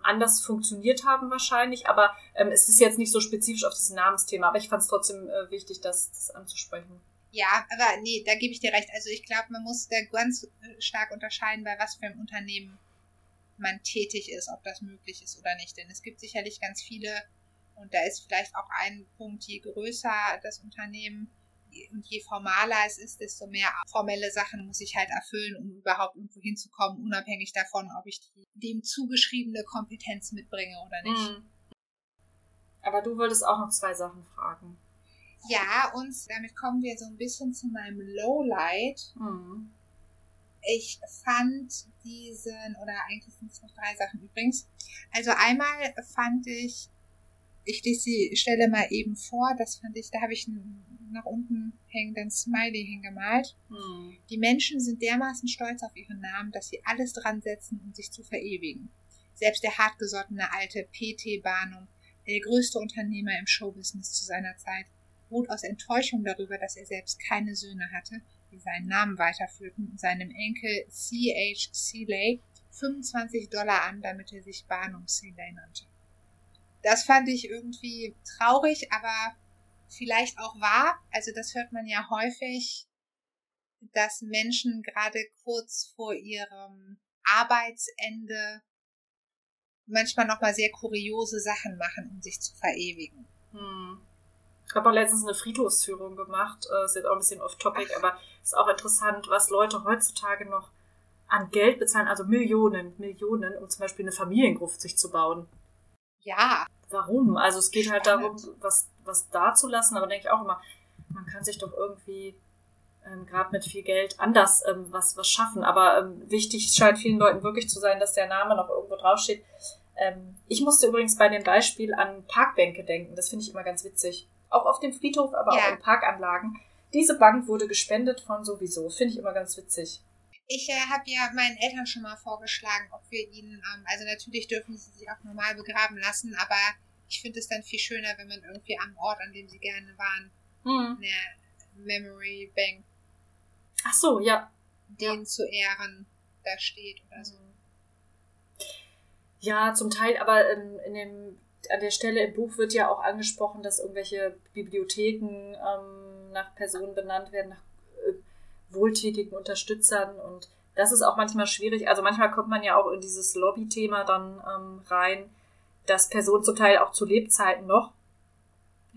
anders funktioniert haben wahrscheinlich, aber es ist jetzt nicht so spezifisch auf dieses Namensthema, aber ich fand es trotzdem äh, wichtig, das, das anzusprechen. Ja, aber nee, da gebe ich dir recht. Also ich glaube, man muss da ganz äh, stark unterscheiden, bei was für einem Unternehmen man tätig ist, ob das möglich ist oder nicht. Denn es gibt sicherlich ganz viele, und da ist vielleicht auch ein Punkt, je größer das Unternehmen und je formaler es ist, desto mehr formelle Sachen muss ich halt erfüllen, um überhaupt irgendwo hinzukommen, unabhängig davon, ob ich die, dem zugeschriebene Kompetenz mitbringe oder nicht. Mhm. Aber du wolltest auch noch zwei Sachen fragen. Ja, und damit kommen wir so ein bisschen zu meinem Lowlight. Mhm. Ich fand diesen, oder eigentlich sind es noch drei Sachen übrigens. Also einmal fand ich, ich lese die Stelle mal eben vor, das fand ich, da habe ich einen nach unten hängenden Smiley hingemalt. Mhm. Die Menschen sind dermaßen stolz auf ihren Namen, dass sie alles dran setzen, um sich zu verewigen. Selbst der hartgesottene alte P.T. Barnum, der größte Unternehmer im Showbusiness zu seiner Zeit, ruht aus Enttäuschung darüber, dass er selbst keine Söhne hatte, die seinen Namen weiterführten, seinem Enkel C.H. Seeley 25 Dollar an, damit er sich Barnum Seeley nannte. Das fand ich irgendwie traurig, aber vielleicht auch wahr. Also das hört man ja häufig, dass Menschen gerade kurz vor ihrem Arbeitsende manchmal nochmal sehr kuriose Sachen machen, um sich zu verewigen. Hm. Ich habe auch letztens eine Friedhofsführung gemacht. Äh, ist jetzt auch ein bisschen off-topic, aber ist auch interessant, was Leute heutzutage noch an Geld bezahlen, also Millionen, Millionen, um zum Beispiel eine Familiengruft sich zu bauen. Ja. Warum? Also es geht halt darum, was, was dazulassen, aber denke ich auch immer, man kann sich doch irgendwie ähm, gerade mit viel Geld anders ähm, was, was schaffen. Aber ähm, wichtig scheint vielen Leuten wirklich zu sein, dass der Name noch irgendwo draufsteht. Ähm, ich musste übrigens bei dem Beispiel an Parkbänke denken. Das finde ich immer ganz witzig auch auf dem Friedhof, aber ja. auch in Parkanlagen. Diese Bank wurde gespendet von sowieso. Finde ich immer ganz witzig. Ich äh, habe ja meinen Eltern schon mal vorgeschlagen, ob wir ihnen, ähm, also natürlich dürfen sie sich auch normal begraben lassen, aber ich finde es dann viel schöner, wenn man irgendwie am Ort, an dem sie gerne waren, mhm. eine Memory Bank. Ach so, ja. Den ja. zu ehren da steht oder so. Ja, zum Teil, aber in, in dem an der Stelle im Buch wird ja auch angesprochen, dass irgendwelche Bibliotheken ähm, nach Personen benannt werden, nach äh, wohltätigen Unterstützern und das ist auch manchmal schwierig. Also manchmal kommt man ja auch in dieses Lobby-Thema dann ähm, rein, dass Personen zum Teil auch zu Lebzeiten noch,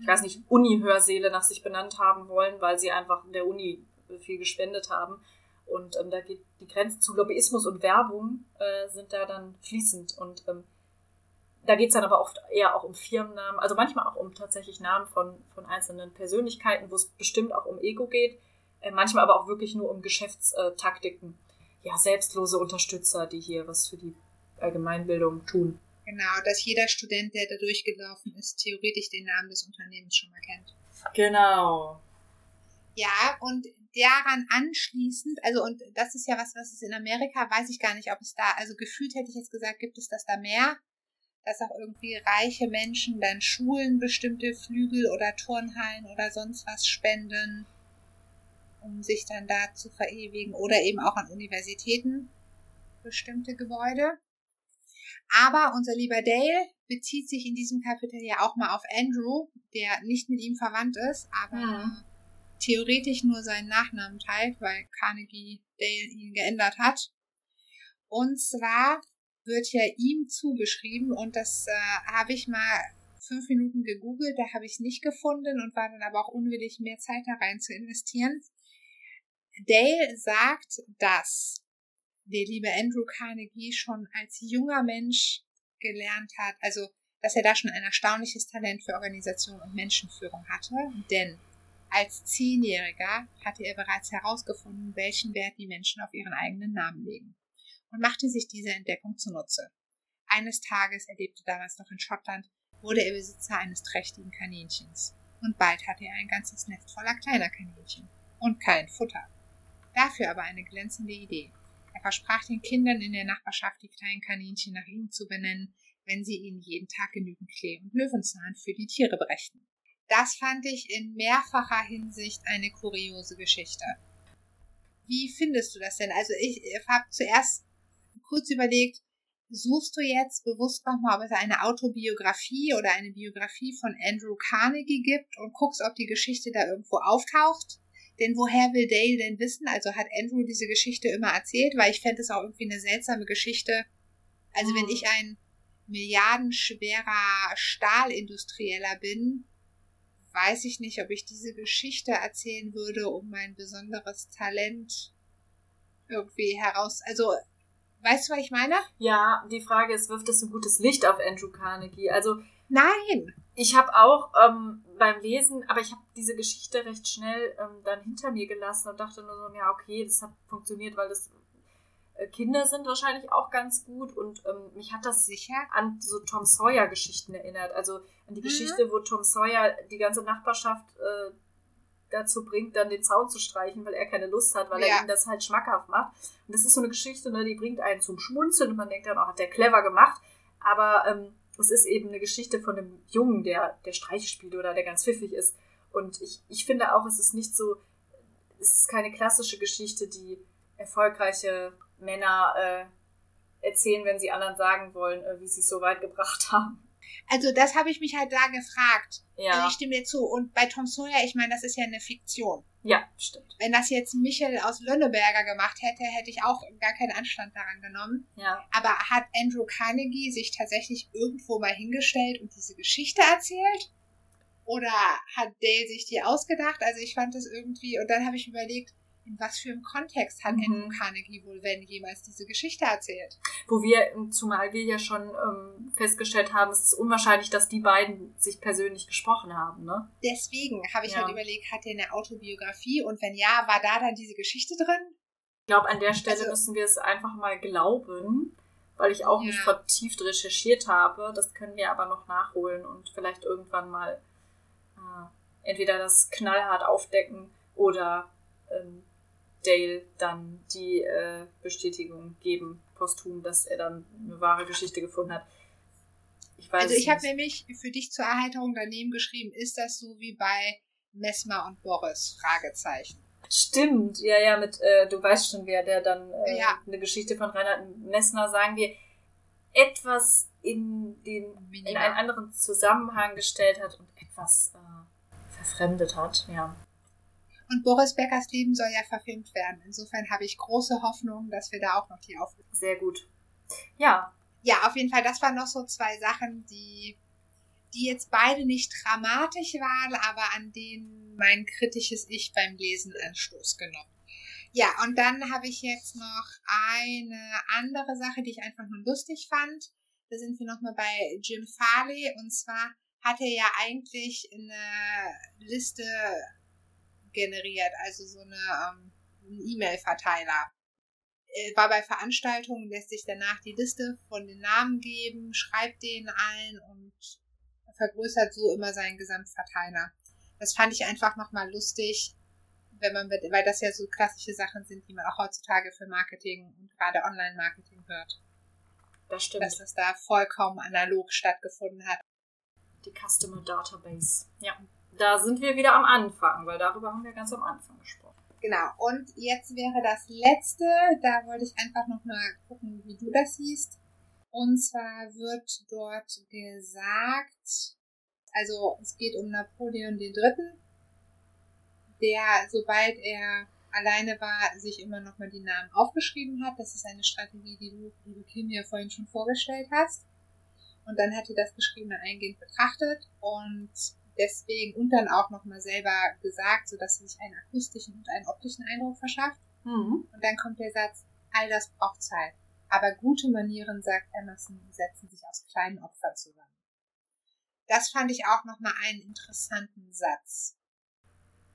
ich weiß nicht, Uni-Hörsäle nach sich benannt haben wollen, weil sie einfach in der Uni viel gespendet haben. Und ähm, da geht die Grenze zu Lobbyismus und Werbung äh, sind da dann fließend. Und ähm, da geht es dann aber oft eher auch um Firmennamen, also manchmal auch um tatsächlich Namen von, von einzelnen Persönlichkeiten, wo es bestimmt auch um Ego geht, äh, manchmal aber auch wirklich nur um Geschäftstaktiken. Ja, selbstlose Unterstützer, die hier was für die Allgemeinbildung tun. Genau, dass jeder Student, der da durchgelaufen ist, theoretisch den Namen des Unternehmens schon mal kennt. Genau. Ja, und daran anschließend, also und das ist ja was, was es in Amerika, weiß ich gar nicht, ob es da, also gefühlt hätte ich jetzt gesagt, gibt es das da mehr, dass auch irgendwie reiche Menschen dann Schulen bestimmte Flügel oder Turnhallen oder sonst was spenden, um sich dann da zu verewigen oder eben auch an Universitäten bestimmte Gebäude. Aber unser lieber Dale, bezieht sich in diesem Kapitel ja auch mal auf Andrew, der nicht mit ihm verwandt ist, aber Mhm. theoretisch nur seinen Nachnamen teilt, weil Carnegie Dale ihn geändert hat. Und zwar wird ja ihm zugeschrieben und das äh, habe ich mal fünf Minuten gegoogelt, da habe ich es nicht gefunden und war dann aber auch unwillig, mehr Zeit da rein zu investieren. Dale sagt, dass der liebe Andrew Carnegie schon als junger Mensch gelernt hat, also dass er da schon ein erstaunliches Talent für Organisation und Menschenführung hatte, denn als Zehnjähriger hatte er bereits herausgefunden, welchen Wert die Menschen auf ihren eigenen Namen legen und machte sich diese Entdeckung zunutze. Eines Tages, er lebte damals noch in Schottland, wurde er Besitzer eines trächtigen Kaninchens. Und bald hatte er ein ganzes Nest voller kleiner Kaninchen. Und kein Futter. Dafür aber eine glänzende Idee. Er versprach den Kindern in der Nachbarschaft, die kleinen Kaninchen nach ihm zu benennen, wenn sie ihnen jeden Tag genügend Klee und Löwenzahn für die Tiere brächten. Das fand ich in mehrfacher Hinsicht eine kuriose Geschichte. Wie findest du das denn? Also ich habe zuerst kurz überlegt, suchst du jetzt bewusst nochmal, ob es eine Autobiografie oder eine Biografie von Andrew Carnegie gibt und guckst, ob die Geschichte da irgendwo auftaucht? Denn woher will Dale denn wissen? Also hat Andrew diese Geschichte immer erzählt, weil ich fände es auch irgendwie eine seltsame Geschichte. Also wenn Mhm. ich ein milliardenschwerer Stahlindustrieller bin, weiß ich nicht, ob ich diese Geschichte erzählen würde, um mein besonderes Talent irgendwie heraus. Also, weißt du, was ich meine? Ja, die Frage ist, wirft es ein gutes Licht auf Andrew Carnegie? Also Nein. ich habe auch ähm, beim Lesen, aber ich habe diese Geschichte recht schnell ähm, dann hinter mir gelassen und dachte nur so, ja, okay, das hat funktioniert, weil das äh, Kinder sind wahrscheinlich auch ganz gut und ähm, mich hat das Sicher? an so Tom Sawyer Geschichten erinnert. Also an die Mhm. Geschichte, wo Tom Sawyer die ganze Nachbarschaft äh, dazu bringt, dann den Zaun zu streichen, weil er keine Lust hat, weil Ja. er ihm das halt schmackhaft macht. Und das ist so eine Geschichte, ne, die bringt einen zum Schmunzeln und man denkt dann, oh, hat der clever gemacht. Aber ähm, es ist eben eine Geschichte von einem Jungen, der, der Streiche spielt oder der ganz pfiffig ist. Und ich, ich finde auch, es ist nicht so, es ist keine klassische Geschichte, die erfolgreiche Männer äh, erzählen, wenn sie anderen sagen wollen, äh, wie sie es so weit gebracht haben. Also, das habe ich mich halt da gefragt. Also, Ja, ich stimme dir zu. Und bei Tom Sawyer, ich meine, das ist ja eine Fiktion. ja, stimmt. Wenn das jetzt Michel aus Lönneberger gemacht hätte, hätte ich auch gar keinen Anstand daran genommen. Ja. Aber hat Andrew Carnegie sich tatsächlich irgendwo mal hingestellt und diese Geschichte erzählt? Oder hat Dale sich die ausgedacht? Also ich fand das irgendwie, und dann habe ich überlegt, in was für einem Kontext hat Mhm. Carnegie wohl, wenn jemals diese Geschichte erzählt? Wo wir, zumal wir ja schon ähm, festgestellt haben, es ist unwahrscheinlich, dass die beiden sich persönlich gesprochen haben, ne? Deswegen habe ich Ja. halt überlegt, hat er eine Autobiografie? Und wenn ja, war da dann diese Geschichte drin? Ich glaube, an der Stelle Also- müssen wir es einfach mal glauben, weil ich auch nicht Ja. vertieft recherchiert habe. Das können wir aber noch nachholen und vielleicht irgendwann mal äh, entweder das knallhart aufdecken oder ähm, Dale dann die äh, Bestätigung geben, posthum, dass er dann eine wahre Geschichte gefunden hat. Ich weiß Also ich habe nämlich für dich zur Erheiterung daneben geschrieben, ist das so wie bei Messmer und Boris? Fragezeichen. Stimmt, ja, ja, mit, äh, du weißt schon, wer der dann äh, Ja. eine Geschichte von Reinhard Messner, sagen wir, etwas in den in einen anderen Zusammenhang gestellt hat und etwas äh, verfremdet hat, ja. Und Boris Beckers Leben soll ja verfilmt werden. Insofern habe ich große Hoffnung, dass wir da auch noch die Auflösung. Sehr gut. Ja, Ja, auf jeden Fall, das waren noch so zwei Sachen, die, die jetzt beide nicht dramatisch waren, aber an denen mein kritisches Ich beim Lesen Anstoß genommen. Ja, und dann habe ich jetzt noch eine andere Sache, die ich einfach nur lustig fand. Da sind wir nochmal bei Jim Farley. Und zwar hat er ja eigentlich eine Liste generiert, also so eine ähm, E-Mail-Verteiler. Äh, War bei Veranstaltungen, lässt sich danach die Liste von den Namen geben, schreibt denen allen und vergrößert so immer seinen Gesamtverteiler. Das fand ich einfach nochmal lustig, wenn man mit, weil das ja so klassische Sachen sind, die man auch heutzutage für Marketing und gerade Online-Marketing hört, das stimmt. dass das da vollkommen analog stattgefunden hat. Die Customer Database. Ja. Da sind wir wieder am Anfang, weil darüber haben wir ganz am Anfang gesprochen. Genau. Und jetzt wäre das letzte, da wollte ich einfach nochmal gucken, wie du das siehst. Und zwar wird dort gesagt, also es geht um Napoleon III., der, sobald er alleine war, sich immer nochmal die Namen aufgeschrieben hat. Das ist eine Strategie, die du, liebe Kim, ja vorhin schon vorgestellt hast. Und dann hat er das Geschriebene eingehend betrachtet und deswegen und dann auch nochmal selber gesagt, sodass er sich einen akustischen und einen optischen Eindruck verschafft. Mhm. Und dann kommt der Satz, all das braucht Zeit. Aber gute Manieren, sagt Emerson, setzen sich aus kleinen Opfern zusammen. Das fand ich auch nochmal einen interessanten Satz.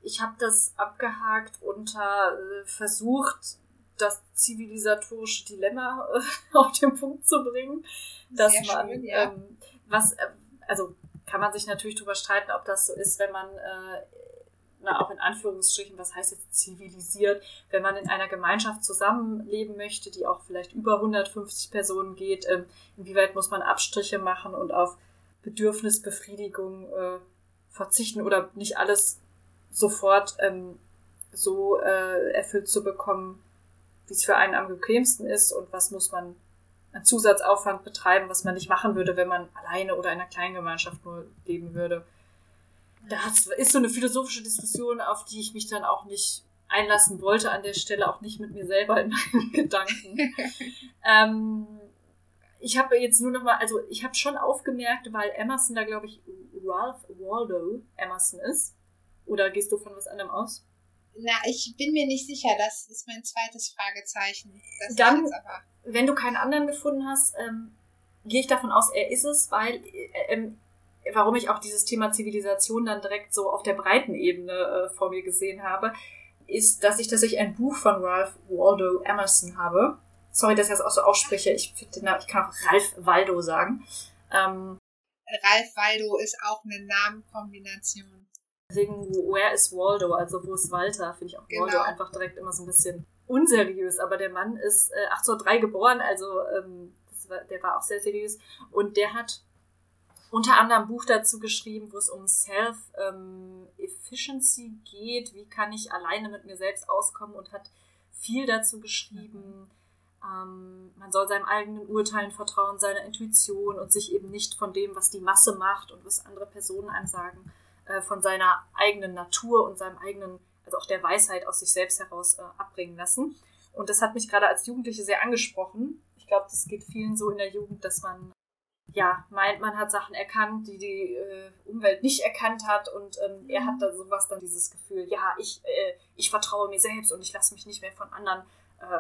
Ich habe das abgehakt unter äh, versucht, das zivilisatorische Dilemma äh, auf den Punkt zu bringen, dass Sehr man schön, ja. ähm, was äh, also kann man sich natürlich darüber streiten, ob das so ist, wenn man äh, na, auch in Anführungsstrichen, was heißt jetzt zivilisiert, wenn man in einer Gemeinschaft zusammenleben möchte, die auch vielleicht über 150 Personen geht, ähm, inwieweit muss man Abstriche machen und auf Bedürfnisbefriedigung äh, verzichten oder nicht alles sofort ähm, so äh, erfüllt zu bekommen, wie es für einen am bequemsten ist und was muss man an Zusatzaufwand betreiben, was man nicht machen würde, wenn man alleine oder in einer kleinen Gemeinschaft nur leben würde. Das ist so eine philosophische Diskussion, auf die ich mich dann auch nicht einlassen wollte an der Stelle, auch nicht mit mir selber in meinen Gedanken. ähm, ich habe jetzt nur noch mal, also ich habe schon aufgemerkt, weil Emerson da, glaube ich, Ralph Waldo Emerson ist. Oder gehst du von was anderem aus? Na, ich bin mir nicht sicher. Das ist mein zweites Fragezeichen. Das Dann, wenn du keinen anderen gefunden hast, ähm, gehe ich davon aus, er ist es, weil äh, ähm, warum ich auch dieses Thema Zivilisation dann direkt so auf der breiten Ebene äh, vor mir gesehen habe, ist, dass ich tatsächlich ein Buch von Ralph Waldo Emerson habe. Sorry, dass ich das auch so ausspreche. Ich finde ich kann auch Ralph Waldo sagen. Ähm, Ralph Waldo ist auch eine Namenkombination. Deswegen, where is Waldo? Also, wo ist Walter? Finde ich auch genau. Waldo einfach direkt immer so ein bisschen unseriös. Aber der Mann ist äh, 1803 geboren, also ähm, war, der war auch sehr seriös. Und der hat unter anderem ein Buch dazu geschrieben, wo es um Self-Efficiency ähm, geht. Wie kann ich alleine mit mir selbst auskommen und hat viel dazu geschrieben. Ähm, man soll seinem eigenen Urteilen vertrauen, seiner Intuition und sich eben nicht von dem, was die Masse macht und was andere Personen einem sagen, äh, von seiner eigenen Natur und seinem eigenen, also auch der Weisheit aus sich selbst heraus äh, abbringen lassen. Und das hat mich gerade als Jugendliche sehr angesprochen. Ich glaube, das geht vielen so in der Jugend, dass man ja, meint, man hat Sachen erkannt, die die äh, Umwelt nicht erkannt hat und ähm, er hat da sowas dann dieses Gefühl, ja, ich, äh, ich vertraue mir selbst und ich lasse mich nicht mehr von anderen äh,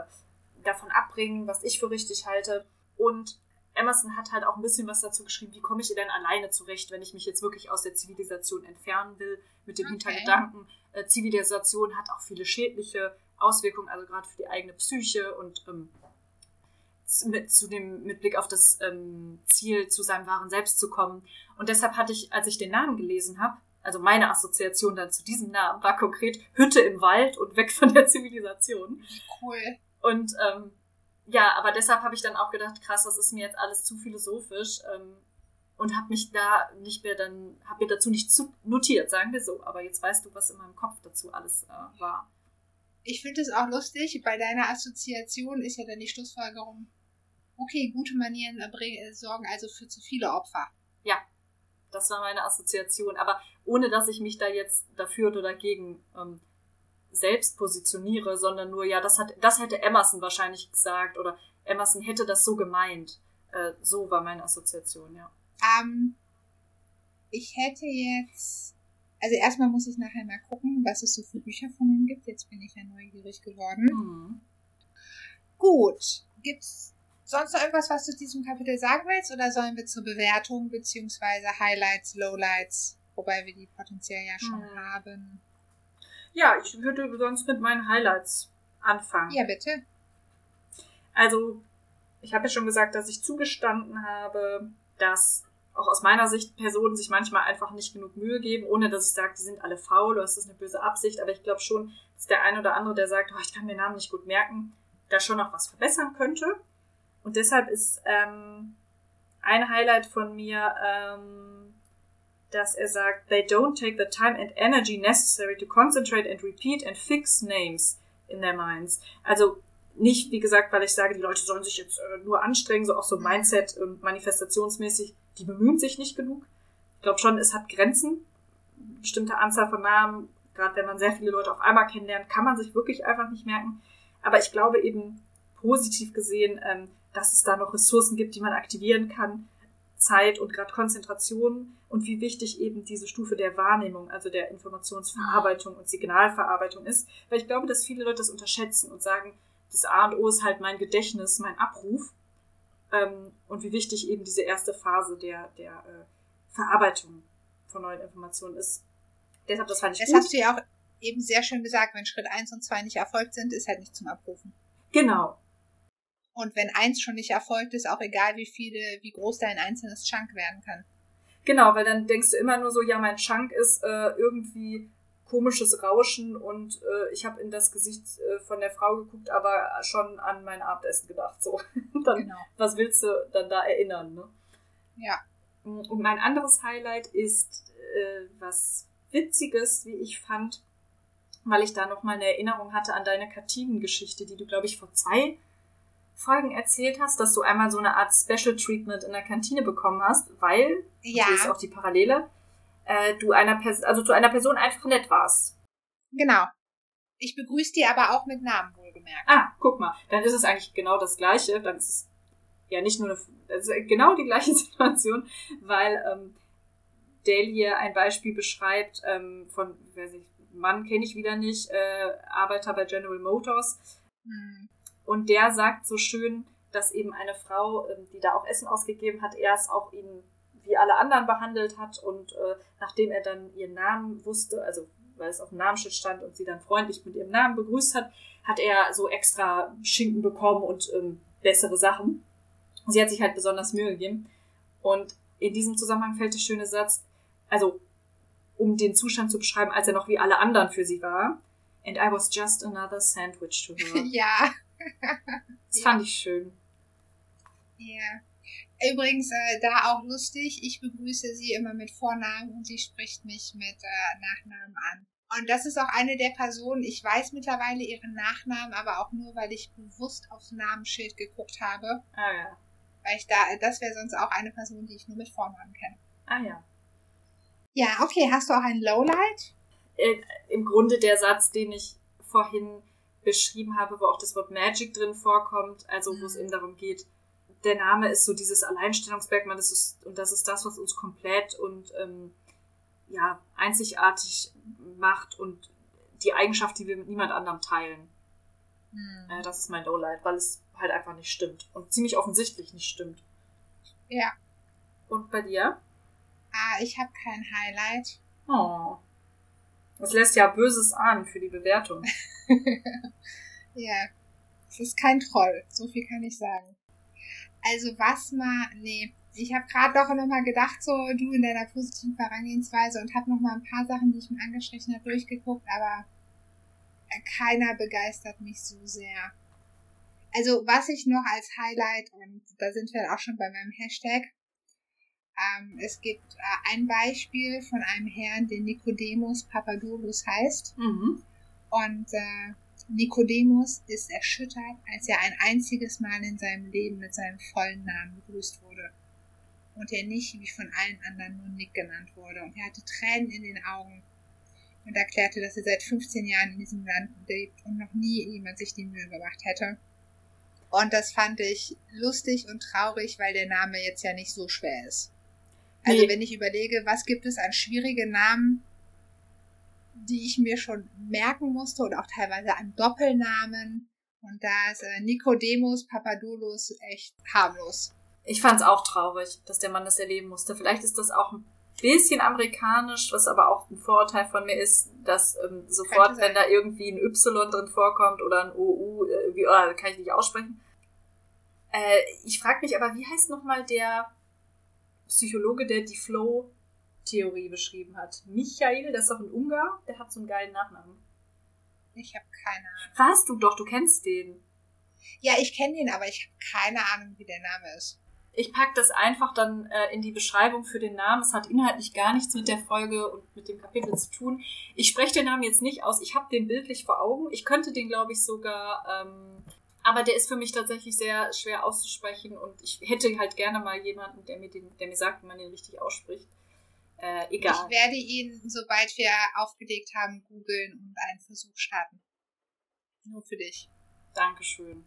davon abbringen, was ich für richtig halte. Und Emerson hat halt auch ein bisschen was dazu geschrieben, wie komme ich denn alleine zurecht, wenn ich mich jetzt wirklich aus der Zivilisation entfernen will, mit dem okay. Hintergedanken, äh, Zivilisation hat auch viele schädliche Auswirkungen, also gerade für die eigene Psyche und ähm, mit, zu dem, mit Blick auf das ähm, Ziel, zu seinem wahren Selbst zu kommen. Und deshalb hatte ich, als ich den Namen gelesen habe, also meine Assoziation dann zu diesem Namen war konkret Hütte im Wald und weg von der Zivilisation. Cool. Und ähm, ja, aber deshalb habe ich dann auch gedacht, krass, das ist mir jetzt alles zu philosophisch ähm, und habe mich da nicht mehr dann, habe mir dazu nicht zu notiert, sagen wir so. Aber jetzt weißt du, was in meinem Kopf dazu alles äh, war. Ich finde es auch lustig, bei deiner Assoziation ist ja dann die Schlussfolgerung, okay, gute Manieren äh, sorgen also für zu viele Opfer. Ja, das war meine Assoziation. Aber ohne dass ich mich da jetzt dafür oder dagegen ähm, selbst positioniere, sondern nur, ja, das hat, das hätte Emerson wahrscheinlich gesagt oder Emerson hätte das so gemeint. Äh, so war meine Assoziation, ja. Ähm, ich hätte jetzt, also erstmal muss ich nachher mal gucken, was es so für Bücher von ihm gibt. Jetzt bin ich ja neugierig geworden. Mhm. Gut, gibt's sonst noch irgendwas, was du zu diesem Kapitel sagen willst? Oder sollen wir zur Bewertung beziehungsweise Highlights, Lowlights, wobei wir die potenziell ja schon hm. haben? Ja, ich würde sonst mit meinen Highlights anfangen. Ja, bitte. Also, ich habe ja schon gesagt, dass ich zugestanden habe, dass auch aus meiner Sicht Personen sich manchmal einfach nicht genug Mühe geben, ohne dass ich sage, die sind alle faul oder das ist eine böse Absicht. Aber ich glaube schon, dass der eine oder andere, der sagt, oh, ich kann den Namen nicht gut merken, da schon noch was verbessern könnte. Und deshalb ist ähm, ein Highlight von mir, ähm, dass er sagt, they don't take the time and energy necessary to concentrate and repeat and fix names in their minds. Also nicht, wie gesagt, weil ich sage, die Leute sollen sich jetzt äh, nur anstrengen, so auch so Mindset und manifestationsmäßig, die bemühen sich nicht genug. Ich glaube schon, es hat Grenzen. Bestimmte Anzahl von Namen, gerade wenn man sehr viele Leute auf einmal kennenlernt, kann man sich wirklich einfach nicht merken. Aber ich glaube eben positiv gesehen, ähm, dass es da noch Ressourcen gibt, die man aktivieren kann, Zeit und gerade Konzentration und wie wichtig eben diese Stufe der Wahrnehmung, also der Informationsverarbeitung und Signalverarbeitung ist. Weil ich glaube, dass viele Leute das unterschätzen und sagen, das A und O ist halt mein Gedächtnis, mein Abruf. Ähm, und wie wichtig eben diese erste Phase der, der äh, Verarbeitung von neuen Informationen ist. Deshalb, das fand ich Das gut. hast du ja auch eben sehr schön gesagt, wenn Schritt eins und zwei nicht erfolgt sind, ist halt nicht zum Abrufen. Genau. Und wenn eins schon nicht erfolgt ist, auch egal wie viele, wie groß dein einzelnes Chunk werden kann. Genau, weil dann denkst du immer nur so, ja, mein Chunk ist äh, irgendwie komisches Rauschen und äh, ich habe in das Gesicht äh, von der Frau geguckt, aber schon an mein Abendessen gedacht. So, dann, Genau. was willst du dann da erinnern? Ne? Ja. Und mein anderes Highlight ist äh, was Witziges, wie ich fand, weil ich da noch mal eine Erinnerung hatte an deine Kartinengeschichte, die du, glaube ich, vor zwei Folgen erzählt hast, dass du einmal so eine Art Special Treatment in der Kantine bekommen hast, weil, Ja, das ist auch die Parallele, äh, du einer Person, also zu einer Person einfach nett warst. genau. Ich begrüße die aber auch mit Namen wohlgemerkt. Ah, guck mal, dann ist es eigentlich genau das Gleiche. Dann ist es ja nicht nur eine, also genau die gleiche Situation, weil ähm, Dale hier ein Beispiel beschreibt ähm, von, weiß ich, Mann kenne ich wieder nicht, äh, Arbeiter bei General Motors. Hm. Und der sagt so schön, dass eben eine Frau, ähm, die da auch Essen ausgegeben hat, erst auch ihn wie alle anderen behandelt hat und äh, nachdem er dann ihren Namen wusste, also weil es auf dem Namensschild stand und sie dann freundlich mit ihrem Namen begrüßt hat, hat er so extra Schinken bekommen und ähm, bessere Sachen. Sie hat sich halt besonders Mühe gegeben. Und in diesem Zusammenhang fällt der schöne Satz, also um den Zustand zu beschreiben, als er noch wie alle anderen für sie war. And I was just another sandwich to her. Ja. Das fand ich schön. Ja. Übrigens, äh, da auch lustig, ich begrüße sie immer mit Vornamen und sie spricht mich mit äh, Nachnamen an. Und das ist auch eine der Personen, ich weiß mittlerweile ihren Nachnamen, aber auch nur, weil ich bewusst aufs Namensschild geguckt habe. Ah ja. Weil ich da, das wäre sonst auch eine Person, die ich nur mit Vornamen kenne. Ah ja. Ja, okay, hast du auch ein Lowlight? Äh, Im Grunde der Satz, den ich vorhin beschrieben habe, wo auch das Wort Magic drin vorkommt, also wo es Mhm. eben darum geht, der Name ist so dieses Alleinstellungsmerkmal, das ist, und das ist das, was uns komplett und ähm, ja, einzigartig macht und die Eigenschaft, die wir mit niemand anderem teilen. Hm. Äh, das ist mein Lowlight, weil es halt einfach nicht stimmt. Und ziemlich offensichtlich nicht stimmt. Ja. Und bei dir? Ah, ich habe kein Highlight. Oh. Das lässt ja Böses ahnen für die Bewertung. Ja, es ist kein Troll, so viel kann ich sagen. Also was mal, nee, ich habe gerade doch noch mal gedacht, so du in deiner positiven Herangehensweise und habe noch mal ein paar Sachen, die ich mir angestrichen habe, durchgeguckt, aber äh, keiner begeistert mich so sehr. Also was ich noch als Highlight, und da sind wir auch schon bei meinem Hashtag, ähm, es gibt äh, ein Beispiel von einem Herrn, der Nicodemus Papadoulos heißt. Mhm. Und äh, Nikodemus ist erschüttert, als er ein einziges Mal in seinem Leben mit seinem vollen Namen begrüßt wurde. Und er nicht wie von allen anderen nur Nick genannt wurde. Und er hatte Tränen in den Augen und erklärte, dass er seit 15 Jahren in diesem Land lebt und noch nie jemand sich die Mühe gemacht hätte. Und das fand ich lustig und traurig, weil der Name jetzt ja nicht so schwer ist. Also Nee. wenn ich überlege, was gibt es an schwierige Namen, die ich mir schon merken musste und auch teilweise an Doppelnamen. Und da ist äh, Nikodemus Papadoulos echt harmlos. Ich fand es auch traurig, dass der Mann das erleben musste. Vielleicht ist das auch ein bisschen amerikanisch, was aber auch ein Vorurteil von mir ist, dass ähm, sofort, wenn da irgendwie ein Y drin vorkommt oder ein OU, äh, wie, oh, kann ich nicht aussprechen. Äh, ich frage mich aber, wie heißt nochmal der Psychologe, der die Flow-Theorie beschrieben hat? Michael, der ist doch ein Ungar, der hat so einen geilen Nachnamen. Ich habe keine Ahnung. Warst du doch, du kennst den. Ja, ich kenne ihn, aber ich habe keine Ahnung, wie der Name ist. Ich pack das einfach dann äh, in die Beschreibung für den Namen. Es hat inhaltlich gar nichts mit der Folge und mit dem Kapitel zu tun. Ich spreche den Namen jetzt nicht aus. Ich habe den bildlich vor Augen. Ich könnte den, glaube ich, sogar ähm, aber der ist für mich tatsächlich sehr schwer auszusprechen und ich hätte halt gerne mal jemanden, der mir, den, der mir sagt, wie man den richtig ausspricht. Äh, egal. Ich werde ihn, sobald wir aufgelegt haben, googeln und einen Versuch starten. Nur für dich. Dankeschön.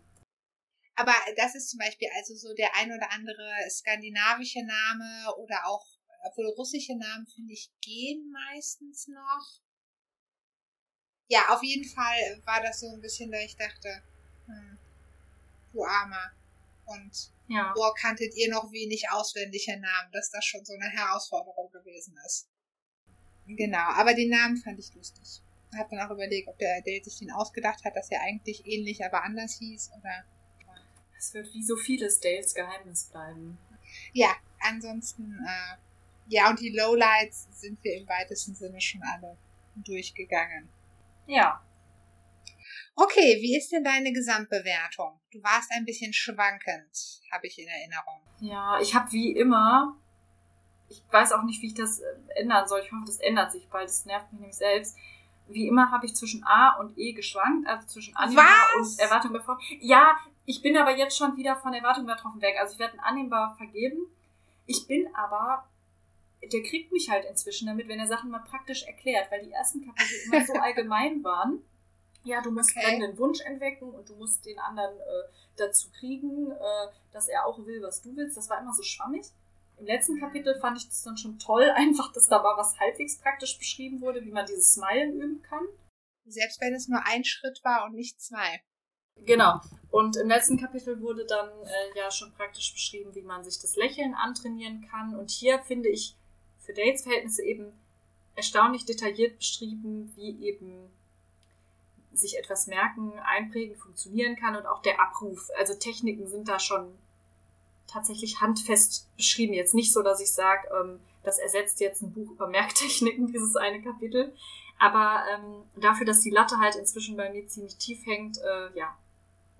Aber das ist zum Beispiel also so der ein oder andere skandinavische Name oder auch, obwohl russische Namen, finde ich, gehen meistens noch. Ja, auf jeden Fall war das so ein bisschen, da ich dachte, hm, du Armer. Und ja. wo kanntet ihr noch wenig auswendige Namen, dass das schon so eine Herausforderung gewesen ist. Genau, aber den Namen fand ich lustig. Hab dann auch überlegt, ob der Dale sich den ausgedacht hat, dass er eigentlich ähnlich, aber anders hieß, oder. Es wird wie so vieles Dales Geheimnis bleiben. Ja, ansonsten, äh, ja, und die Lowlights sind wir im weitesten Sinne schon alle durchgegangen. Ja. Okay, wie ist denn deine Gesamtbewertung? Du warst ein bisschen schwankend, habe ich in Erinnerung. Ja, ich habe wie immer, ich weiß auch nicht, wie ich das äh, ändern soll. Ich hoffe, das ändert sich bald. Das nervt mich nämlich selbst. Wie immer habe ich zwischen A und E geschwankt, also zwischen annehmbar Was? und Erwartung übertroffen. Ja, ich bin aber jetzt schon wieder von Erwartung übertroffen weg. Also ich werde ein annehmbar vergeben. Ich bin aber, der kriegt mich halt inzwischen damit, wenn er Sachen mal praktisch erklärt, weil die ersten Kapitel immer so allgemein waren. Ja, du musst Okay. brennenden Wunsch entwecken und du musst den anderen äh, dazu kriegen, äh, dass er auch will, was du willst. Das war immer so schwammig. Im letzten Kapitel fand ich das dann schon toll, einfach, dass da mal was halbwegs praktisch beschrieben wurde, wie man dieses Smilen üben kann. Selbst wenn es nur ein Schritt war und nicht zwei. Genau. Und im letzten Kapitel wurde dann äh, ja schon praktisch beschrieben, wie man sich das Lächeln antrainieren kann. Und hier finde ich für Dates Verhältnisse eben erstaunlich detailliert beschrieben, wie eben sich etwas merken, einprägen, funktionieren kann und auch der Abruf. Also Techniken sind da schon tatsächlich handfest beschrieben. Jetzt nicht so, dass ich sage, ähm, das ersetzt jetzt ein Buch über Merktechniken, dieses eine Kapitel. Aber ähm, dafür, dass die Latte halt inzwischen bei mir ziemlich tief hängt, äh, ja,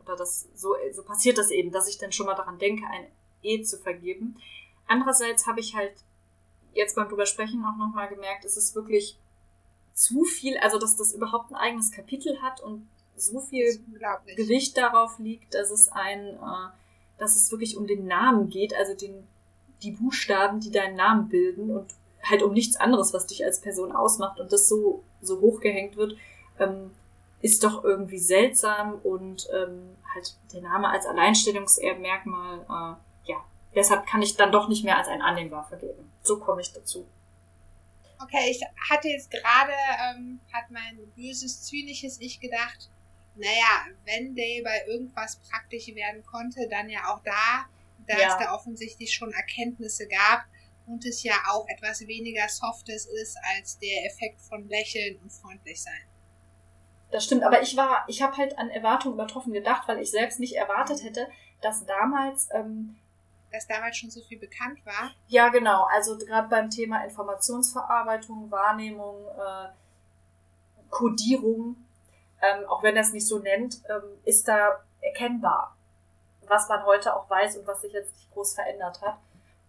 oder das so, so passiert das eben, dass ich dann schon mal daran denke, ein E zu vergeben. Andererseits habe ich halt jetzt beim drüber sprechen auch nochmal gemerkt, es ist wirklich zu viel, also dass das überhaupt ein eigenes Kapitel hat und so viel. Gewicht darauf liegt, dass es ein, äh, dass es wirklich um den Namen geht, also den, die Buchstaben, die deinen Namen bilden und halt um nichts anderes, was dich als Person ausmacht und das so, so hochgehängt wird, ähm, ist doch irgendwie seltsam und ähm, halt der Name als Alleinstellungsmerkmal, äh, ja, deshalb kann ich dann doch nicht mehr als ein annehmbar vergeben. So komme ich dazu. Okay, ich hatte jetzt gerade, ähm, hat mein böses, zynisches Ich gedacht, naja, wenn Dale bei irgendwas praktisch werden konnte, dann ja auch da, da Ja. es da offensichtlich schon Erkenntnisse gab und es ja auch etwas weniger Softes ist als der Effekt von Lächeln und freundlich sein. Das stimmt, aber ich war, ich habe halt an Erwartungen übertroffen gedacht, weil ich selbst nicht erwartet hätte, dass damals ähm, Dass damals schon so viel bekannt war. Ja, genau. Also gerade beim Thema Informationsverarbeitung, Wahrnehmung, äh, Codierung, ähm, auch wenn er es nicht so nennt, ähm, ist da erkennbar, was man heute auch weiß und was sich jetzt nicht groß verändert hat.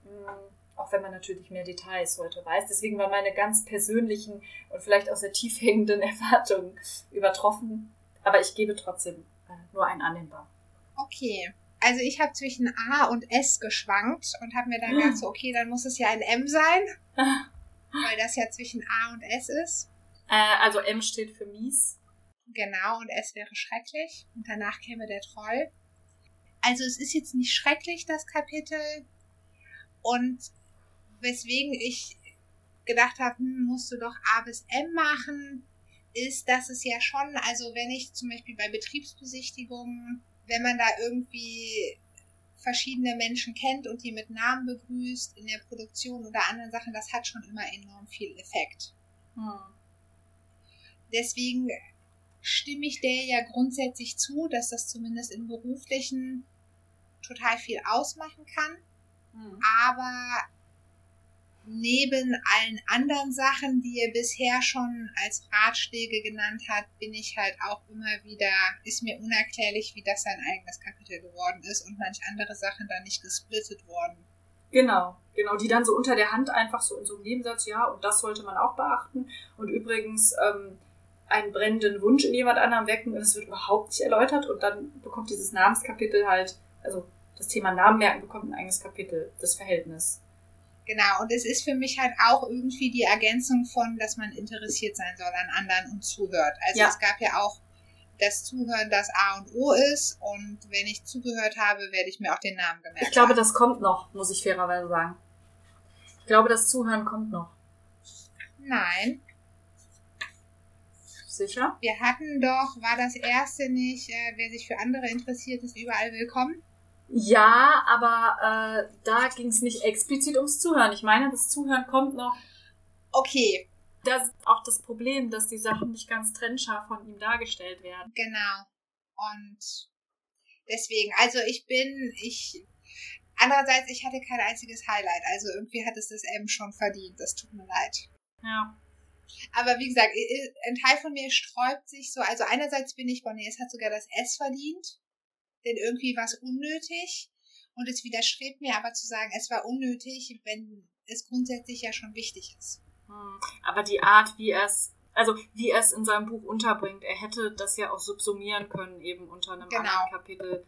Mm, auch wenn man natürlich mehr Details heute weiß. Deswegen waren meine ganz persönlichen und vielleicht auch sehr tief hängenden Erwartungen übertroffen. Aber ich gebe trotzdem äh, nur ein annehmbar. Okay. Also ich habe zwischen A und S geschwankt und habe mir dann Ah. gedacht, so, okay, dann muss es ja ein M sein, weil das ja zwischen A und S ist. Äh, also M steht für mies. Genau, und es wäre schrecklich. Und danach käme der Troll. Also es ist jetzt nicht schrecklich, das Kapitel. Und weswegen ich gedacht habe, hm, musst du doch A bis M machen, ist, dass es ja schon, also wenn ich zum Beispiel bei Betriebsbesichtigungen, wenn man da irgendwie verschiedene Menschen kennt und die mit Namen begrüßt in der Produktion oder anderen Sachen, das hat schon immer enorm viel Effekt. Hm. Deswegen stimme ich der ja grundsätzlich zu, dass das zumindest im beruflichen total viel ausmachen kann. Hm. Aber neben allen anderen Sachen, die er bisher schon als Ratschläge genannt hat, bin ich halt auch immer wieder, ist mir unerklärlich, wie das sein eigenes Kapitel geworden ist und manch andere Sachen da nicht gesplittet wurden. Genau, genau, die dann so unter der Hand einfach so in so einem Nebensatz, ja, und das sollte man auch beachten. Und übrigens, ähm, einen brennenden Wunsch in jemand anderem wecken und es wird überhaupt nicht erläutert und dann bekommt dieses Namenskapitel halt, also das Thema Namen merken bekommt ein eigenes Kapitel, das Verhältnis. Genau, und es ist für mich halt auch irgendwie die Ergänzung von, dass man interessiert sein soll an anderen und zuhört. Also Ja. es gab ja auch das Zuhören, das A und O ist und wenn ich zugehört habe, werde ich mir auch den Namen gemerkt Ich glaube, haben. das kommt noch, muss ich fairerweise sagen. Ich glaube, das Zuhören kommt noch. Nein, Sicher? wir hatten doch, war das erste nicht, äh, wer sich für andere interessiert, ist überall willkommen. Ja, aber äh, da ging es nicht explizit ums Zuhören. Ich meine, das Zuhören kommt noch. Okay, Das ist auch das Problem, dass die Sachen nicht ganz trennscharf von ihm dargestellt werden. Genau. Und deswegen, also ich bin, ich, andererseits, ich hatte kein einziges Highlight. Also irgendwie hat es das M schon verdient. Das tut mir leid. Ja. Aber wie gesagt, ein Teil von mir sträubt sich so. Also einerseits bin ich, Bonnie, es hat sogar das S verdient. Denn irgendwie war es unnötig. Und es widerstrebt mir aber zu sagen, es war unnötig, wenn es grundsätzlich ja schon wichtig ist. Hm. Aber die Art, wie er es, also wie er es in seinem Buch unterbringt, er hätte das ja auch subsumieren können, eben unter einem Genau. anderen Kapitel.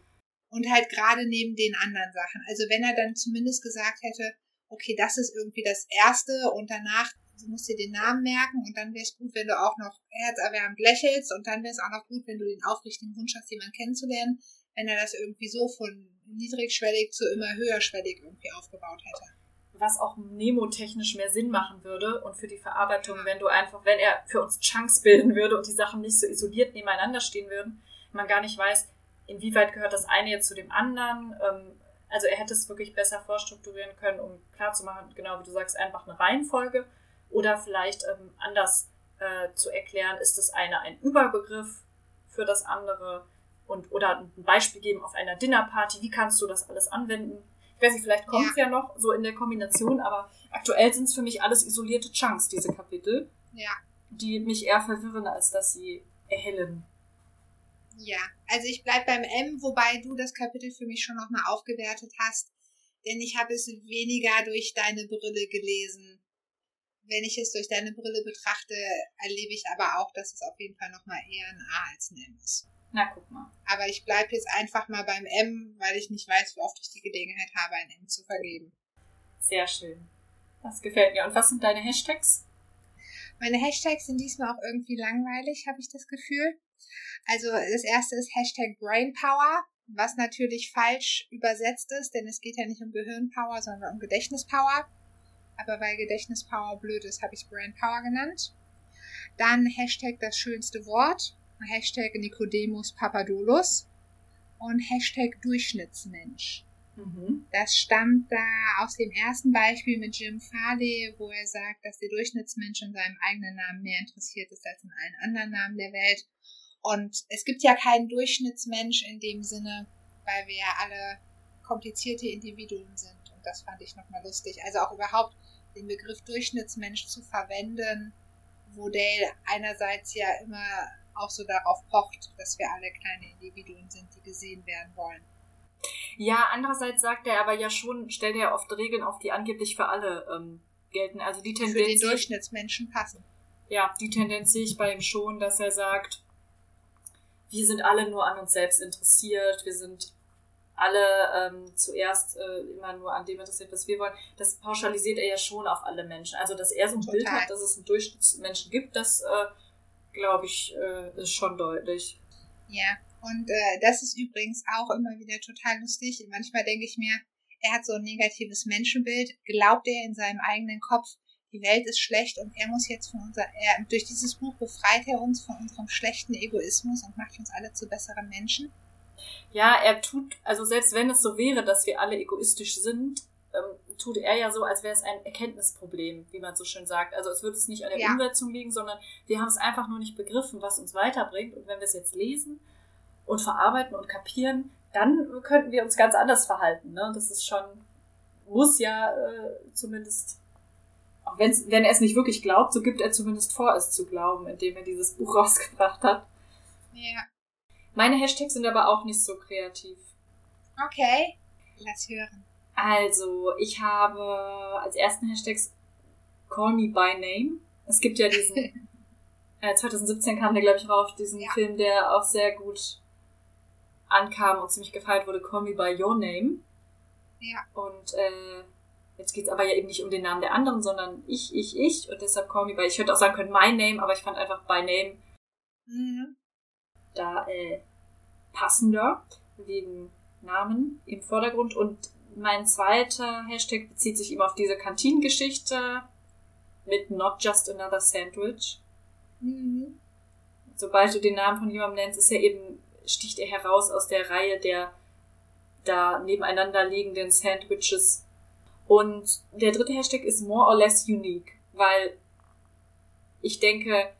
Und halt gerade neben den anderen Sachen. Also wenn er dann zumindest gesagt hätte, okay, das ist irgendwie das Erste und danach musst dir den Namen merken und dann wäre es gut, wenn du auch noch herzerwärmend lächelst und dann wäre es auch noch gut, wenn du den aufrichtigen Wunsch hast, jemanden kennenzulernen, wenn er das irgendwie so von niedrigschwellig zu immer höherschwellig irgendwie aufgebaut hätte. Was auch nemotechnisch mehr Sinn machen würde und für die Verarbeitung, wenn du einfach, wenn er für uns Chunks bilden würde und die Sachen nicht so isoliert nebeneinander stehen würden, man gar nicht weiß, inwieweit gehört das eine jetzt zu dem anderen. Ähm, also er hätte es wirklich besser vorstrukturieren können, um klarzumachen, genau wie du sagst, einfach eine Reihenfolge oder vielleicht ähm, anders äh, zu erklären, ist das eine ein Überbegriff für das andere und oder ein Beispiel geben auf einer Dinnerparty, wie kannst du das alles anwenden? Ich weiß nicht, vielleicht kommt es ja. noch so in der Kombination, aber aktuell sind es für mich alles isolierte Chunks, diese Kapitel, Ja, die mich eher verwirren, als dass sie erhellen. ja. Also ich bleib beim M, wobei du das Kapitel für mich schon nochmal aufgewertet hast, denn ich habe es weniger durch deine Brille gelesen. Wenn ich es durch deine Brille betrachte, erlebe ich aber auch, dass es auf jeden Fall nochmal eher ein A als ein M ist. Na, guck mal. Aber ich bleibe jetzt einfach mal beim M, weil ich nicht weiß, wie oft ich die Gelegenheit habe, ein M zu vergeben. Sehr schön. Das gefällt mir. Und was sind deine Hashtags? Meine Hashtags sind diesmal auch irgendwie langweilig, habe ich das Gefühl. Also das erste ist Hashtag Brainpower, was natürlich falsch übersetzt ist, denn es geht ja nicht um Gehirnpower, sondern um Gedächtnispower. Aber weil Gedächtnispower blöd ist, habe ich Brainpower genannt. Dann Hashtag das schönste Wort, Hashtag Nicodemus Papadoulos und Hashtag Durchschnittsmensch. Mhm. Das stammt da aus dem ersten Beispiel mit Jim Farley, wo er sagt, dass der Durchschnittsmensch in seinem eigenen Namen mehr interessiert ist als in allen anderen Namen der Welt. Und es gibt ja keinen Durchschnittsmensch in dem Sinne, weil wir ja alle komplizierte Individuen sind. Und das fand ich nochmal lustig. Also auch überhaupt den Begriff Durchschnittsmensch zu verwenden, wo Dale einerseits ja immer auch so darauf pocht, dass wir alle kleine Individuen sind, die gesehen werden wollen. Ja, andererseits sagt er aber ja schon, stellt er oft Regeln auf, die angeblich für alle ähm, gelten. Also die Für den Tendenz, Durchschnittsmenschen passen. ja, die Tendenz sehe ich bei ihm schon, dass er sagt, wir sind alle nur an uns selbst interessiert, wir sind alle ähm, zuerst äh, immer nur an dem interessiert, was wir wollen. Das pauschalisiert er ja schon auf alle Menschen. Also, dass er so ein Total. Bild hat, dass es einen Durchschnittsmenschen gibt, das äh, glaube ich, äh, ist schon deutlich. Ja, und äh, das ist übrigens auch immer wieder total lustig. Manchmal denke ich mir, er hat so ein negatives Menschenbild. Glaubt er in seinem eigenen Kopf, die Welt ist schlecht und er muss jetzt von unser, er, durch dieses Buch befreit er uns von unserem schlechten Egoismus und macht uns alle zu besseren Menschen. Ja, er tut, also selbst wenn es so wäre, dass wir alle egoistisch sind, ähm, tut er ja so, als wäre es ein Erkenntnisproblem, wie man so schön sagt. Also es würde es nicht an der Ja. Umsetzung liegen, sondern wir haben es einfach nur nicht begriffen, was uns weiterbringt. Und wenn wir es jetzt lesen und verarbeiten und kapieren, dann könnten wir uns ganz anders verhalten. Ne? Das ist schon, muss ja äh, zumindest, auch wenn's, wenn er es nicht wirklich glaubt, so gibt er zumindest vor, es zu glauben, indem er dieses Buch rausgebracht hat. Ja, Meine Hashtags sind aber auch nicht so kreativ. okay. Lass hören. Also, ich habe als ersten Hashtags Call Me By Name. Es gibt ja diesen Äh, 2017 kam der, glaube ich, rauf, diesen Ja. Film, der auch sehr gut ankam und ziemlich gefeiert wurde, Call Me By Your Name. Ja. Und äh, jetzt geht's aber ja eben nicht um den Namen der anderen, sondern ich, ich, ich. Und deshalb Call Me By, ich hätte auch sagen können My Name, aber ich fand einfach By Name Mhm. da äh, passender, wegen Namen im Vordergrund. Und mein zweiter Hashtag bezieht sich eben auf diese Kantinengeschichte mit Not Just Another Sandwich. Mhm. Sobald du den Namen von jemandem nennst, ist er eben, sticht er heraus aus der Reihe der da nebeneinander liegenden Sandwiches. Und der dritte Hashtag ist more or less unique, weil ich denke,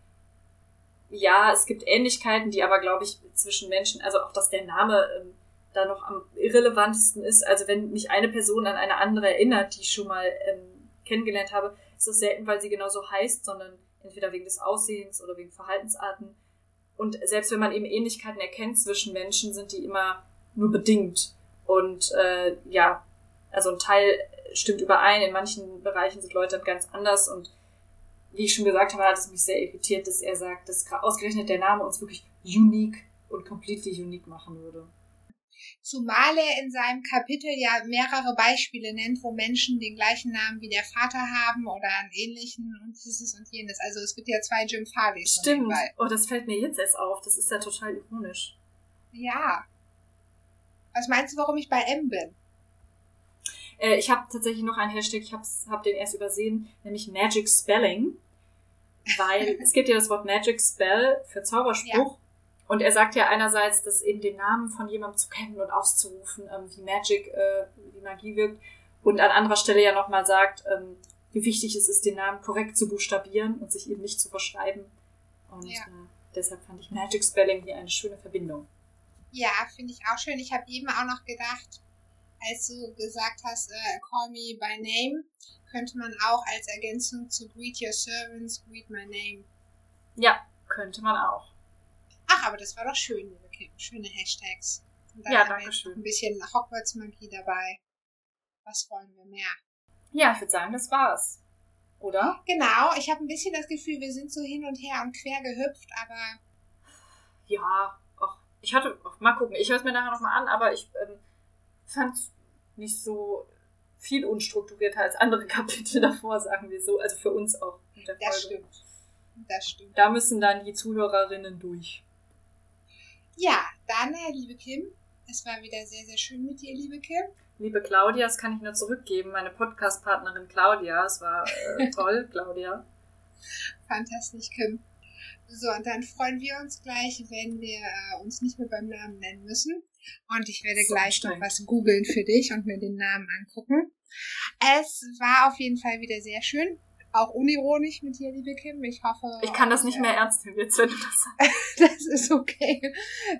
ja, es gibt Ähnlichkeiten, die aber, glaube ich, zwischen Menschen, also auch, dass der Name ähm, da noch am irrelevantesten ist. Also wenn mich eine Person an eine andere erinnert, die ich schon mal ähm, kennengelernt habe, ist das selten, weil sie genauso heißt, sondern entweder wegen des Aussehens oder wegen Verhaltensarten. Und selbst wenn man eben Ähnlichkeiten erkennt zwischen Menschen, sind die immer nur bedingt. Und äh, ja, also ein Teil stimmt überein, in manchen Bereichen sind Leute ganz anders und wie ich schon gesagt habe, hat es mich sehr irritiert, dass er sagt, dass ausgerechnet der Name uns wirklich unique und completely unique machen würde. Zumal er in seinem Kapitel ja mehrere Beispiele nennt, wo Menschen den gleichen Namen wie der Vater haben oder einen ähnlichen und dieses und jenes. Also es gibt ja zwei Jim Farleys. so Stimmt. Oh, das fällt mir jetzt erst auf. Das ist ja total ironisch. Ja. Was meinst du, warum ich bei M bin? Äh, ich habe tatsächlich noch einen Hashtag, ich habe hab den erst übersehen, nämlich Magic Spelling. Weil es gibt ja das Wort Magic Spell für Zauberspruch. Und er sagt ja einerseits, dass eben den Namen von jemandem zu kennen und auszurufen, ähm, wie Magic, äh, wie Magie wirkt. Und an anderer Stelle ja nochmal sagt, ähm, wie wichtig es ist, den Namen korrekt zu buchstabieren und sich eben nicht zu verschreiben. Und Ja. äh, deshalb fand ich Magic Spelling hier eine schöne Verbindung. Ja, finde ich auch schön. Ich habe eben auch noch gedacht, als du gesagt hast, äh, call me by name, könnte man auch als Ergänzung zu greet your servants, greet my name. Ja, könnte man auch. Ach, aber das war doch schön, liebe Kim. Schöne Hashtags. Und dann Ja, danke schön. ein bisschen Hogwarts-Magie dabei. Was wollen wir mehr? Ja, ich würde sagen, das war's. Oder? Genau, ich habe ein bisschen das Gefühl, wir sind so hin und her und quer gehüpft, aber Ja, ach, ich hatte, ach, mal gucken, ich höre es mir nachher nochmal an, aber ich ähm, fand es nicht so viel unstrukturierter als andere Kapitel davor, sagen wir so. Also für uns auch. das stimmt. Das stimmt. Da müssen dann die Zuhörerinnen durch. Ja, dann, äh, liebe Kim, es war wieder sehr, sehr schön mit dir, liebe Kim. Liebe Claudia, das kann ich nur zurückgeben. Meine Podcast-Partnerin Claudia, es war äh, toll, Claudia. Fantastisch, Kim. So, und dann freuen wir uns gleich, wenn wir äh, uns nicht mehr beim Namen nennen müssen. Und ich werde So gleich noch was googeln für dich und mir den Namen angucken. Es war auf jeden Fall wieder sehr schön. Auch unironisch mit dir, liebe Kim. Ich hoffe. Ich kann das nicht euch, mehr ernst nehmen, jetzt wenn du das sagst. äh, Das ist okay.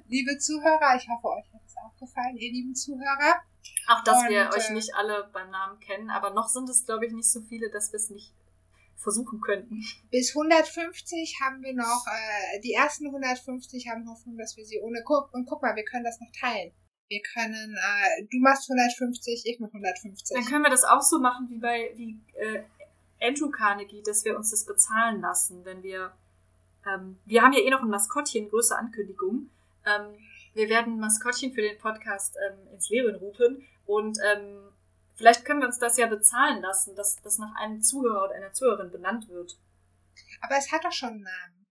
Liebe Zuhörer, ich hoffe, euch hat es auch gefallen, ihr lieben Zuhörer. Auch, dass wir Und, euch äh, nicht alle beim Namen kennen, aber noch sind es, glaube ich, nicht so viele, dass wir es nicht versuchen könnten. Bis 150 haben wir noch, äh, die ersten 150 haben Hoffnung, dass wir sie ohne, guck, und guck mal, wir können das noch teilen. Wir können, äh, du machst 150, ich mach 150. Dann können wir das auch so machen wie bei wie äh, Andrew Carnegie, dass wir uns das bezahlen lassen, wenn wir ähm, wir haben ja eh noch ein Maskottchen, größere Ankündigung. Ähm, wir werden ein Maskottchen für den Podcast ähm, ins Leben rufen und ähm, vielleicht können wir uns das ja bezahlen lassen, dass das nach einem Zuhörer oder einer Zuhörerin benannt wird. Aber es hat doch schon einen Namen.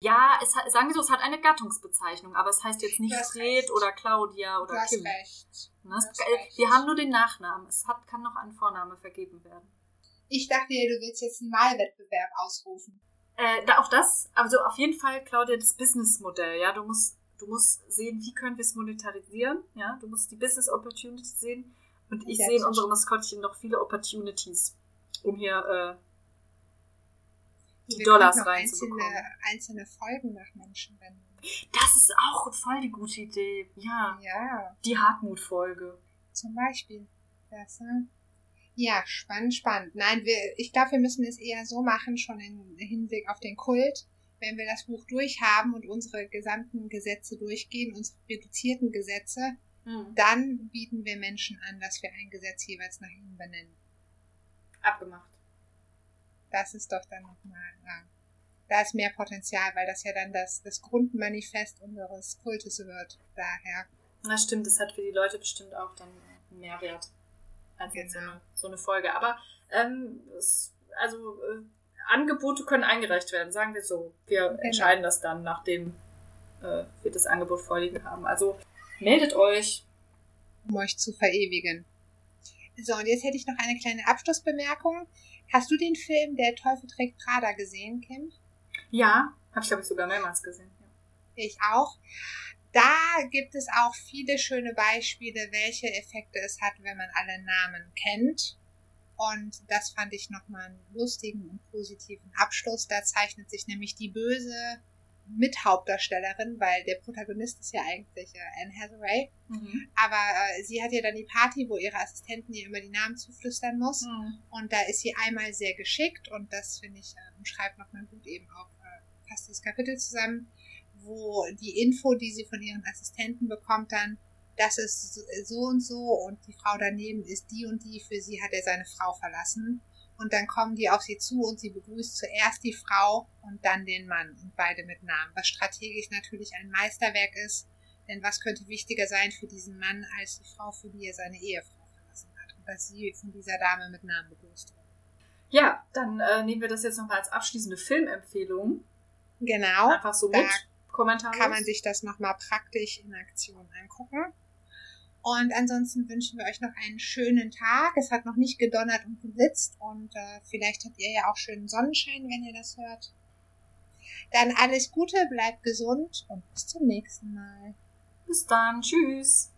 Ja, es hat, sagen wir so, es hat eine Gattungsbezeichnung, aber es heißt jetzt nicht Du Fred oder Claudia Du oder hast Kim. recht. Ne? Du äh. Wir haben nur den Nachnamen. Es hat, kann noch ein Vorname vergeben werden. Ich dachte ja, du willst jetzt einen Malwettbewerb ausrufen. Äh, da auch das, also auf jeden Fall, Claudia, das Businessmodell, ja, du musst, du musst sehen, wie können wir es monetarisieren, ja, du musst die Business Opportunities sehen und ich Ja, sehe in unserem Maskottchen noch viele Opportunities, um hier äh, die Wir Dollars noch reinzubekommen. einzelne, einzelne Folgen nach Menschen wenden. Das ist auch voll die gute Idee, ja, Ja, die Hartmut-Folge. zum Beispiel. Das, ne? Ja, spannend, spannend. Nein, wir, ich glaube, wir müssen es eher so machen, schon im Hinblick auf den Kult. Wenn wir das Buch durchhaben und unsere gesamten Gesetze durchgehen, unsere reduzierten Gesetze, Hm. dann bieten wir Menschen an, dass wir ein Gesetz jeweils nach ihnen benennen. Abgemacht. Das ist doch dann nochmal, ja. da ist mehr Potenzial, weil das ja dann das, das Grundmanifest unseres Kultes wird. Daher. Na stimmt, das hat für die Leute bestimmt auch dann einen Mehrwert als jetzt so eine, so eine Folge. Aber ähm, es, also äh, Angebote können eingereicht werden, sagen wir so. Wir Genau. entscheiden das dann, nachdem äh, wir das Angebot vorliegen haben. Also meldet euch. um euch zu verewigen. So, und jetzt hätte ich noch eine kleine Abschlussbemerkung. Hast du den Film Der Teufel trägt Prada gesehen, Kim? Ja, habe ich glaube ich sogar mehrmals gesehen. Ja. Ich auch. Da gibt es auch viele schöne Beispiele, welche Effekte es hat, wenn man alle Namen kennt. Und das fand ich nochmal einen lustigen und positiven Abschluss. Da zeichnet sich nämlich die böse Mithauptdarstellerin, weil der Protagonist ist ja eigentlich äh, Anne Hathaway. Mhm. Aber äh, sie hat ja dann die Party, wo ihre Assistenten ihr immer die Namen zuflüstern muss. Mhm. Und da ist sie einmal sehr geschickt und das finde ich äh, umschreibt nochmal gut eben auch äh, fast das Kapitel zusammen, wo die Info, die sie von ihren Assistenten bekommt, dann, das ist so- so und so und die Frau daneben ist die und die, für sie hat er seine Frau verlassen. Und dann kommen die auf sie zu und sie begrüßt zuerst die Frau und dann den Mann und beide mit Namen, was strategisch natürlich ein Meisterwerk ist. Denn was könnte wichtiger sein für diesen Mann als die Frau, für die er seine Ehefrau verlassen hat? Und dass sie von dieser Dame mit Namen begrüßt wird. Ja, dann äh, nehmen wir das jetzt nochmal als abschließende Filmempfehlung. Genau. Einfach so da mit Kommentaren. kann man sich das nochmal praktisch in Aktion angucken. Und ansonsten wünschen wir euch noch einen schönen Tag. Es hat noch nicht gedonnert und geblitzt und äh, vielleicht habt ihr ja auch schönen Sonnenschein, wenn ihr das hört. Dann alles Gute, bleibt gesund und bis zum nächsten Mal. Bis dann. Tschüss.